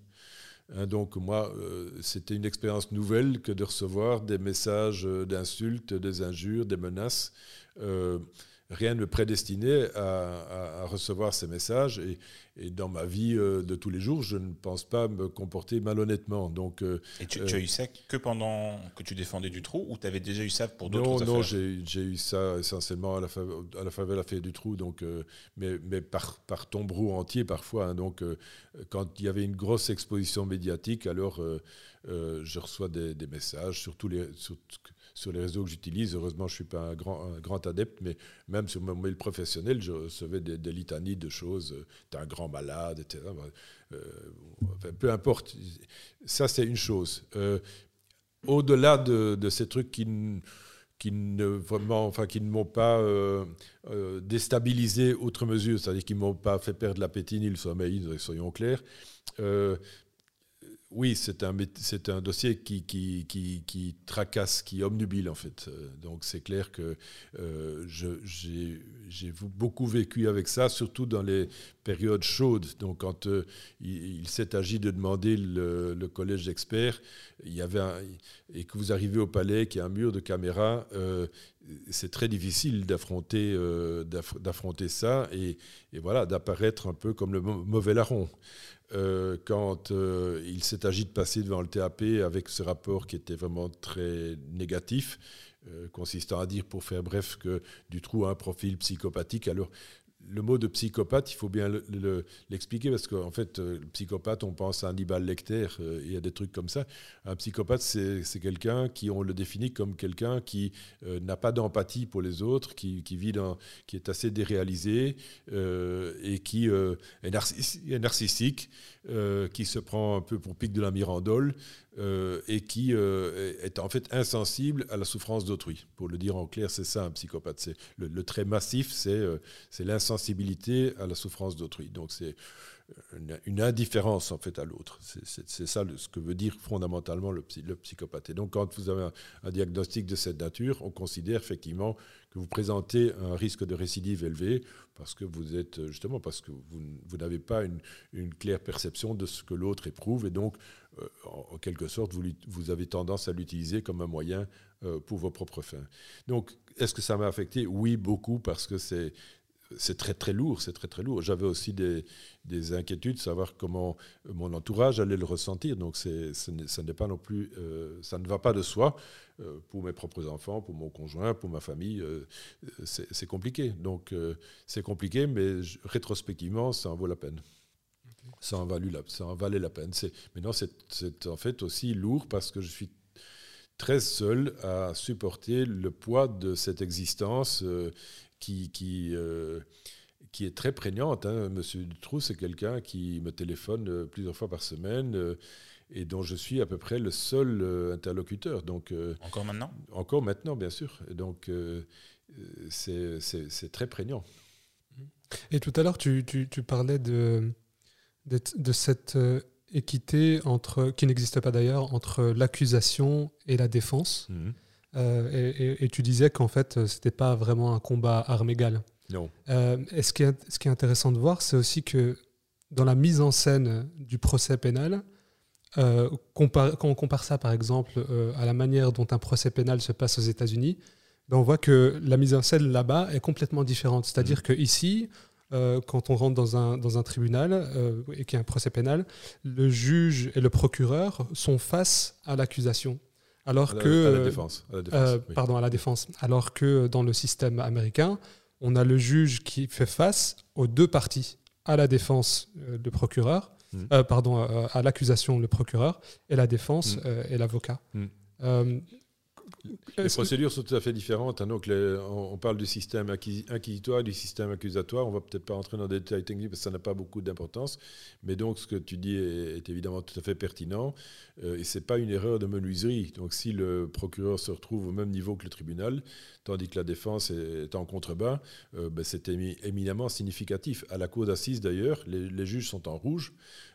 Hein, donc moi, euh, c'était une expérience nouvelle que de recevoir des messages d'insultes, des injures, des menaces. Euh, rien ne me prédestinait à, recevoir ces messages. Et, dans ma vie euh, de tous les jours, je ne pense pas me comporter malhonnêtement. Donc, euh, et tu, as eu ça que pendant que tu défendais du trou ou tu avais déjà eu ça pour d'autres affaires Non, j'ai eu ça essentiellement à la, à la faveur de fête du trou, donc, euh, mais, mais par, par tombereau entier parfois. Hein. donc, quand il y avait une grosse exposition médiatique, alors je reçois des, messages sur tous les sur les réseaux que j'utilise. Heureusement, je ne suis pas un grand, adepte, mais même sur mon mail professionnel, je recevais des, litanies de choses. Tu es un grand malade, etc. peu importe. Ça, c'est une chose. Au-delà de, ces trucs qui qui ne vraiment, enfin, qui ne m'ont pas euh, euh, déstabilisé outre mesure, c'est-à-dire qui ne m'ont pas fait perdre l'appétit ni le sommeil, soyons clairs. Euh, oui, c'est un, dossier qui, qui, tracasse, qui omnubile en fait. Euh, donc c'est clair que euh, j'ai, beaucoup vécu avec ça, surtout dans les périodes chaudes. Donc quand euh, il, s'est agi de demander le, collège d'experts, et que vous arrivez au palais, qu'il y a un mur de caméra, c'est très difficile d'affronter, ça et, et voilà, d'apparaître un peu comme le mauvais larron. Euh, quand euh, il s'est agi de passer devant le TAP avec ce rapport qui était vraiment très négatif, euh, consistant à dire, pour faire bref, que Dutroux a un profil psychopathique. Alors, le mot de psychopathe, il faut bien l'expliquer parce qu'en fait, euh, psychopathe, on pense à Hannibal Lecter, euh, y a des trucs comme ça. Un psychopathe, c'est quelqu'un qui, on le définit comme quelqu'un qui euh, n'a pas d'empathie pour les autres, qui, vit dans, qui est assez déréalisé et qui est, narcissique, qui se prend un peu pour pic de la Mirandole, euh, et qui euh, est en fait insensible à la souffrance d'autrui. Pour le dire en clair, c'est ça un psychopathe. C'est le, trait massif, euh, c'est l'insensibilité à la souffrance d'autrui. Donc c'est une, indifférence en fait à l'autre. C'est ça ce que veut dire fondamentalement le, psychopathe. Et donc quand vous avez un, diagnostic de cette nature, on considère effectivement que vous présentez un risque de récidive élevé parce que vous êtes justement parce que vous, vous n'avez pas une, une, claire perception de ce que l'autre éprouve et donc euh, en, quelque sorte, vous, vous avez tendance à l'utiliser comme un moyen euh, pour vos propres fins. Donc, est-ce que ça m'a affecté? Oui, beaucoup, parce que c'est c'est très très lourd, c'est très très lourd. J'avais aussi des, des, inquiétudes, savoir comment mon entourage allait le ressentir. Donc c'est, ça n'est pas non plus, euh, ça ne va pas de soi pour mes propres enfants, pour mon conjoint, pour ma famille. c'est, compliqué. Donc c'est compliqué, mais rétrospectivement, ça en vaut la peine ça en, valu la, ça en valait la peine. Maintenant, c'est en fait aussi lourd parce que je suis très seul à supporter le poids de cette existence euh, qui, qui, euh, qui, est très prégnante. Hein. Monsieur Dutroux, c'est quelqu'un qui me téléphone euh, plusieurs fois par semaine et dont je suis à peu près le seul interlocuteur. Donc, encore maintenant? Encore maintenant, bien sûr. donc, c'est très prégnant. Et tout à l'heure, tu, tu, tu, parlais de, de, cette euh, équité entre, qui n'existe pas d'ailleurs entre l'accusation et la défense. Mhm. Euh, et, tu disais qu'en fait, ce n'était pas vraiment un combat armes égales. Non. Euh, et ce qui, est, ce qui est intéressant de voir, c'est aussi que dans la mise en scène du procès pénal, quand on compare ça par exemple à la manière dont un procès pénal se passe aux États-Unis, ben on voit que la mise en scène là-bas est complètement différente. C'est-à-dire mhm. qu'ici, euh, quand on rentre dans un, dans un tribunal euh, et qu'il y a un procès pénal, le juge et le procureur sont face à l'accusation. Alors que. À la défense. Euh, pardon, à la défense. Alors que dans le système américain, on a le juge qui fait face aux deux parties, à la défense, le procureur, hmm. pardon, à l'accusation, le procureur, et la défense hmm. et l'avocat. Hmm. Les procédures sont tout à fait différentes. Hein. Donc on, parle du système inquisitoire et du système accusatoire. On va peut-être pas rentrer dans des détails techniques parce que ça n'a pas beaucoup d'importance. Mais donc, ce que tu dis est, évidemment tout à fait pertinent. Euh, et ce n'est pas une erreur de menuiserie. Donc, si le procureur se retrouve au même niveau que le tribunal, tandis que la défense est, en contrebas, euh, ben, c'est éminemment significatif. À la cour d'assises, d'ailleurs, les, les juges sont en rouge,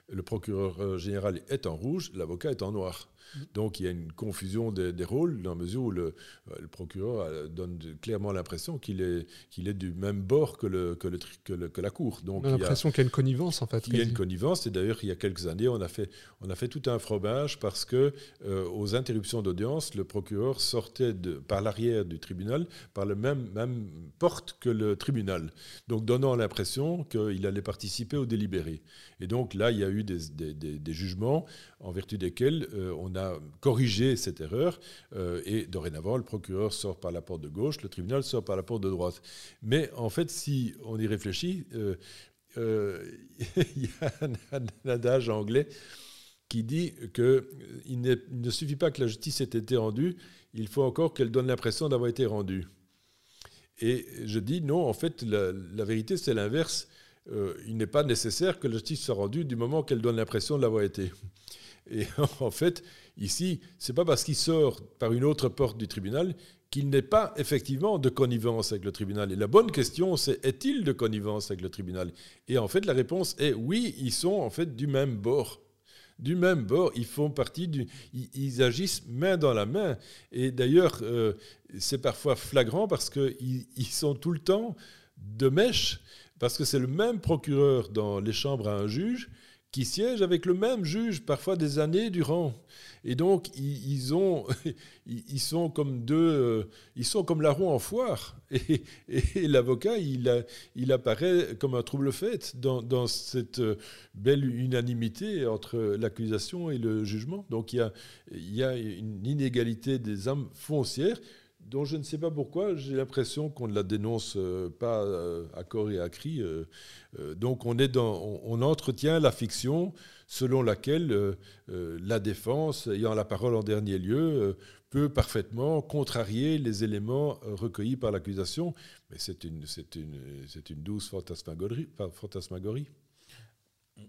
le procureur euh, général est en rouge, l'avocat est en noir. Donc il y a une confusion des, rôles dans la mesure où le, euh, procureur euh, donne clairement l'impression qu'il est, qu'il est du même bord que, le, que, le, que, la Cour. Donc, on a l'impression qu'il y a une connivence en fait. Il y a une connivence et d'ailleurs il y a quelques années on a fait, on a fait tout un fromage parce que euh, aux interruptions d'audience, le procureur sortait de, par l'arrière du tribunal par la même, même porte que le tribunal. Donc donnant l'impression qu'il allait participer au délibéré. Et donc là il y a eu des, des, des jugements en vertu desquels on a corriger cette erreur euh, et dorénavant, le procureur sort par la porte de gauche, le tribunal sort par la porte de droite. Mais en fait, si on y réfléchit, euh, euh, il y a un, adage anglais qui dit qu'il ne suffit pas que la justice ait été rendue, il faut encore qu'elle donne l'impression d'avoir été rendue. Et je dis non, en fait, la, vérité, c'est l'inverse. Il n'est pas nécessaire que la justice soit rendue du moment qu'elle donne l'impression de l'avoir été. Et en fait, ici, c'est pas parce qu'il sort par une autre porte du tribunal qu'il n'est pas effectivement de connivence avec le tribunal. Et la bonne question, c'est est-il de connivence avec le tribunal? Et en fait, la réponse est oui, ils sont en fait du même bord. Du même bord, ils font partie du. Ils, agissent main dans la main. Et d'ailleurs, euh, c'est parfois flagrant parce qu'ils ils sont tout le temps de mèche, parce que c'est le même procureur dans les chambres à un juge qui siège avec le même juge parfois des années durant. Et donc, ils, ont, ils sont comme deux, euh, ils sont comme la roue en foire. Et, l'avocat, il, il apparaît comme un trouble fait dans, dans, cette euh, belle unanimité entre l'accusation et le jugement. Donc, il y a, il y a une inégalité des âmes foncières dont je ne sais pas pourquoi, j'ai l'impression qu'on ne la dénonce euh, pas euh, à corps et à cri. Euh, donc on, est dans, on, entretient la fiction selon laquelle la défense, ayant la parole en dernier lieu, peut parfaitement contrarier les éléments recueillis par l'accusation. Mais c'est une, une, une douce fantasmagorie. fantasmagorie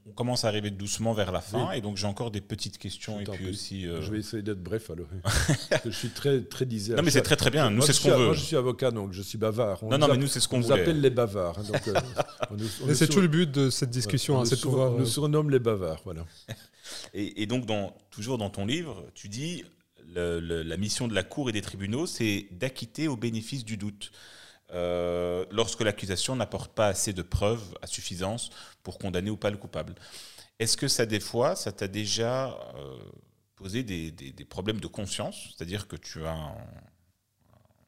on commence à arriver doucement vers la fin, et donc j'ai encore des petites questions. Et puis aussi, euh, Je vais essayer d'être bref alors. je suis très, très disert. Non, mais c'est très très bien. Nous, c'est ce qu'on veut. Moi, je suis avocat, donc je suis bavard. non, non, mais nous, c'est ce qu'on vous appelle les bavards. Hein, donc, euh, c'est tout le but de cette discussion. Hein, c'est pouvoir. Nous euh, surnomme les bavards, voilà. et, donc, dans, toujours dans ton livre, tu dis la mission de la Cour et des tribunaux, c'est d'acquitter au bénéfice du doute. Euh, lorsque l'accusation n'apporte pas assez de preuves à suffisance pour condamner ou pas le coupable. Est-ce que ça, des fois, ça t'a déjà euh, posé des, problèmes de conscience? C'est-à-dire que tu as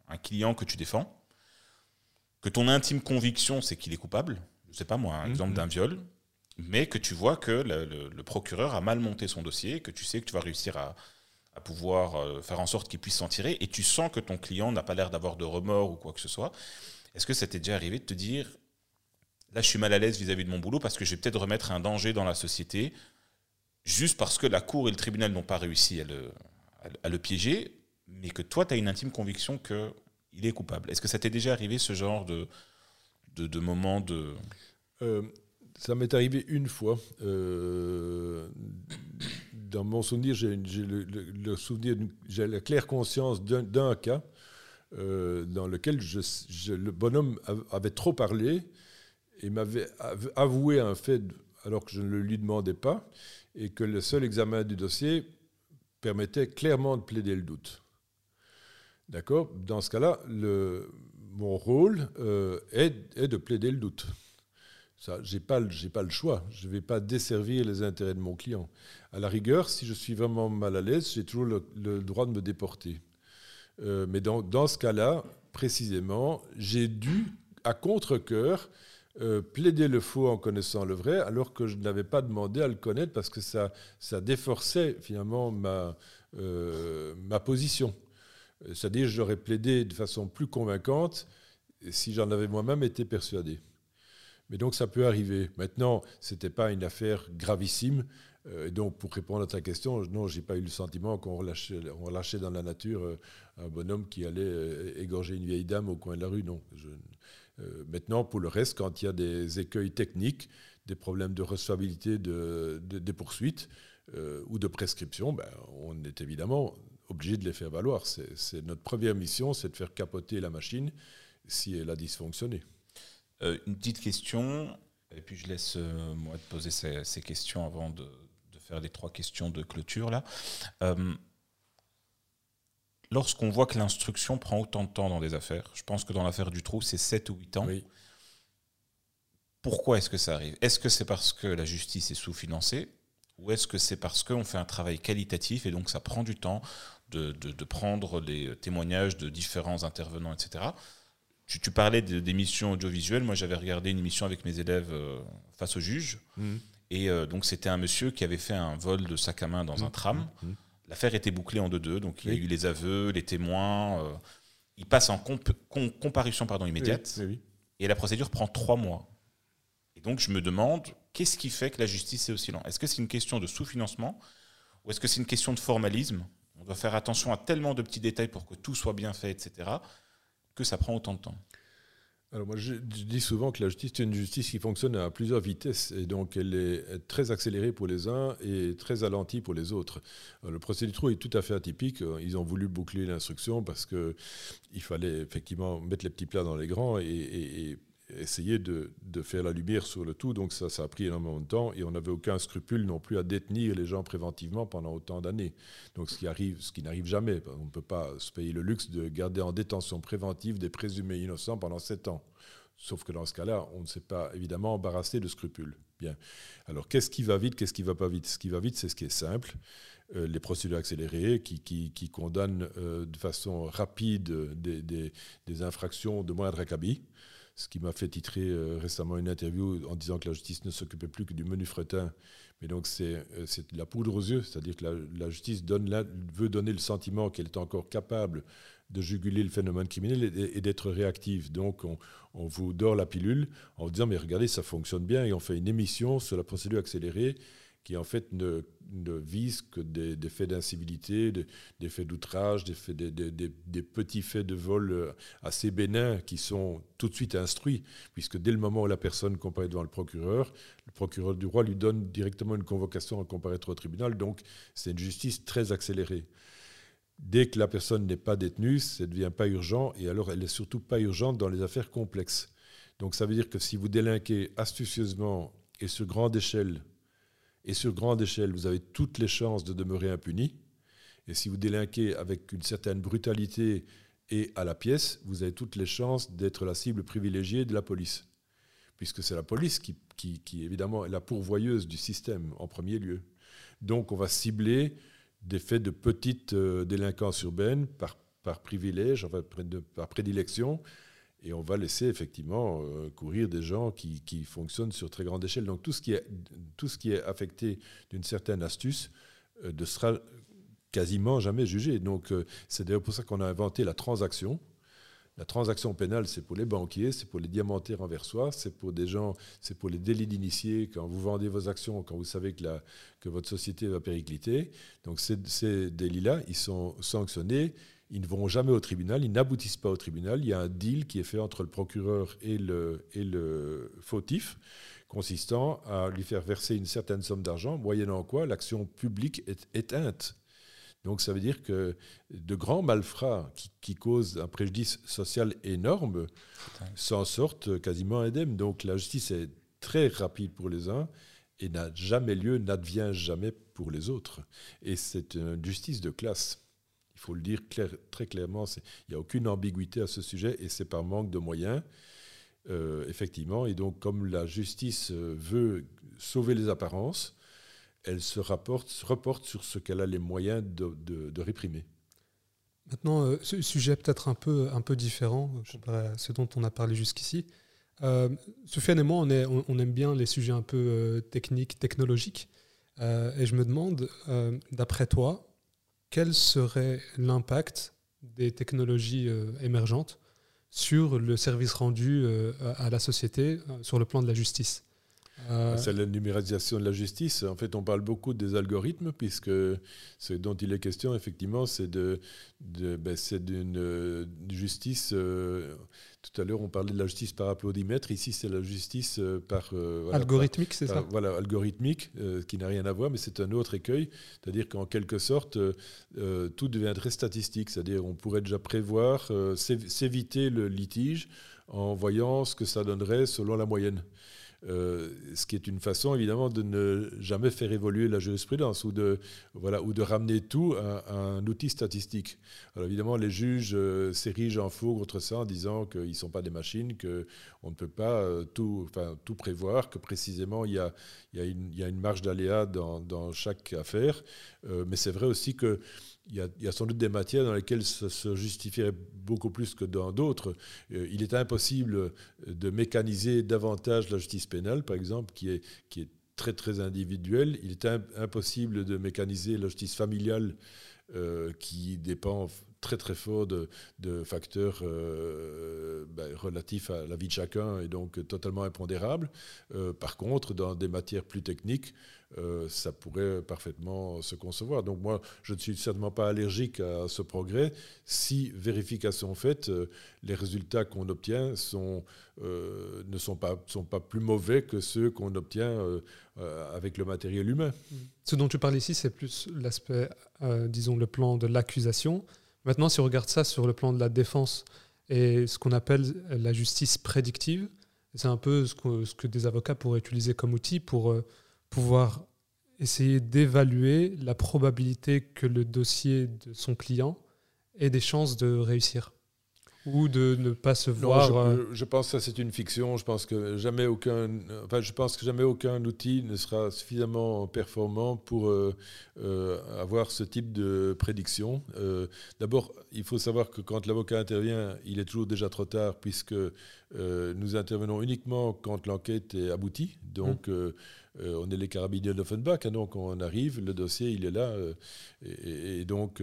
un, client que tu défends, que ton intime conviction, c'est qu'il est coupable, je ne sais pas moi, un exemple mhm. d'un viol, mais que tu vois que le, procureur a mal monté son dossier, que tu sais que tu vas réussir à, à pouvoir euh, faire en sorte qu'il puisse s'en tirer, et tu sens que ton client n'a pas l'air d'avoir de remords ou quoi que ce soit. Est-ce que ça t'est déjà arrivé de te dire, là je suis mal à l'aise vis-à-vis de mon boulot parce que je vais peut-être remettre un danger dans la société, juste parce que la Cour et le tribunal n'ont pas réussi à le, à le piéger, mais que toi tu as une intime conviction qu'il est coupable? Est-ce que ça t'est déjà arrivé ce genre de, de, moment de... Euh, ça m'est arrivé une fois. Euh, dans mon souvenir, j'ai la claire conscience d'un cas euh, dans lequel le bonhomme avait trop parlé et m'avait avoué un fait alors que je ne le lui demandais pas et que le seul examen du dossier permettait clairement de plaider le doute. D'accord? Dans ce cas-là, mon rôle euh, est de plaider le doute. Je n'ai pas, pas, le choix. Je vais pas desservir les intérêts de mon client. À la rigueur, si je suis vraiment mal à l'aise, j'ai toujours le, droit de me déporter. Euh, mais dans, dans ce cas-là, précisément, j'ai dû, à contre-coeur, euh, plaider le faux en connaissant le vrai, alors que je n'avais pas demandé à le connaître parce que ça, ça déforçait finalement ma, euh, ma position. C'est-à-dire, j'aurais plaidé de façon plus convaincante si j'en avais moi-même été persuadé. Mais donc ça peut arriver. Maintenant, ce n'était pas une affaire gravissime. Euh, donc pour répondre à ta question, non, j'ai pas eu le sentiment qu'on relâchait, relâchait, dans la nature euh, un bonhomme qui allait euh, égorger une vieille dame au coin de la rue. Non. maintenant, pour le reste, quand il y a des écueils techniques, des problèmes de recevabilité de, des poursuites ou de prescription, ben, on est évidemment obligé de les faire valoir. C'est notre première mission, c'est de faire capoter la machine si elle a dysfonctionné. Euh, une petite question, et puis je laisse euh, moi te poser ces, questions avant de, faire les trois questions de clôture là. Euh, lorsqu'on voit que l'instruction prend autant de temps dans des affaires, je pense que dans l'affaire du trou, c'est 7 ou 8 ans. Pourquoi est-ce que ça arrive? Est-ce que c'est parce que la justice est sous-financée ou est-ce que c'est parce qu'on fait un travail qualitatif et donc ça prend du temps de, de prendre les témoignages de différents intervenants, etc. Tu, parlais d'émissions audiovisuelles. Moi, j'avais regardé une émission avec mes élèves euh, face au juge. Mhm. Et euh, donc, c'était un monsieur qui avait fait un vol de sac à main dans un mhm. tram. Mhm. L'affaire était bouclée en deux-deux. Donc, il y a eu les aveux, les témoins. Euh, il passe en comparution pardon, immédiate. et la procédure prend trois mois. Et donc, je me demande, qu'est-ce qui fait que la justice est aussi lente Est-ce que c'est une question de sous-financement Ou est-ce que c'est une question de formalisme? On doit faire attention à tellement de petits détails pour que tout soit bien fait, etc., que ça prend autant de temps alors moi, je, dis souvent que la justice est une justice qui fonctionne à plusieurs vitesses et donc elle est très accélérée pour les uns et très ralentie pour les autres. le procès du trou est tout à fait atypique. Ils ont voulu boucler l'instruction parce que il fallait effectivement mettre les petits plats dans les grands et essayer de, faire la lumière sur le tout. Donc ça, ça a pris énormément de temps et on n'avait aucun scrupule non plus à détenir les gens préventivement pendant autant d'années. Donc ce qui arrive, ce qui n'arrive jamais. On ne peut pas se payer le luxe de garder en détention préventive des présumés innocents pendant sept ans. Sauf que dans ce cas-là, on ne s'est pas évidemment embarrassé de scrupules. Bien. Alors, qu'est-ce qui va vite, qu'est-ce qui va pas vite? Ce qui va vite, c'est ce qui est simple. Euh, les procédures accélérées qui, qui, condamnent euh, de façon rapide des, des, des infractions de moindre acabit ce qui m'a fait titrer euh, récemment une interview en disant que la justice ne s'occupait plus que du menu fretin. Mais donc c'est euh, la poudre aux yeux, c'est-à-dire que la, justice donne veut donner le sentiment qu'elle est encore capable de juguler le phénomène criminel et, d'être réactive. Donc on, on, vous dort la pilule en vous disant mais regardez ça fonctionne bien et on fait une émission sur la procédure accélérée qui en fait ne, ne vise que des, faits d'incivilité, des, faits d'outrage, des, des, petits faits de vol euh, assez bénins qui sont tout de suite instruits, puisque dès le moment où la personne comparaît devant le procureur, le procureur du roi lui donne directement une convocation à comparaître au tribunal, donc c'est une justice très accélérée. Dès que la personne n'est pas détenue, ça ne devient pas urgent, et alors elle n'est surtout pas urgente dans les affaires complexes. Donc ça veut dire que si vous délinquez astucieusement et sur grande échelle et sur grande échelle, vous avez toutes les chances de demeurer impuni. Et si vous délinquez avec une certaine brutalité et à la pièce, vous avez toutes les chances d'être la cible privilégiée de la police. Puisque c'est la police qui, qui, évidemment, est la pourvoyeuse du système en premier lieu. Donc on va cibler des faits de petites euh, délinquances urbaines par, par privilège, enfin, par prédilection, et on va laisser effectivement euh, courir des gens qui, qui, fonctionnent sur très grande échelle. Donc tout ce qui est, tout ce qui est affecté d'une certaine astuce euh, ne sera quasiment jamais jugé. Donc euh, c'est d'ailleurs pour ça qu'on a inventé la transaction. La transaction pénale, c'est pour les banquiers, c'est pour les diamantaires envers soi, c'est pour des gens, c'est pour les délits d'initiés quand vous vendez vos actions, quand vous savez que, la, que votre société va péricliter. Donc ces, ces délits-là, ils sont sanctionnés ils ne vont jamais au tribunal, ils n'aboutissent pas au tribunal. Il y a un deal qui est fait entre le procureur et le, et le fautif, consistant à lui faire verser une certaine somme d'argent, moyennant quoi l'action publique est éteinte. Donc ça veut dire que de grands malfrats qui, causent un préjudice social énorme s'en sortent quasiment indemnes. Donc la justice est très rapide pour les uns et n'a jamais lieu, n'advient jamais pour les autres. Et c'est une justice de classe faut le dire très clairement, il n'y a aucune ambiguïté à ce sujet et c'est par manque de moyens, euh, effectivement. Et donc, comme la justice euh, veut sauver les apparences, elle se, rapporte, reporte sur ce qu'elle a les moyens de, réprimer. Maintenant, euh, sujet peut-être un peu, différent ce dont on a parlé jusqu'ici. Euh, et moi, on, aime bien les sujets un peu techniques, technologiques. et je me demande, d'après toi, quel serait l'impact des technologies euh, émergentes sur le service rendu euh, à la société euh, sur le plan de la justice? C'est la numérisation de la justice. En fait, on parle beaucoup des algorithmes, puisque ce dont il est question, effectivement, c'est de, ben, d'une justice. Tout à l'heure, on parlait de la justice par applaudimètre. Ici, c'est la justice par. algorithmique, c'est ça? Voilà, algorithmique, qui n'a rien à voir, mais c'est un autre écueil. C'est-à-dire qu'en quelque sorte, tout deviendrait statistique. C'est-à-dire on pourrait déjà prévoir, s'éviter le litige en voyant ce que ça donnerait selon la moyenne. Euh, ce qui est une façon évidemment de ne jamais faire évoluer la jurisprudence ou de, voilà, ou de ramener tout à, un outil statistique. Alors évidemment, les juges euh, s'érigent en faux contre ça en disant qu'ils ne sont pas des machines, qu'on ne peut pas euh, tout, tout prévoir, que précisément il y a, y a, une, marge d'aléa dans, chaque affaire. mais c'est vrai aussi que il y, a, sans doute des matières dans lesquelles ça se justifierait beaucoup plus que dans d'autres. Euh, il est impossible de mécaniser davantage la justice pénale, par exemple, qui est, qui est très très individuelle. Il est impossible de mécaniser la justice familiale, euh, qui dépend très très fort de, facteurs ben, relatifs à la vie de chacun et donc totalement impondérables. par contre, dans des matières plus techniques, euh, ça pourrait parfaitement se concevoir. Donc moi, je ne suis certainement pas allergique à ce progrès. Si vérification faite, euh, les résultats qu'on obtient euh, ne sont pas, plus mauvais que ceux qu'on obtient avec le matériel humain. Ce dont tu parles ici, c'est plus l'aspect, disons, le plan de l'accusation. Maintenant, si on regarde ça sur le plan de la défense et ce qu'on appelle la justice prédictive, c'est un peu ce que, des avocats pourraient utiliser comme outil pour pouvoir essayer d'évaluer la probabilité que le dossier de son client ait des chances de réussir ou de ne pas se voir. je, euh, je, pense que ça c'est une fiction. Je pense que jamais aucun, enfin, je pense que jamais aucun outil ne sera suffisamment performant pour euh, euh, avoir ce type de prédiction. D'abord, il faut savoir que quand l'avocat intervient, il est toujours déjà trop tard puisque nous intervenons uniquement quand l'enquête est aboutie. Donc mmh. on est les carabiniers d'Offenbach, hein, donc on arrive, le dossier il est là, et, et, donc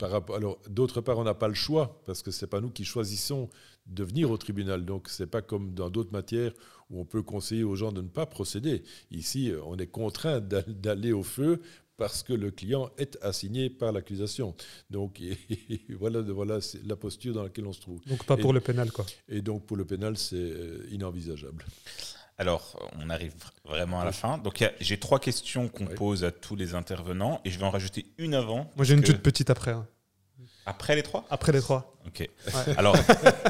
alors, d'autre part, on n'a pas le choix, parce que ce n'est pas nous qui choisissons de venir au tribunal. Donc, ce n'est pas comme dans d'autres matières où on peut conseiller aux gens de ne pas procéder. Ici, on est contraint d'aller au feu parce que le client est assigné par l'accusation. Donc voilà, voilà la posture dans laquelle on se trouve. Donc pas pour le pénal, quoi. Et donc pour le pénal, c'est euh, inenvisageable. Alors, on arrive vraiment à la fin. Donc, j'ai trois questions qu'on pose à tous les intervenants et je vais en rajouter une avant. Moi, j'ai une toute petite après. Hein. Après les trois? Après les trois. Ok. Alors,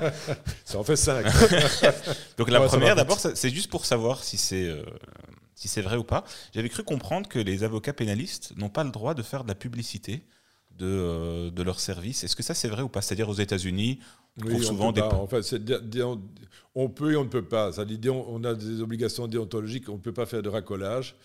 ça en fait cinq. Donc, la première, d'abord, c'est juste pour savoir si c'est euh, si c'est vrai ou pas. J'avais cru comprendre que les avocats pénalistes n'ont pas le droit de faire de la publicité de, euh, de leur service. Est-ce que ça, c'est vrai ou pas? C'est-à-dire aux États-Unis, oui, souvent des. on peut et on ne peut pas. Ça dit, on a des obligations déontologiques, on ne peut pas faire de racolage.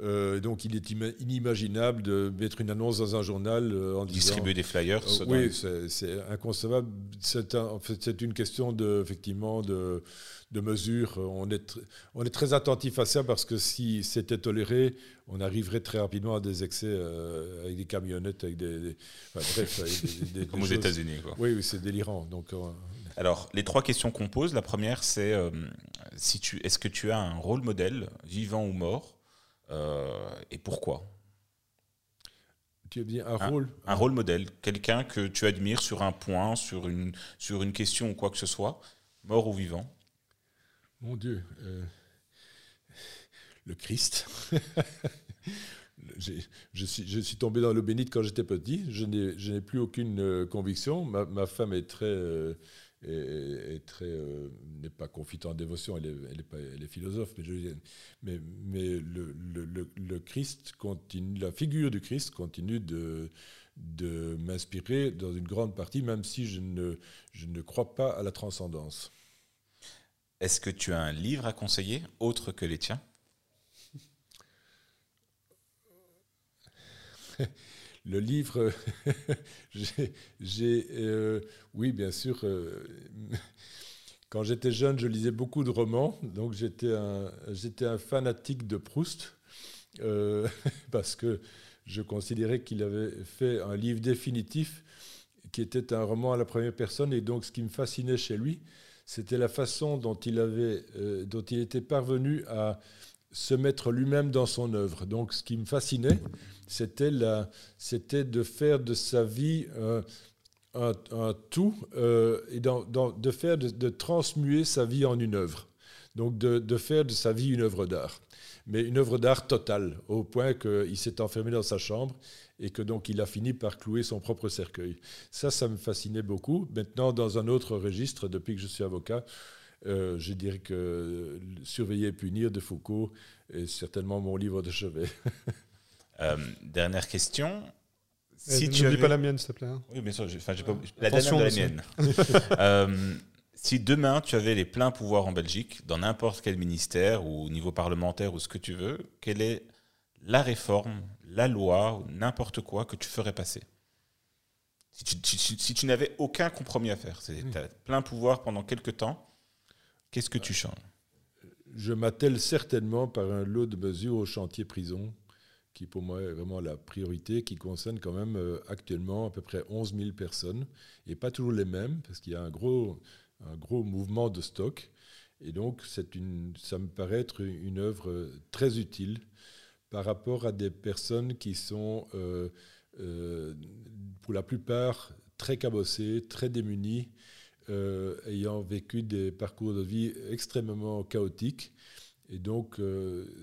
Euh, donc il est inimaginable de mettre une annonce dans un journal euh, en distribuer des flyers. Euh, oui, c'est inconcevable. C'est en fait, c'est une question de effectivement de, de mesure. On est on est très attentif à ça parce que si c'était toléré, on arriverait très rapidement à des excès avec des camionnettes, avec des, bref, des, comme aux États-Unis. Oui, oui c'est délirant. Donc alors, les trois questions qu'on pose, la première, c'est si tu, est-ce que tu as un rôle modèle, vivant ou mort, euh, et pourquoi tu as un rôle un, rôle modèle, quelqu'un que tu admires sur un point, sur une, sur une question ou quoi que ce soit, mort ou vivant Mon Dieu, euh, le Christ. je, suis, je suis tombé dans l'eau bénite quand j'étais petit. Je n'ai plus aucune euh, conviction. Ma, ma, femme est très est, très euh, n'est pas confite en dévotion, elle est, elle est, pas, elle est philosophe, mais, je, mais, mais le, le, le, Christ continue, la figure du Christ continue de, de m'inspirer dans une grande partie, même si je ne, je ne crois pas à la transcendance. Est-ce que tu as un livre à conseiller autre que les tiens? le livre, j'ai, euh, oui, bien sûr. Euh, quand j'étais jeune, je lisais beaucoup de romans, donc j'étais un, fanatique de Proust, euh, parce que je considérais qu'il avait fait un livre définitif qui était un roman à la première personne, et donc ce qui me fascinait chez lui, c'était la façon dont il, avait, dont il était parvenu à se mettre lui-même dans son œuvre. Donc ce qui me fascinait, c'était, c'était de faire de sa vie euh, un, tout euh, et de faire de, transmuer sa vie en une œuvre. Donc de, faire de sa vie une œuvre d'art, mais une œuvre d'art totale, au point qu'il s'est enfermé dans sa chambre et que donc il a fini par clouer son propre cercueil. Ça, ça me fascinait beaucoup. Maintenant, dans un autre registre, depuis que je suis avocat, euh, je dirais que Surveiller et punir de Foucault est certainement mon livre de chevet. Euh, dernière question. Si tu n'oublie pas la mienne, s'il te plaît. Hein. Oui, bien sûr. Pas, la dernière de la mienne. Euh, si demain tu avais les pleins pouvoirs en Belgique, dans n'importe quel ministère ou au niveau parlementaire ou ce que tu veux, quelle est la réforme, la loi, ou n'importe quoi que tu ferais passer? Si tu, si tu n'avais aucun compromis à faire, tu as plein pouvoir pendant quelques temps, qu'est-ce que tu changes Je m'attelle certainement par un lot de mesures au chantier prison qui pour moi est vraiment la priorité, qui concerne quand même actuellement à peu près 11 000 personnes, et pas toujours les mêmes, parce qu'il y a un gros, un gros mouvement de stock. Et donc, une, ça me paraît être une œuvre très utile par rapport à des personnes qui sont, euh, euh, pour la plupart, très cabossées, très démunies, euh, ayant vécu des parcours de vie extrêmement chaotiques. Et donc,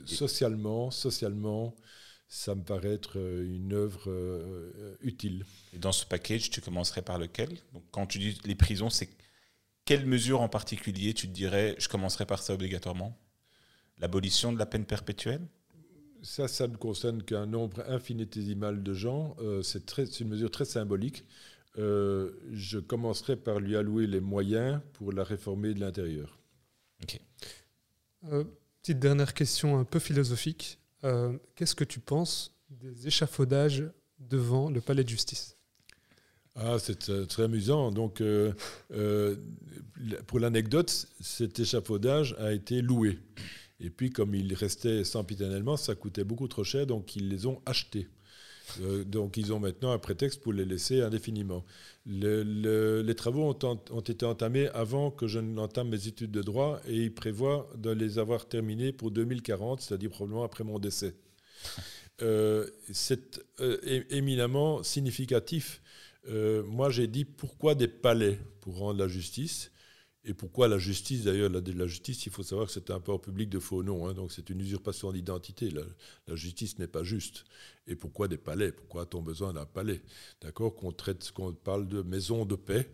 socialement, socialement, ça me paraît être une œuvre utile. Et dans ce package, tu commencerais par lequel? Donc, Quand tu dis les prisons, c'est quelle mesure en particulier tu te dirais, je commencerai par ça obligatoirement? L'abolition de la peine perpétuelle? Ça, ça ne concerne qu'un nombre infinitésimal de gens. Euh, c'est une mesure très symbolique. Euh, je commencerai par lui allouer les moyens pour la réformer de l'intérieur. Euh, petite dernière question un peu philosophique. Qu'est-ce que tu penses des échafaudages devant le palais de justice? Ah, c'est très amusant. Donc, pour l'anecdote, cet échafaudage a été loué. Et puis, comme ils restaient sempiternellement, ça coûtait beaucoup trop cher, donc ils les ont achetés. Euh, donc, ils ont maintenant un prétexte pour les laisser indéfiniment. les travaux ont, ont, été entamés avant que je n'entame mes études de droit et ils prévoient de les avoir terminés pour 2040, c'est-à-dire probablement après mon décès. Euh, c'est euh, éminemment significatif. moi, j'ai dit pourquoi des palais pour rendre la justice et pourquoi la justice, d'ailleurs, la, justice, il faut savoir que c'est un port public de faux noms, hein, donc c'est une usurpation d'identité. La, justice n'est pas juste. Et pourquoi des palais? Pourquoi a-t-on besoin d'un palais? D'accord Qu'on traite, qu'on parle de maison de paix,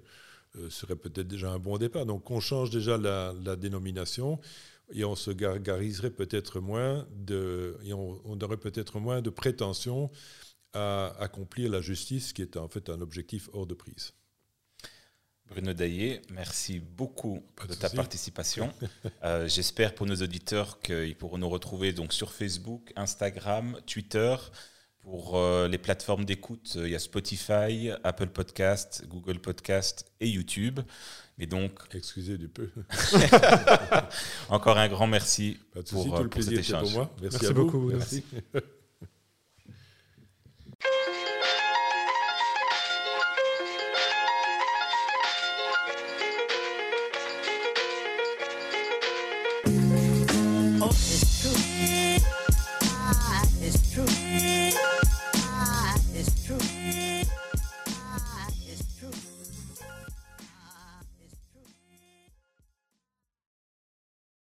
euh, serait peut-être déjà un bon départ. Donc on change déjà la, dénomination et on se gargariserait peut-être moins de, et on, on aurait peut-être moins de prétention à accomplir la justice, qui est en fait un objectif hors de prise. Bruno Daillé, merci beaucoup de, ta participation. Euh, j'espère pour nos auditeurs qu'ils pourront nous retrouver donc sur Facebook, Instagram, Twitter. Pour euh, les plateformes d'écoute, euh, il y a Spotify, Apple Podcast, Google Podcast et YouTube. Et donc, excusez du peu. encore un grand merci pour, tout le pour cet échange. Pour moi. Merci, beaucoup. Merci.